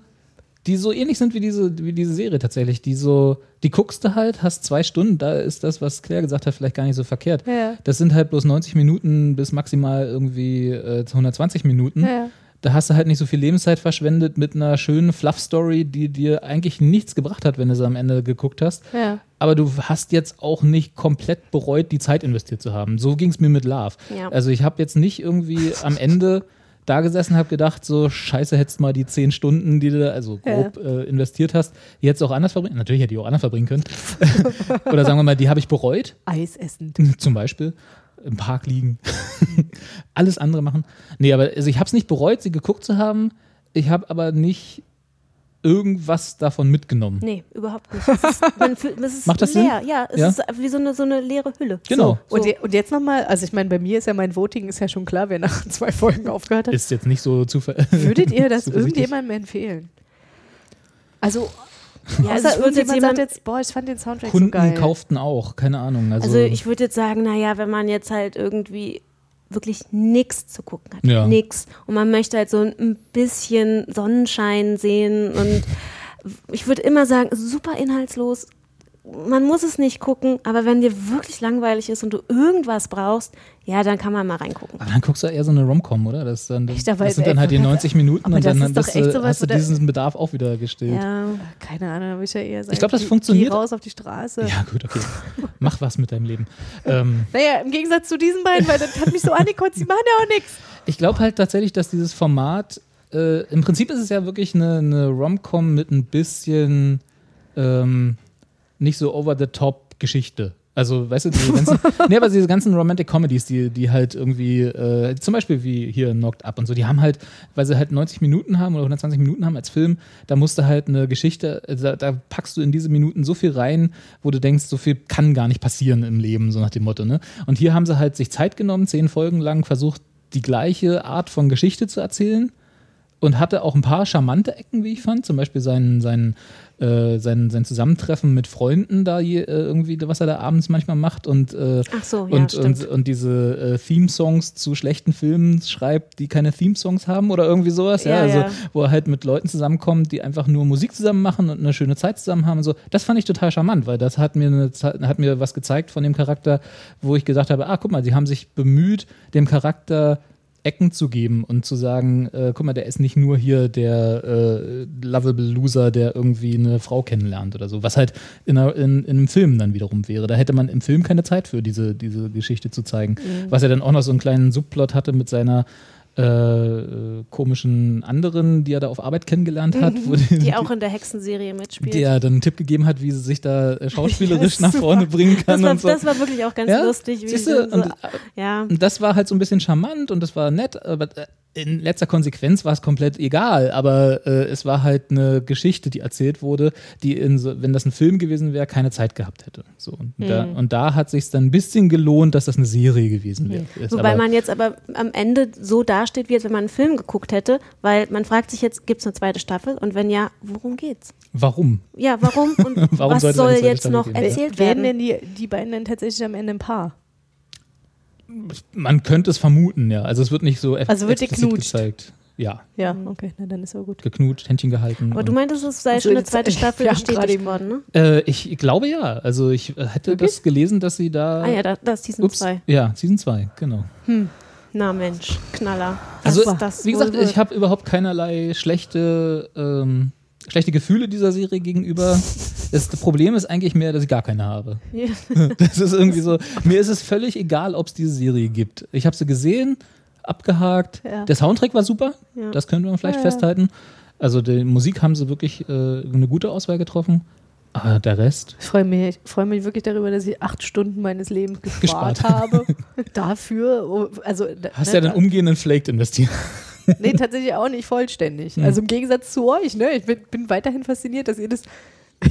die so ähnlich sind wie diese, wie diese Serie tatsächlich. Die so, die guckst du halt, hast zwei Stunden, da ist das, was Claire gesagt hat, vielleicht gar nicht so verkehrt. Ja. Das sind halt bloß 90 Minuten bis maximal irgendwie äh, 120 Minuten. Ja. Da hast du halt nicht so viel Lebenszeit verschwendet mit einer schönen Fluff-Story, die dir eigentlich nichts gebracht hat, wenn du sie am Ende geguckt hast. Ja. Aber du hast jetzt auch nicht komplett bereut, die Zeit investiert zu haben. So ging es mir mit Love. Also ich habe jetzt nicht irgendwie am Ende da gesessen, habe gedacht, so scheiße, hättest mal die zehn Stunden, die du also grob äh, investiert hast, jetzt auch anders verbringen. Natürlich hätte ich auch anders verbringen können. Oder sagen wir mal, die habe ich bereut. Eis essen. Zum Beispiel im Park liegen. Alles andere machen. Nee, aber also ich habe es nicht bereut, sie geguckt zu haben. Ich habe aber nicht irgendwas davon mitgenommen. Nee, überhaupt nicht. Es ist, man fühlt, es ist Macht das leer. Ja, es Ja? ist wie so eine, so eine leere Hülle. Genau. Und, So. je, und jetzt nochmal, also ich meine, bei mir ist ja mein Voting ist ja schon klar, wer nach zwei Folgen aufgehört hat. Ist jetzt nicht so zufällig. Würdet ihr das irgendjemandem empfehlen? Also, Ja, also ich würde jetzt jemand, jetzt, boah, ich fand den Soundtrack Kunden so geil. kauften auch, keine Ahnung. Also, also ich würde jetzt sagen, naja, wenn man jetzt halt irgendwie wirklich nichts zu gucken hat, Ja. nix und man möchte halt so ein bisschen Sonnenschein sehen und ich würde immer sagen, super inhaltslos. Man muss es nicht gucken, aber wenn dir wirklich langweilig ist und du irgendwas brauchst, ja, dann kann man mal reingucken. aber dann guckst du eher so eine Rom-Com, oder? Das, dann, das sind ey, dann halt die was- 90 Minuten und dann doch bist du, sowas, hast du diesen Bedarf auch wieder gestillt. Ja, Keine Ahnung, würde ich ja eher sagen, Ich glaub, das funktioniert. Geh raus auf die Straße. Ja, gut, okay. Mach was mit deinem Leben. Ähm, Naja, im Gegensatz zu diesen beiden, weil das hat mich so angekotzt, die machen ja auch nichts. ich glaube halt tatsächlich, dass dieses Format, äh, im Prinzip ist es ja wirklich eine, eine Rom-Com mit ein bisschen ähm, nicht so over-the-top-Geschichte. Also, weißt du, diese ganzen, nee, aber diese ganzen Romantic Comedies, die, die halt irgendwie, äh, zum Beispiel wie hier Knocked Up und so, die haben halt, weil sie halt 90 Minuten haben oder 120 Minuten haben als Film, da musst du halt eine Geschichte, äh, da, da packst du in diese Minuten so viel rein, wo du denkst, so viel kann gar nicht passieren im Leben, so nach dem Motto, ne? Und hier haben sie halt sich Zeit genommen, zehn Folgen lang versucht, die gleiche Art von Geschichte zu erzählen und hatte auch ein paar charmante Ecken, wie ich fand. Zum Beispiel sein, sein, äh, sein, sein Zusammentreffen mit Freunden da je, äh, irgendwie, was er da abends manchmal macht und, äh, so, ja, und, und, und diese äh, Theme-Songs zu schlechten Filmen schreibt, die keine Theme-Songs haben oder irgendwie sowas. Ja, Ja, also ja. wo er halt mit Leuten zusammenkommt, die einfach nur Musik zusammen machen und eine schöne Zeit zusammen haben und so. Das fand ich total charmant, weil das hat mir, eine, hat mir was gezeigt von dem Charakter, wo ich gesagt habe, ah, guck mal, sie haben sich bemüht, dem Charakter Ecken zu geben und zu sagen, äh, guck mal, der ist nicht nur hier der äh, lovable Loser, der irgendwie eine Frau kennenlernt oder so, was halt in, einer, in, in einem Film dann wiederum wäre. Da hätte man im Film keine Zeit für, diese, diese Geschichte zu zeigen. Mhm. Was er dann auch noch so einen kleinen Subplot hatte mit seiner äh, komischen anderen, die er da auf Arbeit kennengelernt hat, wo die, Die auch in der Hexenserie mitspielt. der dann einen Tipp gegeben hat, wie sie sich da äh, schauspielerisch nach vorne bringen kann das, war, und so. das war wirklich auch ganz Ja? lustig. Wie Siehst sie du? so, Und, ja. Und das war halt so ein bisschen charmant und das war nett, aber äh, in letzter Konsequenz war es komplett egal. Aber äh, es war halt eine Geschichte, die erzählt wurde, die, in so, wenn das ein Film gewesen wäre, keine Zeit gehabt hätte. So, und, da, Mhm. und da hat sich dann ein bisschen gelohnt, dass das eine Serie gewesen wäre. Ist Wobei aber- man jetzt aber am Ende so dasteht, wie als wenn man einen Film geguckt hätte, weil man fragt sich jetzt, gibt es eine zweite Staffel? Und wenn ja, worum geht's? Warum? Ja, warum und Warum was soll jetzt Staffel noch geben? erzählt Werden werden? denn die, die beiden dann tatsächlich am Ende ein Paar? Man könnte es vermuten, ja. Also es wird nicht so Also wird gezeigt. Ja, Ja, okay, na dann ist aber gut. geknutscht, Händchen gehalten. Aber du meintest, es sei Also schon eine zweite Staffel gerade bestätigt worden, ne? äh, ich glaube ja. Also ich äh, hätte Wirklich? das gelesen, dass sie da. Ah ja, da, da ist Season Ups, 2. ja, Season 2, genau. Na Mensch, Knaller. Also, Was das wie gesagt, wird. ich habe überhaupt keinerlei schlechte, ähm, schlechte Gefühle dieser Serie gegenüber. Das Problem ist eigentlich mehr, dass ich gar keine habe. Ja. Das ist irgendwie so, mir ist es völlig egal, ob es diese Serie gibt. Ich habe sie gesehen, abgehakt. Ja. Der Soundtrack war super, Ja. das können wir vielleicht festhalten. Also die Musik haben sie wirklich äh, eine gute Auswahl getroffen. Aber der Rest, Ich freue mich, ich freue mich wirklich darüber, dass ich acht Stunden meines Lebens gespart, Gespart. habe. Dafür, oh, also hast ne, ja dann umgehend Flaked investiert. Nee, tatsächlich auch nicht vollständig. Hm. Also im Gegensatz zu euch, ne? Ich bin, bin weiterhin fasziniert, dass ihr das.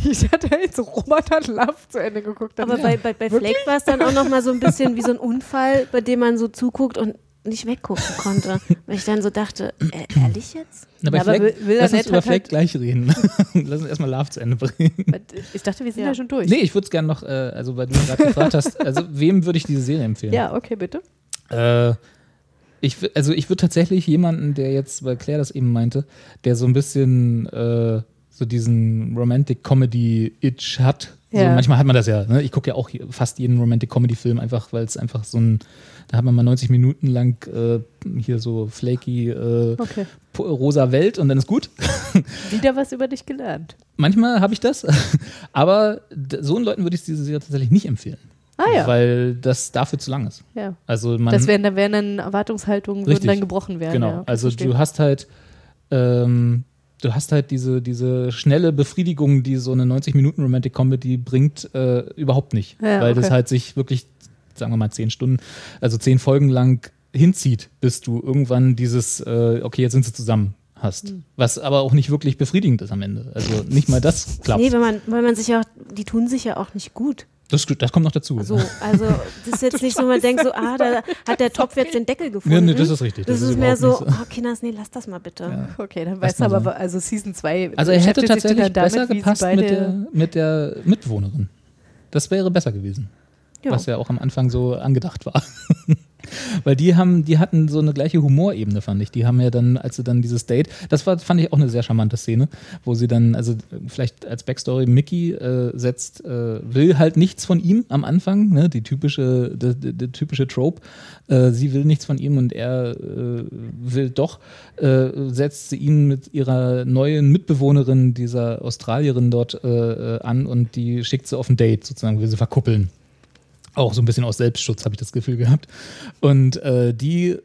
Ich hatte jetzt so Roboter Love zu Ende geguckt. Aber Ja. bei, bei, bei Wirklich? Flake war es dann auch noch mal so ein bisschen wie so ein Unfall, bei dem man so zuguckt und nicht weggucken konnte. Weil ich dann so dachte, äh, ehrlich jetzt? Na, bei Ja, aber Flaked, Will- Will lass uns über hat halt- gleich reden. lass uns erstmal Love zu Ende bringen. Ich dachte, wir sind ja, Ja. schon durch. Nee, ich würde es gerne noch, äh, also weil du gerade gefragt hast, also wem würde ich diese Serie empfehlen? Ja, okay, bitte. Äh, ich, also ich würde tatsächlich jemanden, der jetzt, weil Claire das eben meinte, der so ein bisschen äh, so diesen Romantic Comedy Itch hat. So, Ja. manchmal hat man das ja. Ne? Ich gucke ja auch fast jeden Romantic Comedy Film einfach, weil es einfach so ein, da hat man mal 90 Minuten lang äh, hier so flaky äh, Okay. rosa Welt und dann ist gut. Wieder was über dich gelernt. Manchmal habe ich das, aber so einen Leuten würde ich diese Serie tatsächlich nicht empfehlen. Ah ja. Weil das dafür zu lang ist. ja. Also man, Das wären, da wären dann Erwartungshaltungen, würden Richtig. dann gebrochen werden. Genau, ja, also verstehe. du hast halt, ähm, du hast halt diese, diese schnelle Befriedigung, die so eine 90 Minuten Romantic Comedy bringt, äh, überhaupt nicht. Ja, weil das okay. halt sich wirklich, sagen wir mal, zehn Stunden, also zehn Folgen lang hinzieht, bis du irgendwann dieses, äh, okay, jetzt sind sie zusammen hast. Hm. Was aber auch nicht wirklich befriedigend ist am Ende. Also nicht mal das klappt. Nee, weil man, weil man sich ja auch, die tun sich ja auch nicht gut. Das, das kommt noch dazu. So, also das ist jetzt nicht so, man denkt so, ah, da hat der Topf jetzt den Deckel gefunden. Nee, nee, das ist richtig. Das, Das ist ist mehr so, nicht oh, Kinders, nee, lass das mal bitte. Okay, dann weißt du aber, sein. also Season 2 Also er hätte tatsächlich dann besser damit, sie gepasst mit der, mit der Mitwohnerin. Das wäre besser gewesen. Ja. Was ja auch am Anfang so angedacht war. Weil die haben, die hatten so eine gleiche Humorebene, fand ich. Die haben ja dann, als sie dann dieses Date, das war, fand ich auch eine sehr charmante Szene, wo sie dann, also vielleicht als Backstory, Mickey äh, setzt, äh, will halt nichts von ihm am Anfang, ne, die typische, der, der, typische Trope. Äh, sie will nichts von ihm und er äh, will doch, äh, setzt sie ihn mit ihrer neuen Mitbewohnerin, dieser Australierin dort äh, an und die schickt sie auf ein Date, sozusagen, will sie verkuppeln. Auch so ein bisschen aus Selbstschutz, habe ich das Gefühl gehabt. Und äh, die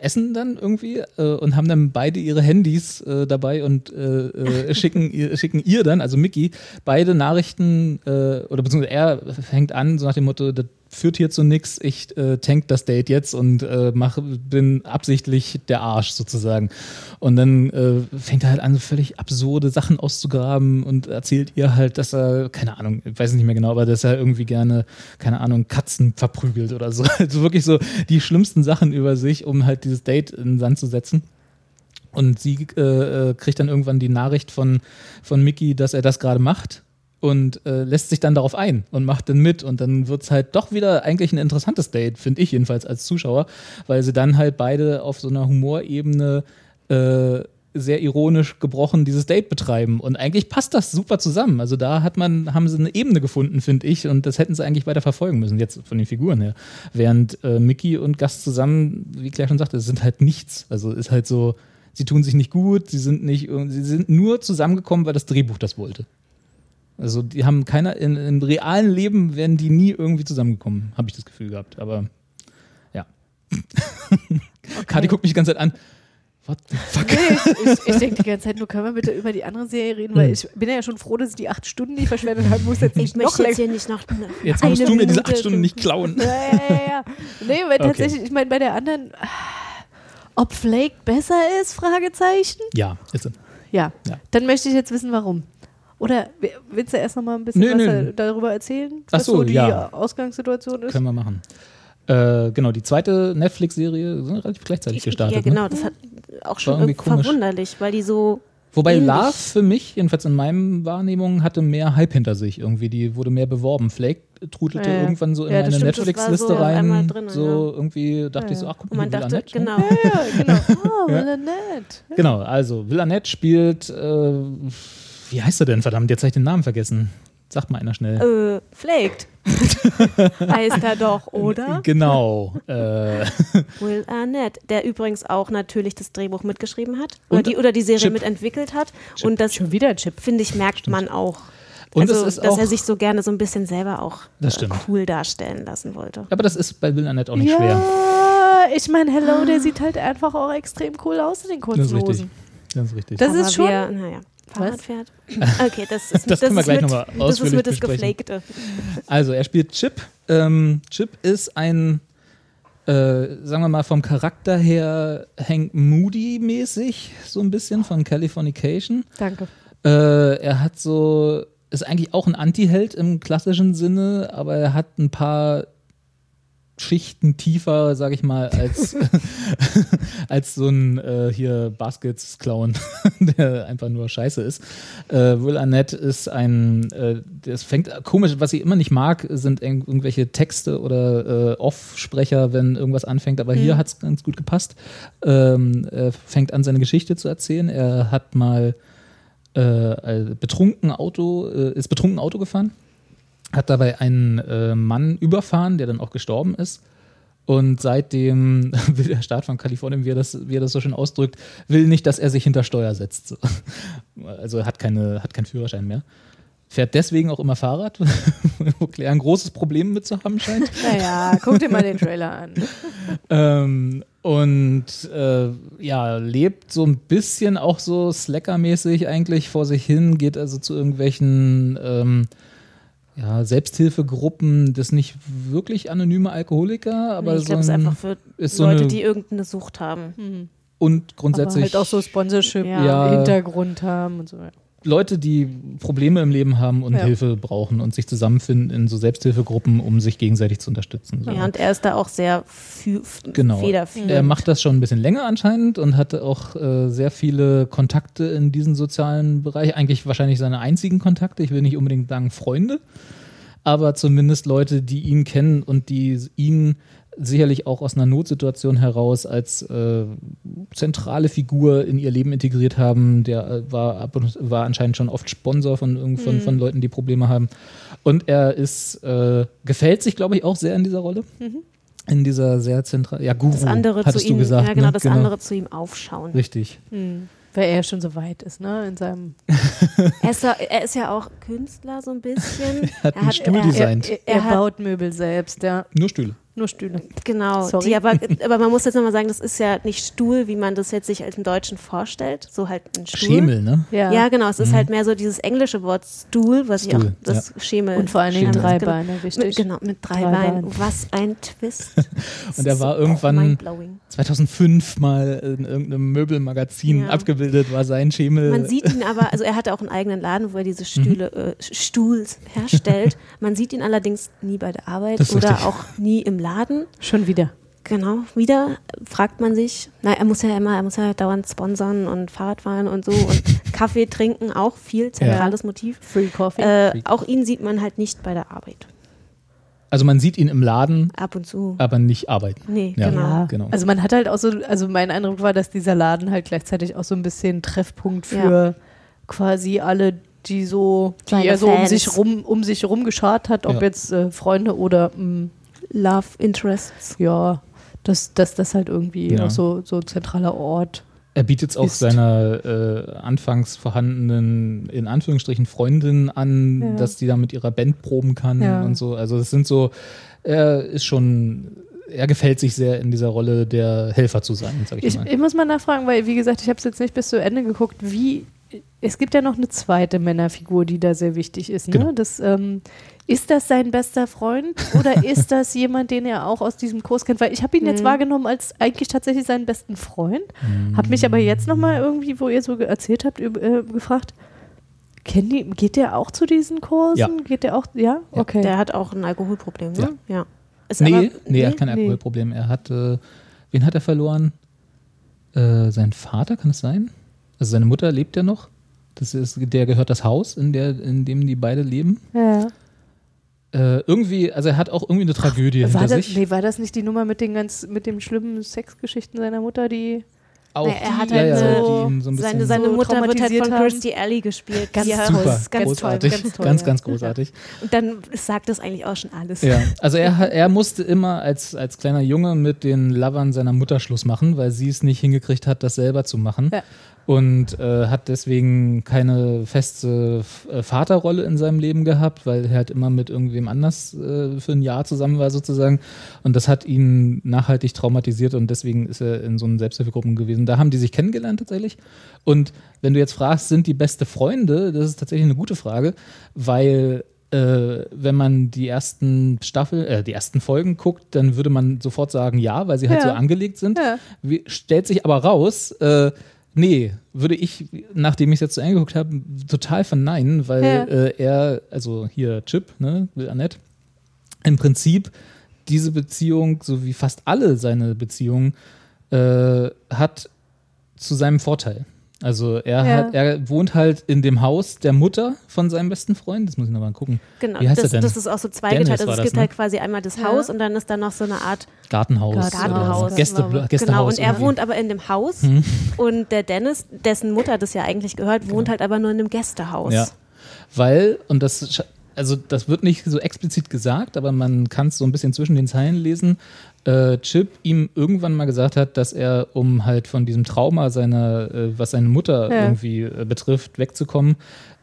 essen dann irgendwie äh, und haben dann beide ihre Handys äh, dabei und äh, äh, schicken, ihr, schicken ihr dann, also Mickey, beide Nachrichten äh, oder beziehungsweise er fängt an, so nach dem Motto, das führt hier zu nix, ich äh, tank das Date jetzt und äh, mach, bin absichtlich der Arsch sozusagen. Und dann äh, fängt er halt an, völlig absurde Sachen auszugraben und erzählt ihr halt, dass er, keine Ahnung, ich weiß nicht mehr genau, aber dass er irgendwie gerne, keine Ahnung, Katzen verprügelt oder so. Also wirklich so die schlimmsten Sachen über sich, um halt dieses Date in den Sand zu setzen. Und sie äh, äh, kriegt dann irgendwann die Nachricht von, von Mickey, dass er das gerade macht und äh, lässt sich dann darauf ein und macht dann mit. Und dann wird es halt doch wieder eigentlich ein interessantes Date, finde ich jedenfalls als Zuschauer, weil sie dann halt beide auf so einer Humorebene äh, sehr ironisch gebrochen dieses Date betreiben. Und eigentlich passt das super zusammen. Also da hat man, haben sie eine Ebene gefunden, finde ich, und das hätten sie eigentlich weiter verfolgen müssen, jetzt von den Figuren her. Während äh, Mickey und Gast zusammen, wie Claire schon sagte, sind halt nichts. Also ist halt so, sie tun sich nicht gut, sie sind nicht, sie sind nur zusammengekommen, weil das Drehbuch das wollte. Also die haben keiner, in, im realen Leben wären die nie irgendwie zusammengekommen, habe ich das Gefühl gehabt. Aber ja. Kati guckt mich die ganze Zeit an. What the fuck? Nee, ich, ich, ich denke die ganze Zeit nur, können wir bitte über die andere Serie reden, weil ich bin ja schon froh, dass ich die acht Stunden nicht verschwendet habe, muss jetzt Ich nicht noch möchte jetzt hier nicht noch. Jetzt musst du mir diese acht Stunden nicht klauen. Ja, ja, ja, ja. Nee, weil Okay. tatsächlich, ich meine, bei der anderen, ob Flake besser ist, Fragezeichen? Ja, ist es. Ja. Ja. Dann möchte ich jetzt wissen, warum. Oder willst du erst noch mal ein bisschen Nö, was nö. da- darüber erzählen, Ach was so, so die ja. Ausgangssituation ist? Können wir machen. Äh, genau, die zweite Netflix-Serie sind relativ gleichzeitig gestartet. Ja, genau, Ne? das hat auch War schon irgendwie verwunderlich, weil die so. Wobei ähnlich. Love für mich, jedenfalls in meinen Wahrnehmungen, hatte mehr Hype hinter sich irgendwie. Die wurde mehr beworben. Flake trudelte Ja, irgendwann so in Ja, meine Netflix-Liste so rein. drin, so ja. irgendwie dachte ich so, ach guck mal, man Will dachte, Arnett, ne? genau. Ja, genau. Oh, nett. Genau, also Will Arnett spielt, äh, wie heißt er denn, verdammt, jetzt habe ich den Namen vergessen. Sagt mal einer schnell. Äh, flaked. heißt er doch, oder? Genau. Äh, Will Arnett, der übrigens auch natürlich das Drehbuch mitgeschrieben hat oder die, oder die Serie Chip. mitentwickelt hat. Und das, Schon wieder ein Chip. finde ich, merkt man auch. Und also, es ist dass auch- er sich so gerne so ein bisschen selber auch Das äh, stimmt. cool darstellen lassen wollte. aber das ist bei Will Arnett auch nicht ja, schwer. ich meine, Hello, der sieht halt einfach auch extrem cool aus in den kurzen Das ist richtig. Hosen. Das ist richtig. Das Aber ist schon. Wer, naja, Fahrrad fährt. Okay, das ist, Das wir ist gleich mit, Das ist mit das. Geflakte. Also, er spielt Chip. Ähm, Chip ist ein, äh, sagen wir mal, vom Charakter her Hank Moody-mäßig, so ein bisschen von Californication. Danke. Äh, er hat so, ist eigentlich auch ein Anti-Held im klassischen Sinne, aber er hat ein paar Schichten tiefer, sag ich mal, als, als so ein äh, hier Baskets-Clown, der einfach nur scheiße ist. Äh, Will Arnett ist ein, äh, das fängt komisch, was ich immer nicht mag, sind irg- irgendwelche Texte oder äh, Off-Sprecher, wenn irgendwas anfängt, aber hier hat es ganz gut gepasst. Ähm, er fängt an, seine Geschichte zu erzählen. Er hat mal äh, betrunken Auto, äh, ist betrunken Auto gefahren, hat dabei einen äh, Mann überfahren, der dann auch gestorben ist. Und seitdem will der Staat von Kalifornien, wie er, das, wie er das so schön ausdrückt, will nicht, dass er sich hinter Steuer setzt. So. Also hat, keine, hat keinen Führerschein mehr. Fährt deswegen auch immer Fahrrad, wo Claire ein großes Problem mit zu haben scheint. Naja, guck dir mal den Trailer an. Ähm, und äh, ja, lebt so ein bisschen auch so Slacker-mäßig eigentlich vor sich hin, geht also zu irgendwelchen ähm, ja, Selbsthilfegruppen, das nicht wirklich anonyme Alkoholiker, aber ich so glaube, es ist ein, einfach für ist so Leute, eine- die irgendeine Sucht haben. und Aber grundsätzlich halt auch so Sponsorship Ja. im Hintergrund haben und so. Leute, die Probleme im Leben haben und Ja. Hilfe brauchen und sich zusammenfinden in so Selbsthilfegruppen, um sich gegenseitig zu unterstützen. So. Ja, und er ist da auch sehr Genau. federführend. Er macht das schon ein bisschen länger anscheinend und hatte auch äh, sehr viele Kontakte in diesen sozialen Bereich. Eigentlich wahrscheinlich seine einzigen Kontakte. Ich will nicht unbedingt sagen Freunde, aber zumindest Leute, die ihn kennen und die ihn sicherlich auch aus einer Notsituation heraus als äh, zentrale Figur in ihr Leben integriert haben. Der äh, war, ab und, war anscheinend schon oft Sponsor von, irgend- von, von Leuten, die Probleme haben. Und er ist, äh, gefällt sich, glaube ich, auch sehr in dieser Rolle. In dieser sehr zentralen, ja, Guru, das andere hattest zu ihm, du gesagt. ja genau, ne? das andere zu ihm aufschauen. Richtig. Weil er schon so weit ist, ne? In seinem. Er ist, ja, er ist ja auch Künstler so ein bisschen. Hat er einen Stuhl er, designt. Er, Er er hat- baut Möbel selbst, ja. Nur Stühle. Nur Stühle. Genau, Sorry. die aber, aber man muss jetzt nochmal sagen, das ist ja nicht Stuhl, wie man das jetzt sich als im Deutschen vorstellt, so halt ein Stuhl. Schemel, ne? Ja. Ja, genau, es ist halt mehr so dieses englische Wort Stuhl, was ich auch Stuhl, das Schemel. Und vor allen Dingen Schemel- drei genau. Beine, Mit, wichtig. genau, mit drei, Drei Beinen. Beinen. Was ein Twist. Und er war So irgendwann mindblowing. 2005 mal in irgendeinem Möbelmagazin Ja. abgebildet, war sein Schemel. Man sieht ihn aber, also er hatte auch einen eigenen Laden, wo er diese Stühle, äh, Stuhls herstellt. Man sieht ihn allerdings nie bei der Arbeit oder richtig. auch nie im Laden. Schon wieder. Genau, wieder fragt man sich, na, er muss ja immer, er muss ja dauernd sponsern und Fahrrad fahren und so und Kaffee trinken, auch viel zentrales Motiv. Free Coffee. Äh, Freak. auch ihn sieht man halt nicht bei der Arbeit. Also man sieht ihn im Laden, Ab und zu. aber nicht arbeiten. Nee, Ja. genau. Ja, genau. Also man hat halt auch so, also mein Eindruck war, dass dieser Laden halt gleichzeitig auch so ein bisschen Treffpunkt für quasi alle, die so, die Seine er so um Fans. sich rum, um sich rum geschart hat, ob Ja. jetzt äh, Freunde oder mh, Love Interests. ja, dass dass das halt irgendwie Ja. auch so, so ein zentraler Ort. Er bietet es auch Ist. seiner äh, anfangs vorhandenen, in Anführungsstrichen, Freundin an, Ja. dass die da mit ihrer Band proben kann Ja. und so. Also es sind so, er ist schon, er gefällt sich sehr in dieser Rolle der Helfer zu sein, sag ich, Ich, mal. ich muss mal nachfragen, weil wie gesagt, ich habe es jetzt nicht bis zu Ende geguckt, wie es gibt ja noch eine zweite Männerfigur, die da sehr wichtig ist. Ne? Genau. Das, ähm, ist das sein bester Freund oder ist das jemand, den er auch aus diesem Kurs kennt? Weil ich habe ihn jetzt Mhm. wahrgenommen als eigentlich tatsächlich seinen besten Freund, habe mich aber jetzt nochmal irgendwie, wo ihr so erzählt habt, äh, gefragt, kennt die, geht der auch zu diesen Kursen? Ja. Geht der auch? Ja? Ja. Okay. Der hat auch ein Alkoholproblem, ne? Ja. Ist Nee, aber- nee, er hat kein nee. Alkoholproblem. Er hat, äh, wen hat er verloren? Äh, sein Vater, kann es sein? Also seine Mutter lebt ja noch. Das ist, der gehört das Haus, in, der, in dem die beide leben. ja. Äh, irgendwie, also er hat auch irgendwie eine Tragödie War hinter das, sich. nee, war das nicht die Nummer mit den ganz, mit den schlimmen Sexgeschichten seiner Mutter, die Auch Nee, er hat halt ja, so, so seine, seine so Mutter wird halt von haben. Kirstie Alley gespielt. Ganz ja super, ganz, ganz großartig, toll. ganz toll, ganz, ja. ganz großartig. Und dann sagt das eigentlich auch schon alles. Ja, also er, er musste immer als, als kleiner Junge mit den Lovern seiner Mutter Schluss machen, weil sie es nicht hingekriegt hat, das selber zu machen. Ja. Und äh, hat deswegen keine feste äh, Vaterrolle in seinem Leben gehabt, weil er halt immer mit irgendwem anders äh, für ein Jahr zusammen war sozusagen. Und das hat ihn nachhaltig traumatisiert und deswegen ist er in so einen Selbsthilfegruppen gewesen. Da haben die sich kennengelernt tatsächlich. Und wenn du jetzt fragst, sind die beste Freunde, das ist tatsächlich eine gute Frage, weil äh, wenn man die ersten Staffel, äh, die ersten Folgen guckt, dann würde man sofort sagen, ja, weil sie halt Ja. so angelegt sind. Ja. Wie, stellt sich aber raus, äh, nee, würde ich, nachdem ich es jetzt so angeguckt habe, total verneinen, weil Ja. äh, er, also hier Chip, ne, Will Annette, im Prinzip diese Beziehung, so wie fast alle seine Beziehungen, äh, hat zu seinem Vorteil. Also er, Ja. hat, er wohnt halt in dem Haus der Mutter von seinem besten Freund. Das muss ich nochmal gucken. Genau, Wie heißt das, er denn? das ist auch so zweigeteilt. Also es gibt ne? halt quasi einmal das Ja. Haus und dann ist da noch so eine Art Gartenhaus. Gartenhaus. Oder Gäste, Genau, Gästehaus. Genau, und er irgendwie. wohnt aber in dem Haus Mhm. und der Dennis, dessen Mutter das ja eigentlich gehört, wohnt halt aber nur in einem Gästehaus. Ja. Weil, und das, also das wird nicht so explizit gesagt, aber man kann es so ein bisschen zwischen den Zeilen lesen. Äh, Chip ihm irgendwann mal gesagt hat, dass er, um halt von diesem Trauma seiner, äh, was seine Mutter Ja. irgendwie äh, betrifft, wegzukommen,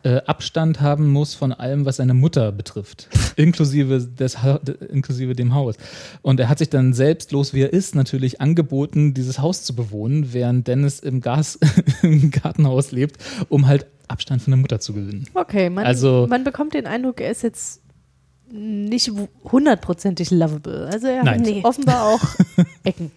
äh, Abstand haben muss von allem, was seine Mutter betrifft, inklusive, des, inklusive dem Haus. Und er hat sich dann selbstlos, wie er ist, natürlich angeboten, dieses Haus zu bewohnen, während Dennis im, Gas, im Gartenhaus lebt, um halt Abstand von der Mutter zu gewinnen. Okay, man, Also- man bekommt den Eindruck, er ist jetzt nicht hundertprozentig lovable. Also er Nein. hat Nee. offenbar auch Ecken.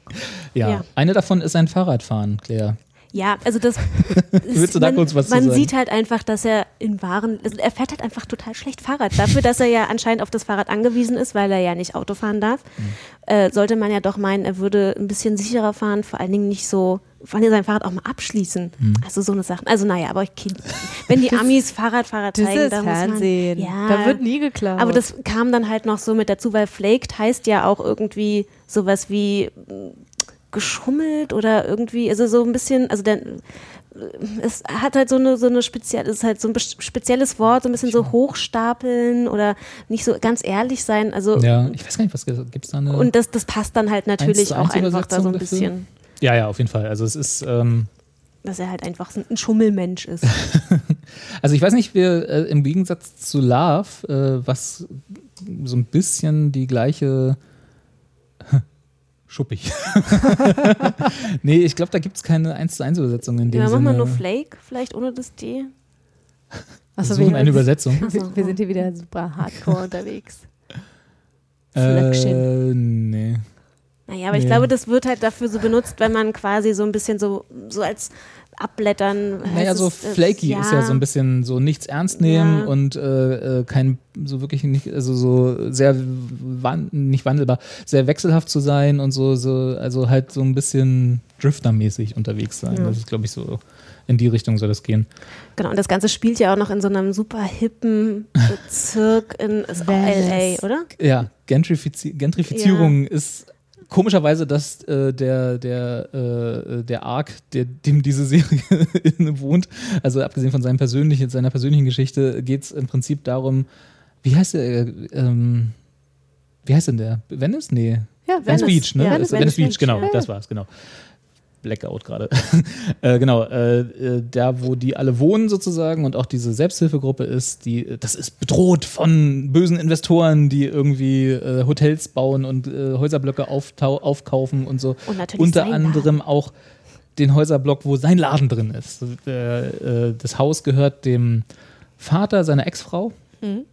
Ja. Ja. Eine davon ist ein Fahrradfahren, Claire. Ja, also das. Willst du da man, kurz was zu Man sieht halt einfach, dass er in wahren. Also er fährt halt einfach total schlecht Fahrrad. Dafür, dass er ja anscheinend auf das Fahrrad angewiesen ist, weil er ja nicht Auto fahren darf, Mhm. äh, sollte man ja doch meinen, er würde ein bisschen sicherer fahren, vor allen Dingen nicht so. Vor allem sein Fahrrad auch mal abschließen. Mhm. Also so eine Sache. Also naja, aber ich, wenn die Amis Fahrradfahrer zeigen, ist da muss man. Fernsehen. Ja, Da wird nie geklaut. aber das kam dann halt noch so mit dazu, weil flaked heißt ja auch irgendwie sowas wie mh, geschummelt oder irgendwie, also so ein bisschen, also der, es hat halt so eine, so eine spezielle, ist halt so ein spezielles Wort, so ein bisschen so hochstapeln oder nicht so ganz ehrlich sein, also Ja, ich weiß gar nicht, was gibt es da eine. und das, das passt dann halt natürlich auch 1:1 einfach da so ein bisschen, ja, ja, auf jeden Fall. Also es ist, ähm, dass er halt einfach so ein Schummelmensch ist. also ich weiß nicht, wir äh, im Gegensatz zu Love, äh, was so ein bisschen die gleiche Schuppig. nee, ich glaube, da gibt es keine 1 zu 1 Übersetzung in dem Ja, mach Sinne. mal nur Flake, vielleicht ohne das D. Wir Achso, suchen wir, eine Übersetzung. wir, wir sind hier wieder super hardcore unterwegs. Äh, Flöckchen. nee. Naja, aber ich Nee. glaube, das wird halt dafür so benutzt, wenn man quasi so ein bisschen so, so als Abblättern. Naja, so es, äh, flaky ist ja so ein bisschen so nichts ernst nehmen Ja. und äh, äh, kein so wirklich nicht, also so sehr wan nicht wandelbar, sehr wechselhaft zu sein und so, so also halt so ein bisschen Drifter-mäßig unterwegs sein. Ja. Das ist, glaube ich, so in die Richtung soll das gehen. Genau, und das Ganze spielt ja auch noch in so einem super hippen Bezirk in. LA, oder? Ja, Gentrifizi Gentrifizierung ist komischerweise dass äh, der, der, äh, der Arc, der, dem diese Serie wohnt, also abgesehen von seinem persönlichen, seiner persönlichen Geschichte, geht es im Prinzip darum, wie heißt der, äh, ähm, wie heißt denn der? Venice? Nee. Ja, Venice Beach, ne? Ja, Venice, Venice Beach, genau, ja, das war's, genau. Blackout gerade. äh, genau, äh, äh, da wo die alle wohnen sozusagen und auch diese Selbsthilfegruppe ist, die das ist bedroht von bösen Investoren, die irgendwie äh, Hotels bauen und äh, Häuserblöcke aufkaufen und so. Und natürlich Unter anderem auch den Häuserblock, wo sein Laden drin ist. Äh, das Haus gehört dem Vater seiner Ex-Frau,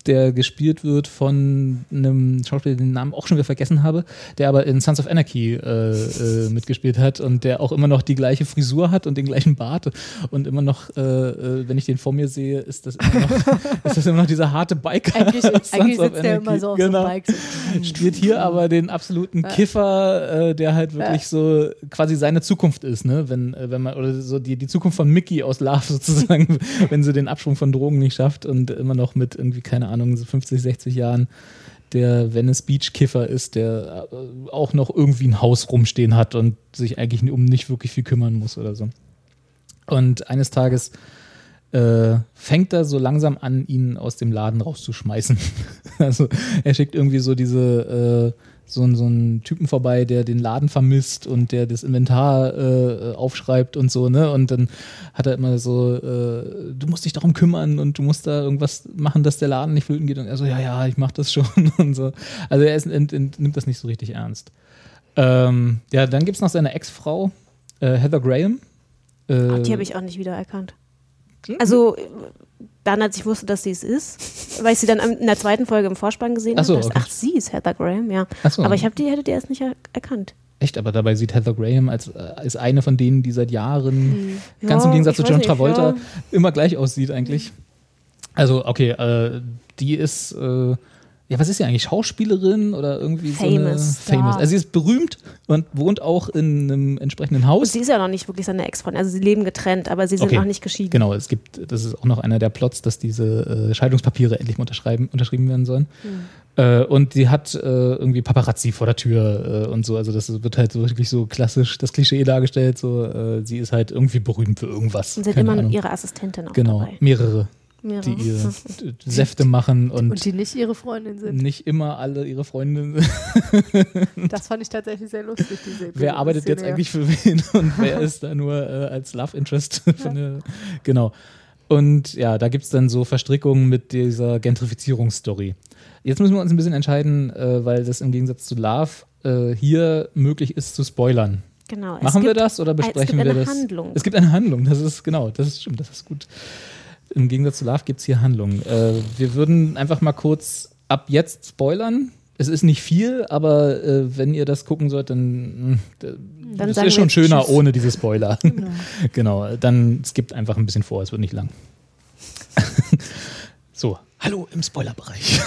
der gespielt wird von einem Schauspieler, den Namen auch schon wieder vergessen habe, der aber in Sons of Anarchy äh, äh, mitgespielt hat und der auch immer noch die gleiche Frisur hat und den gleichen Bart und immer noch, äh, äh, wenn ich den vor mir sehe, ist das immer noch, ist das immer noch dieser harte Biker. Eigentlich, eigentlich sitzt der immer so auf genau. Bike. So. Spielt hier aber den absoluten Kiffer, äh, der halt wirklich so quasi seine Zukunft ist, ne? Wenn, äh, wenn man, oder so die, die Zukunft von Mickey aus Love sozusagen, wenn sie den Absprung von Drogen nicht schafft und immer noch mit irgendwie, keine Ahnung, so 50, 60 Jahren der Venice Beach Kiffer ist, der äh, auch noch irgendwie ein Haus rumstehen hat und sich eigentlich um nicht wirklich viel kümmern muss oder so. Und eines Tages äh, fängt er so langsam an, ihn aus dem Laden rauszuschmeißen. also er schickt irgendwie so diese äh, so, einen- so einen Typen vorbei, der den Laden vermisst und der das Inventar äh, aufschreibt und so, ne? Und dann hat er immer so, äh, du musst dich darum kümmern und du musst da irgendwas machen, dass der Laden nicht flöten geht. Und er so, ja, ja, ich mach das schon und so. Also er ist, ent, ent, nimmt das nicht so richtig ernst. Ähm, ja, dann gibt es noch seine Ex-Frau, äh, Heather Graham. Äh, Ach, die habe ich auch nicht wiedererkannt. Also, dann, als ich wusste, dass sie es ist, weil ich sie dann in der zweiten Folge im Vorspann gesehen so, habe, ich, okay. ach, sie ist Heather Graham, ja. So. Aber ich habe die, hätte die erst nicht er erkannt. Echt, aber dabei sieht Heather Graham als, äh, als eine von denen, die seit Jahren, ganz Ja, im Gegensatz zu John nicht, Travolta, ja. immer gleich aussieht eigentlich. Also, okay, äh, die ist, äh, ja, was ist sie eigentlich? Schauspielerin oder irgendwie so eine Famous, Famous. ja. Also sie ist berühmt und wohnt auch in einem entsprechenden Und Haus. sie ist ja noch nicht wirklich seine Ex-Freundin. Also, sie leben getrennt, aber sie sind Okay. noch nicht geschieden. Genau, es gibt, das ist auch noch einer der Plots, dass diese äh, Scheidungspapiere endlich mal unterschreiben, unterschrieben werden sollen. Äh, und sie hat äh, irgendwie Paparazzi vor der Tür äh, und so. Also das wird halt so wirklich so klassisch das Klischee dargestellt. So, äh, sie ist halt irgendwie berühmt für irgendwas. Und sie hat immer Ahnung. ihre Assistentin auch Genau, dabei. mehrere, Mehrere. die ihr Säfte machen und, Und die nicht ihre Freundin sind. nicht immer alle ihre Freundinnen. Das fand ich tatsächlich sehr lustig, diese wer arbeitet jetzt ja. eigentlich für wen und wer ist da nur äh, als Love Interest von der. Genau. Und ja, da gibt es dann so Verstrickungen mit dieser Gentrifizierungsstory. Jetzt müssen wir uns ein bisschen entscheiden, äh, weil das im Gegensatz zu Love äh, hier möglich ist zu spoilern. Genau. es Machen wir gibt- das oder es gibt besprechen wir eine das? Handlung. Es gibt eine Handlung, das ist genau, das ist stimmt, das ist gut. Im Gegensatz zu Love gibt es hier Handlung. Äh, wir würden einfach mal kurz ab jetzt spoilern. Es ist nicht viel, aber äh, wenn ihr das gucken sollt, dann, mh, Dann das ist schon schöner Tschüss. ohne diese Spoiler. Genau. dann skippt einfach ein bisschen vor, es wird nicht lang. so, hallo im Spoilerbereich.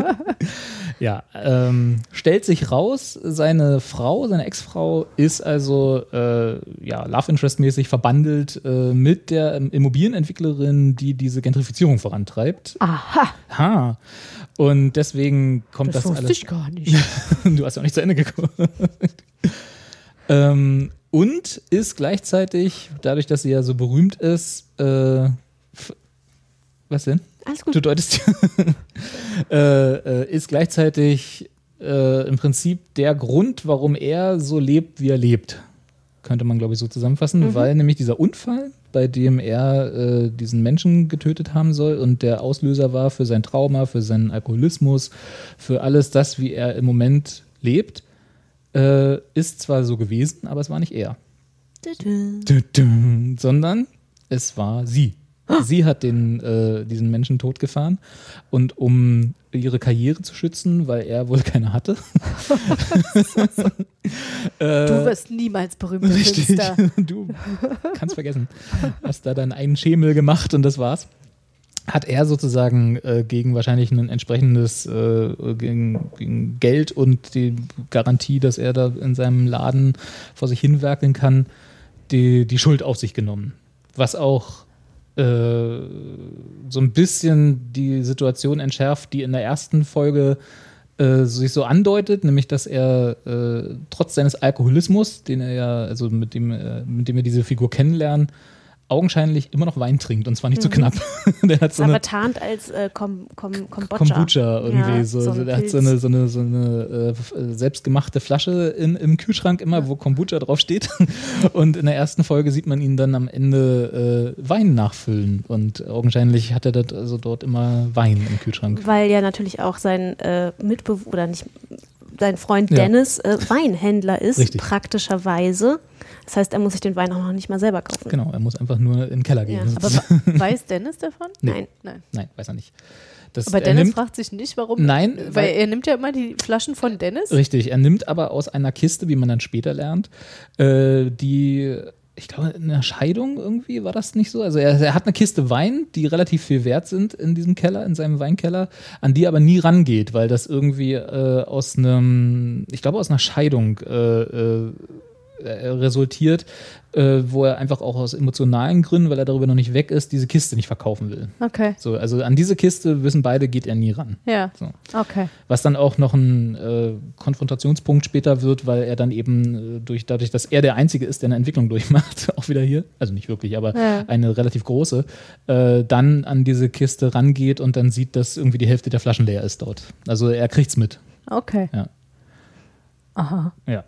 ja, ähm, stellt sich raus, seine Frau, seine Ex-Frau ist also äh, ja, Love Interest-mäßig verbandelt äh, mit der ähm, Immobilienentwicklerin, die diese Gentrifizierung vorantreibt. Aha, Ha. Und deswegen kommt das das, wusste alles. ich gar nicht. du hast ja auch nicht zu Ende geguckt. ähm, und ist gleichzeitig, dadurch, dass sie ja so berühmt ist, äh, was denn? Alles gut. Du deutest äh, äh, ist gleichzeitig äh, im Prinzip der Grund, warum er so lebt, wie er lebt. Könnte man, glaube ich, so zusammenfassen, weil nämlich dieser Unfall, bei dem er äh, diesen Menschen getötet haben soll und der Auslöser war für sein Trauma, für seinen Alkoholismus, für alles das, wie er im Moment lebt, äh, ist zwar so gewesen, aber es war nicht er. Sondern es war sie. Sie hat den, äh, diesen Menschen totgefahren und um ihre Karriere zu schützen, weil er wohl keine hatte. Du wirst niemals berühmter Äh, Richtig. Künstler. Du kannst vergessen. Hast da dann einen Schemel gemacht und das war's. Hat er sozusagen äh, gegen wahrscheinlich ein entsprechendes äh, gegen, gegen Geld und die Garantie, dass er da in seinem Laden vor sich hinwerkeln kann, die, die Schuld auf sich genommen. Was auch äh, so ein bisschen die Situation entschärft, die in der ersten Folge äh, sich so andeutet, nämlich dass er äh, trotz seines Alkoholismus, den er ja, also mit dem, äh, mit dem wir diese Figur kennenlernen, augenscheinlich immer noch Wein trinkt und zwar nicht zu Mhm. knapp. der hat so aber eine tarnt als äh, Kom Kom Kombucha. Kombucha irgendwie Ja, so. so der hat so Pilz. eine, so eine, so eine äh, selbstgemachte Flasche in, im Kühlschrank immer, wo Kombucha draufsteht. Und in der ersten Folge sieht man ihn dann am Ende äh, Wein nachfüllen. Und augenscheinlich hat er das also dort immer Wein im Kühlschrank. Weil ja natürlich auch sein äh, Mitbewohner, oder nicht, sein Freund Ja. Dennis äh, Weinhändler ist, Richtig. praktischerweise. Das heißt, er muss sich den Wein auch noch nicht mal selber kaufen. Genau, er muss einfach nur in den Keller gehen. Ja, Aber weiß Dennis davon? Nee. Nein. Nein. Nein, weiß er nicht. Das, Aber er Dennis nimmt, fragt sich nicht, warum. Nein, weil, weil- er nimmt ja immer die Flaschen von Dennis. Richtig, er nimmt aber aus einer Kiste, wie man dann später lernt, äh, die, ich glaube, in einer Scheidung irgendwie war das nicht so. Also er, er hat eine Kiste Wein, die relativ viel wert sind in diesem Keller, in seinem Weinkeller, an die er aber nie rangeht, weil das irgendwie äh, aus einem, ich glaube, aus einer Scheidung äh, äh, resultiert, äh, wo er einfach auch aus emotionalen Gründen, weil er darüber noch nicht weg ist, diese Kiste nicht verkaufen will. Okay. So, also an diese Kiste wissen beide, geht er nie ran. Ja. So. Okay. Was dann auch noch ein äh, Konfrontationspunkt später wird, weil er dann eben äh, durch, dadurch, dass er der Einzige ist, der eine Entwicklung durchmacht, auch wieder hier, also nicht wirklich, aber Ja. eine relativ große, äh, dann an diese Kiste rangeht und dann sieht, dass irgendwie die Hälfte der Flaschen leer ist dort. Also er kriegt's mit. Okay. Ja. Aha. Ja.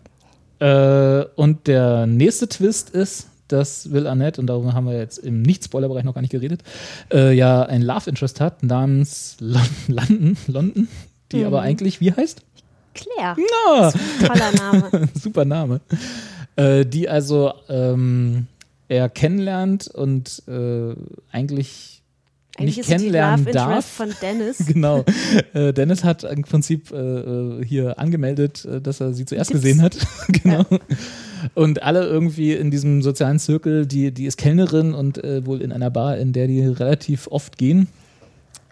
Äh, und der nächste Twist ist, dass Will Arnett, und darüber haben wir jetzt im Nicht-Spoiler-Bereich noch gar nicht geredet, äh, ja ein Love Interest hat namens Lon London, London, die Mhm. aber eigentlich, wie heißt? Claire. Ah, Toller Name. super Name. Äh, die also ähm, er kennenlernt und äh, eigentlich Eigentlich nicht ist sie die kennenlernen Love darf. Interest von Dennis. Genau. Äh, Dennis hat im Prinzip äh, äh, hier angemeldet, äh, dass er sie zuerst Gibt's? gesehen hat. genau. Und alle irgendwie in diesem sozialen Zirkel, die, die ist Kellnerin und äh, wohl in einer Bar, in der die relativ oft gehen.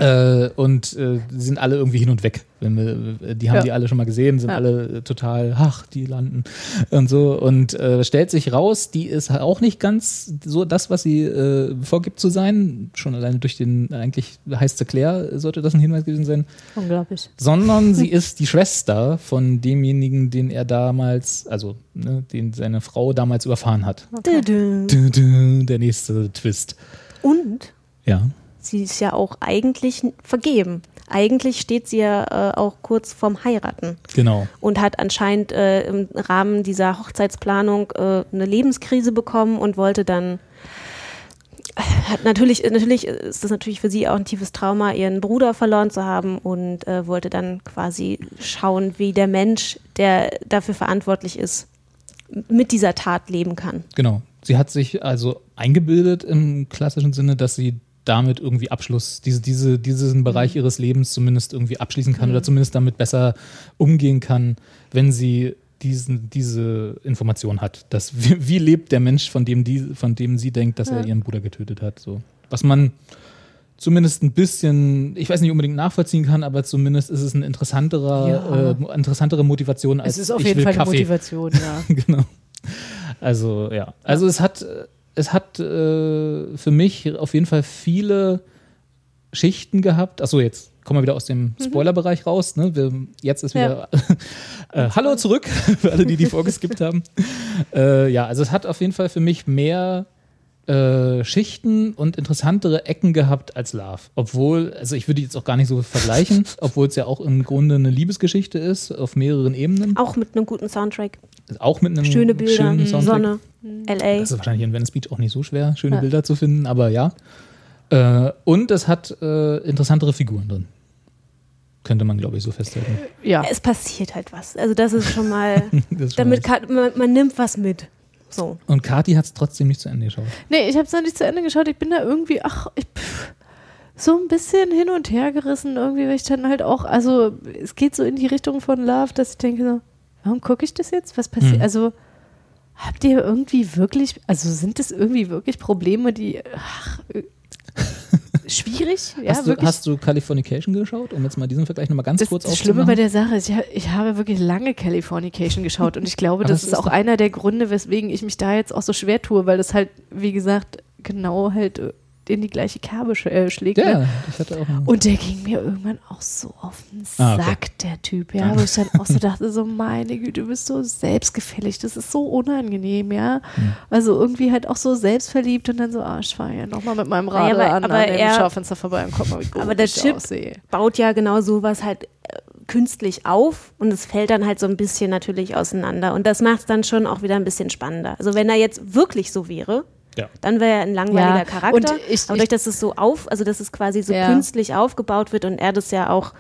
Äh, und äh, sind alle irgendwie hin und weg. Wenn wir, äh, die haben Ja. die alle schon mal gesehen, sind Ja. alle äh, total, ach, die landen und so. Und äh, stellt sich raus, die ist auch nicht ganz so das, was sie äh, vorgibt zu sein. Schon alleine durch den, eigentlich heißt sie Claire, sollte das ein Hinweis gewesen sein. Unglaublich. Sondern sie ist die Schwester von demjenigen, den er damals, also ne, den seine Frau damals überfahren hat. Dü-dü. Dü, dü, Der nächste Twist. Und Ja. Sie ist ja auch eigentlich vergeben. Eigentlich steht sie ja äh, auch kurz vorm Heiraten Genau. und hat anscheinend äh, im Rahmen dieser Hochzeitsplanung äh, eine Lebenskrise bekommen und wollte dann hat natürlich natürlich ist das natürlich für sie auch ein tiefes Trauma ihren Bruder verloren zu haben und äh, wollte dann quasi schauen wie der Mensch der dafür verantwortlich ist mit dieser Tat leben kann Genau. Sie hat sich also eingebildet im klassischen Sinne, dass sie damit irgendwie Abschluss, diese, diese, diesen Bereich ihres Lebens zumindest irgendwie abschließen kann oder zumindest damit besser umgehen kann, wenn sie diesen, diese Information hat. Dass, wie, wie lebt der Mensch, von dem, die, von dem sie denkt, dass er ihren Bruder getötet hat. So. Was man zumindest ein bisschen, ich weiß nicht unbedingt nachvollziehen kann, aber zumindest ist es eine interessanterer, Ja. äh, interessantere Motivation als Es ist auf ich jeden Fall eine. Motivation, ja. genau. Also ja, also es hat, es hat äh, für mich auf jeden Fall viele Schichten gehabt. Achso, jetzt kommen wir wieder aus dem Spoilerbereich raus. Ne? Wir, jetzt ist wieder äh, Hallo zurück für alle, die die vorgeskippt haben. Äh, ja, also es hat auf jeden Fall für mich mehr äh, Schichten und interessantere Ecken gehabt als Love. Obwohl, also ich würde jetzt auch gar nicht so vergleichen, obwohl es ja auch im Grunde eine Liebesgeschichte ist auf mehreren Ebenen. auch mit einem guten Soundtrack Auch mit einem schöne Bilder schönen Soundtrack. Sonne LA Das ist wahrscheinlich in Venice Beach auch nicht so schwer, schöne Bilder zu finden, aber ja. Äh, und es hat äh, interessantere Figuren drin. Könnte man, glaube ich, so festhalten. ja. es passiert halt was. Also das ist schon mal, ist schon damit kann, man, man nimmt was mit. So. und Kati hat es trotzdem nicht zu Ende geschaut. Nee, ich habe es noch nicht zu Ende geschaut. Ich bin da irgendwie, ach, ich, pff, so ein bisschen hin und her gerissen, irgendwie, weil ich dann halt auch, also es geht so in die Richtung von Love, dass ich denke so, warum gucke ich das jetzt? Was passiert? Hm. Also habt ihr irgendwie wirklich, also sind das irgendwie wirklich Probleme, die ach, äh, schwierig? Ja, hast, du, hast du Californication geschaut, um jetzt mal diesen Vergleich nochmal ganz das, kurz das Schlimme bei der Sache ist, ich, ich habe wirklich lange Californication geschaut und ich glaube, das es ist auch einer der Gründe, weswegen ich mich da jetzt auch so schwer tue, weil das halt, wie gesagt, genau halt äh, in die gleiche Kerbe sch äh, schlägt. Ja, Ne? ich hatte auch einen. Und der ging mir irgendwann auch so auf den Ah, Sack, okay. der Typ, ja, wo ich dann auch so dachte, so meine Güte, du bist so selbstgefällig, das ist so unangenehm, ja. Hm. Also irgendwie halt auch so selbstverliebt und dann so, ah, ich fahre ja nochmal mit meinem Radl Naja, aber- an, aber an dem er- Schaufenster vorbei und guck mal, wie gut Aber der ich Chip- aussehe. baut ja genau sowas halt äh, künstlich auf und es fällt dann halt so ein bisschen natürlich auseinander. Und das macht es dann schon auch wieder ein bisschen spannender. Also wenn er jetzt wirklich so wäre, Ja. dann wäre er ein langweiliger Ja, Charakter. und ich- Aber ich- durch, dass es so auf, also dass es quasi so Ja. künstlich aufgebaut wird und er das ja auch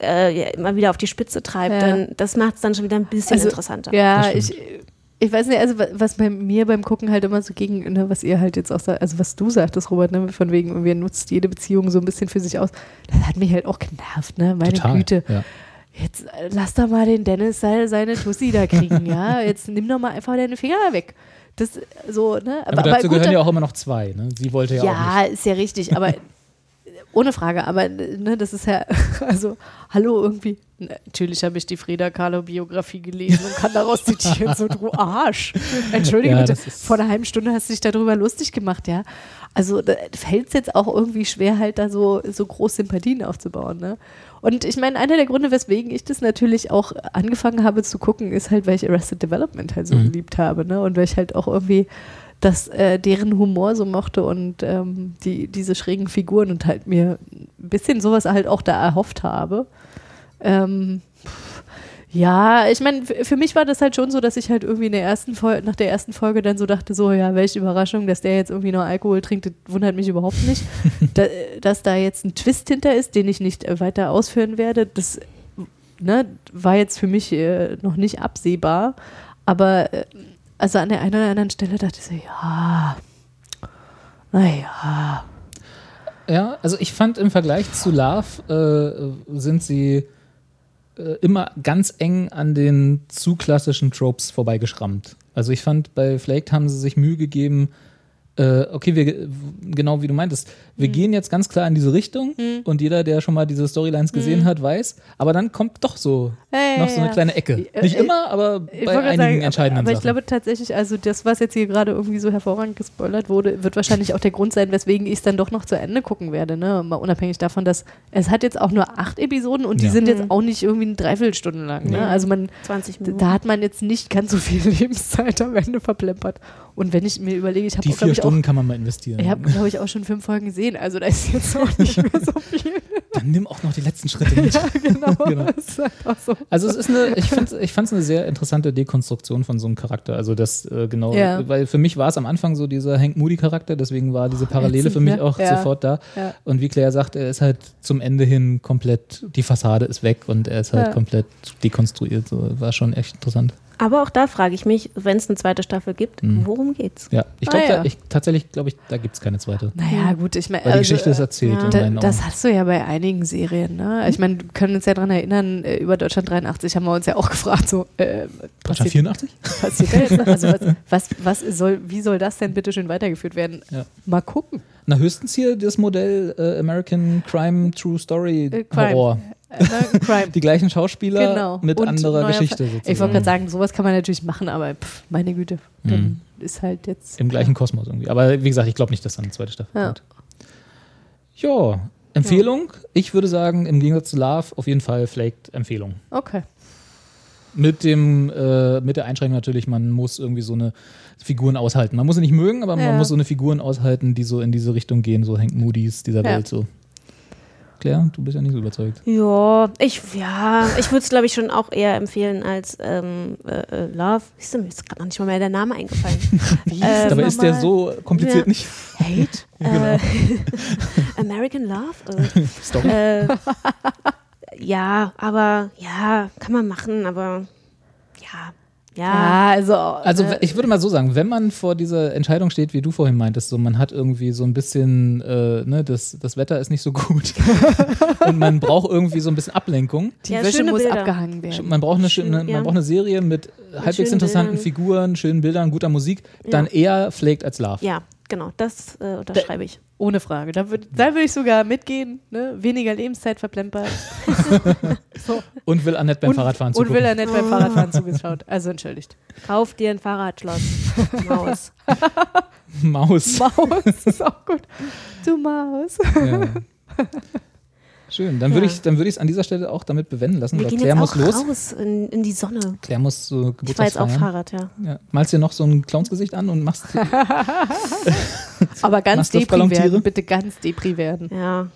äh, immer wieder auf die Spitze treibt, Ja. dann das macht es dann schon wieder ein bisschen Also, interessanter. Ja, ich, ich weiß nicht, also wa- was bei mir beim Gucken halt immer so gegen, ne, was ihr halt jetzt auch sagt, also was du sagtest, Robert, ne, von wegen, wir nutzt jede Beziehung so ein bisschen für sich aus, das hat mich halt auch genervt, ne, meine Total. Güte. Ja. Jetzt äh, lass doch mal den Dennis seine, seine Tussi da kriegen, ja, jetzt nimm doch mal einfach deine Finger da weg. Das, so, ne, Aber, dazu gut, gehören ja auch immer noch zwei. Ne? Sie wollte ja, auch ja, ist ja richtig, aber ohne Frage, aber ne, das ist ja, also, hallo irgendwie. Natürlich habe ich die Frida Kahlo Biografie gelesen und kann daraus zitieren, so du Arsch. Entschuldige Ja, bitte, vor einer halben Stunde hast du dich darüber lustig gemacht, ja. Also da fällt es jetzt auch irgendwie schwer, halt da so, so groß Sympathien aufzubauen, ne? Und ich meine, einer der Gründe, weswegen ich das natürlich auch angefangen habe zu gucken, ist halt, weil ich Arrested Development halt so Mhm. geliebt habe, ne? Und weil ich halt auch irgendwie das, äh, deren Humor so mochte und ähm, die, diese schrägen Figuren und halt mir ein bisschen sowas halt auch da erhofft habe. Ähm, ja, ich meine, für mich war das halt schon so, dass ich halt irgendwie in der ersten Folge, nach der ersten Folge dann so dachte, so, ja, welche Überraschung, dass der jetzt irgendwie noch Alkohol trinkt, das wundert mich überhaupt nicht. da, dass da jetzt ein Twist hinter ist, den ich nicht äh, weiter ausführen werde, das ne, war jetzt für mich äh, noch nicht absehbar. Aber äh, also an der einen oder anderen Stelle dachte ich so, ja, naja. Ja, also ich fand im Vergleich zu Love äh, sind sie äh, immer ganz eng an den zu klassischen Tropes vorbeigeschrammt. Also ich fand, bei Flaked haben sie sich Mühe gegeben, äh, okay, wir, genau wie du meintest, wir gehen jetzt ganz klar in diese Richtung und jeder, der schon mal diese Storylines gesehen hat, weiß, aber dann kommt doch so Ja, noch ja, so eine ja. kleine Ecke. Äh, Nicht äh, immer, aber Ich bei einigen sagen, entscheidenden aber, aber ich Sachen. glaube tatsächlich, also das, was jetzt hier gerade irgendwie so hervorragend gespoilert wurde, wird wahrscheinlich auch der Grund sein, weswegen ich es dann doch noch zu Ende gucken werde. Ne? Mal unabhängig davon, dass es hat jetzt auch nur acht Episoden und die Ja. sind jetzt auch nicht irgendwie eine Dreiviertelstunde lang. Ne? Nee. Also man, 20 d- Minuten. da hat man jetzt nicht ganz so viel Lebenszeit am Ende verplempert. Und wenn ich mir überlege, ich habe auch, glaube ich, auch, Stunden kann man mal investieren. ich habe, glaube ich, auch schon fünf Folgen gesehen. Also da ist jetzt auch nicht mehr so viel. Dann nimm auch noch die letzten Schritte mit. genau. Genau. Das ist einfach so. Also es ist eine, ich ich fand es eine sehr interessante Dekonstruktion von so einem Charakter. Also das äh, genau, Ja. weil für mich war es am Anfang so dieser Hank Moody Charakter, deswegen war diese Parallele ätzend, für mich ne? auch Ja. sofort da. Ja. Und wie Claire sagt, er ist halt zum Ende hin komplett, die Fassade ist weg und er ist halt Ja. komplett dekonstruiert. So war schon echt interessant. Aber auch da frage ich mich, wenn es eine zweite Staffel gibt, Mhm. worum geht's? Ja, ich Ah, glaube, ja. ich, tatsächlich glaube ich, da gibt es keine zweite. Naja, gut, ich meine. Weil die also, Geschichte ist erzählt ja. in Da, das hast du ja bei einigen Serien, ne? Ich meine, wir können uns ja daran erinnern, äh, über Deutschland 83 haben wir uns ja auch gefragt, so, äh, Deutschland passiert, 84? passiert da jetzt? Also was, was, was soll, wie soll das denn bitte schön weitergeführt werden? Ja. Mal gucken. Na, höchstens hier das Modell äh, American Crime True Story Äh, Crime. Horror. American Crime. Die gleichen Schauspieler Genau. mit Und anderer Geschichte sozusagen. Ich wollte gerade sagen, sowas kann man natürlich machen, aber pff, meine Güte, dann ist halt jetzt. Im gleichen Kosmos irgendwie. Aber wie gesagt, ich glaube nicht, dass dann eine zweite Staffel Ja. kommt. Ja, Empfehlung. Ich würde sagen, im Gegensatz zu Love auf jeden Fall Flaked Empfehlung. Okay. Mit dem, äh, mit der Einschränkung natürlich, man muss irgendwie so eine Figuren aushalten. Man muss sie nicht mögen, aber Ja. man muss so eine Figuren aushalten, die so in diese Richtung gehen, so Hank Moody's dieser Ja. Welt so. Claire, du bist ja nicht so überzeugt. Ja, ich, ja, ich würde es, glaube ich, schon auch eher empfehlen als ähm, äh, äh, Love. Siehst du, mir ist gerade noch nicht mal mehr der Name eingefallen. Wie Ähm, Dabei ist der so kompliziert Ja. nicht. Hate? äh, American Love? Äh, Story. äh, ja, aber ja, kann man machen, aber ja, ja. Also. Also äh, ich würde mal so sagen, wenn man vor dieser Entscheidung steht, wie du vorhin meintest, so man hat irgendwie so ein bisschen, äh, ne, das, das Wetter ist nicht so gut und man braucht irgendwie so ein bisschen Ablenkung. die Ja, Wäsche schöne muss Bilder. abgehangen werden. Man braucht eine, Schön, schöne, man braucht eine Serie mit halbwegs schönen interessanten Bildern. Figuren, schönen Bildern, guter Musik, dann eher Flaked als Love. Ja, genau, das äh, unterschreibe ich. Ohne Frage. Da würde da würd ich sogar mitgehen. Ne? Weniger Lebenszeit verplempert. so. Und will Annette beim und, Fahrradfahren Und zugucken. will er nicht beim Fahrradfahren zugeschaut. Also entschuldigt. Kauf dir ein Fahrradschloss. Maus. Maus. Maus ist auch gut. Du Maus. Ja. Schön. Dann würde Ja. ich dann würde ich es an dieser Stelle auch damit bewenden lassen, Wir weil gehen Claire jetzt muss auch los. raus in, in die Sonne. Claire muss so Ich war jetzt auf Geburtstagsfeiern. Fahrrad, ja. Ja. Malst dir noch so ein Clownsgesicht an und machst Aber ganz Machst depri werden. Bitte ganz depri werden. Ja,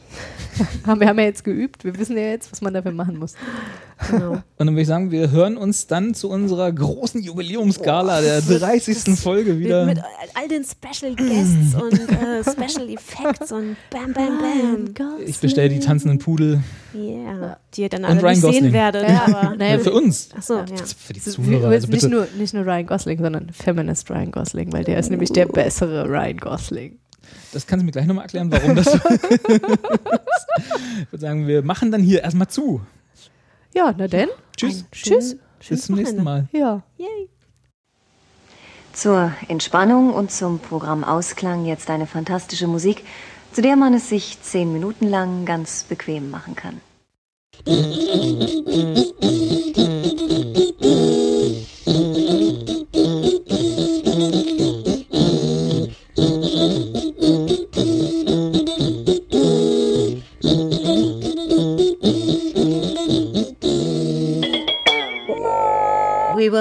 Haben wir haben ja jetzt geübt. Wir wissen ja jetzt, was man dafür machen muss. genau. Und dann würde ich sagen, wir hören uns dann zu unserer großen Jubiläumsgala der 30. Folge wieder. Mit, mit all den Special Guests und äh, Special Effects und bam, bam, bam. ich bestelle die tanzenden Pudel. Yeah. Die ihr dann Und alle Ryan nicht sehen Gosling. werdet. Ja. Aber, Naja, für uns. achso, ja. Für die Zuhörer. Also nicht, nur, nicht nur Ryan Gosling, sondern Feminist Ryan Gosling, weil der ist nämlich der bessere Ryan Gosling. Das kannst du mir gleich nochmal erklären, warum das so ist. Ich würde sagen, wir machen dann hier erstmal zu. Ja, na denn. Tschüss. Tschüss. Bis zum nächsten Mal. Ja. Zur Entspannung und zum Programmausklang jetzt eine fantastische Musik, zu der man es sich zehn Minuten lang ganz bequem machen kann.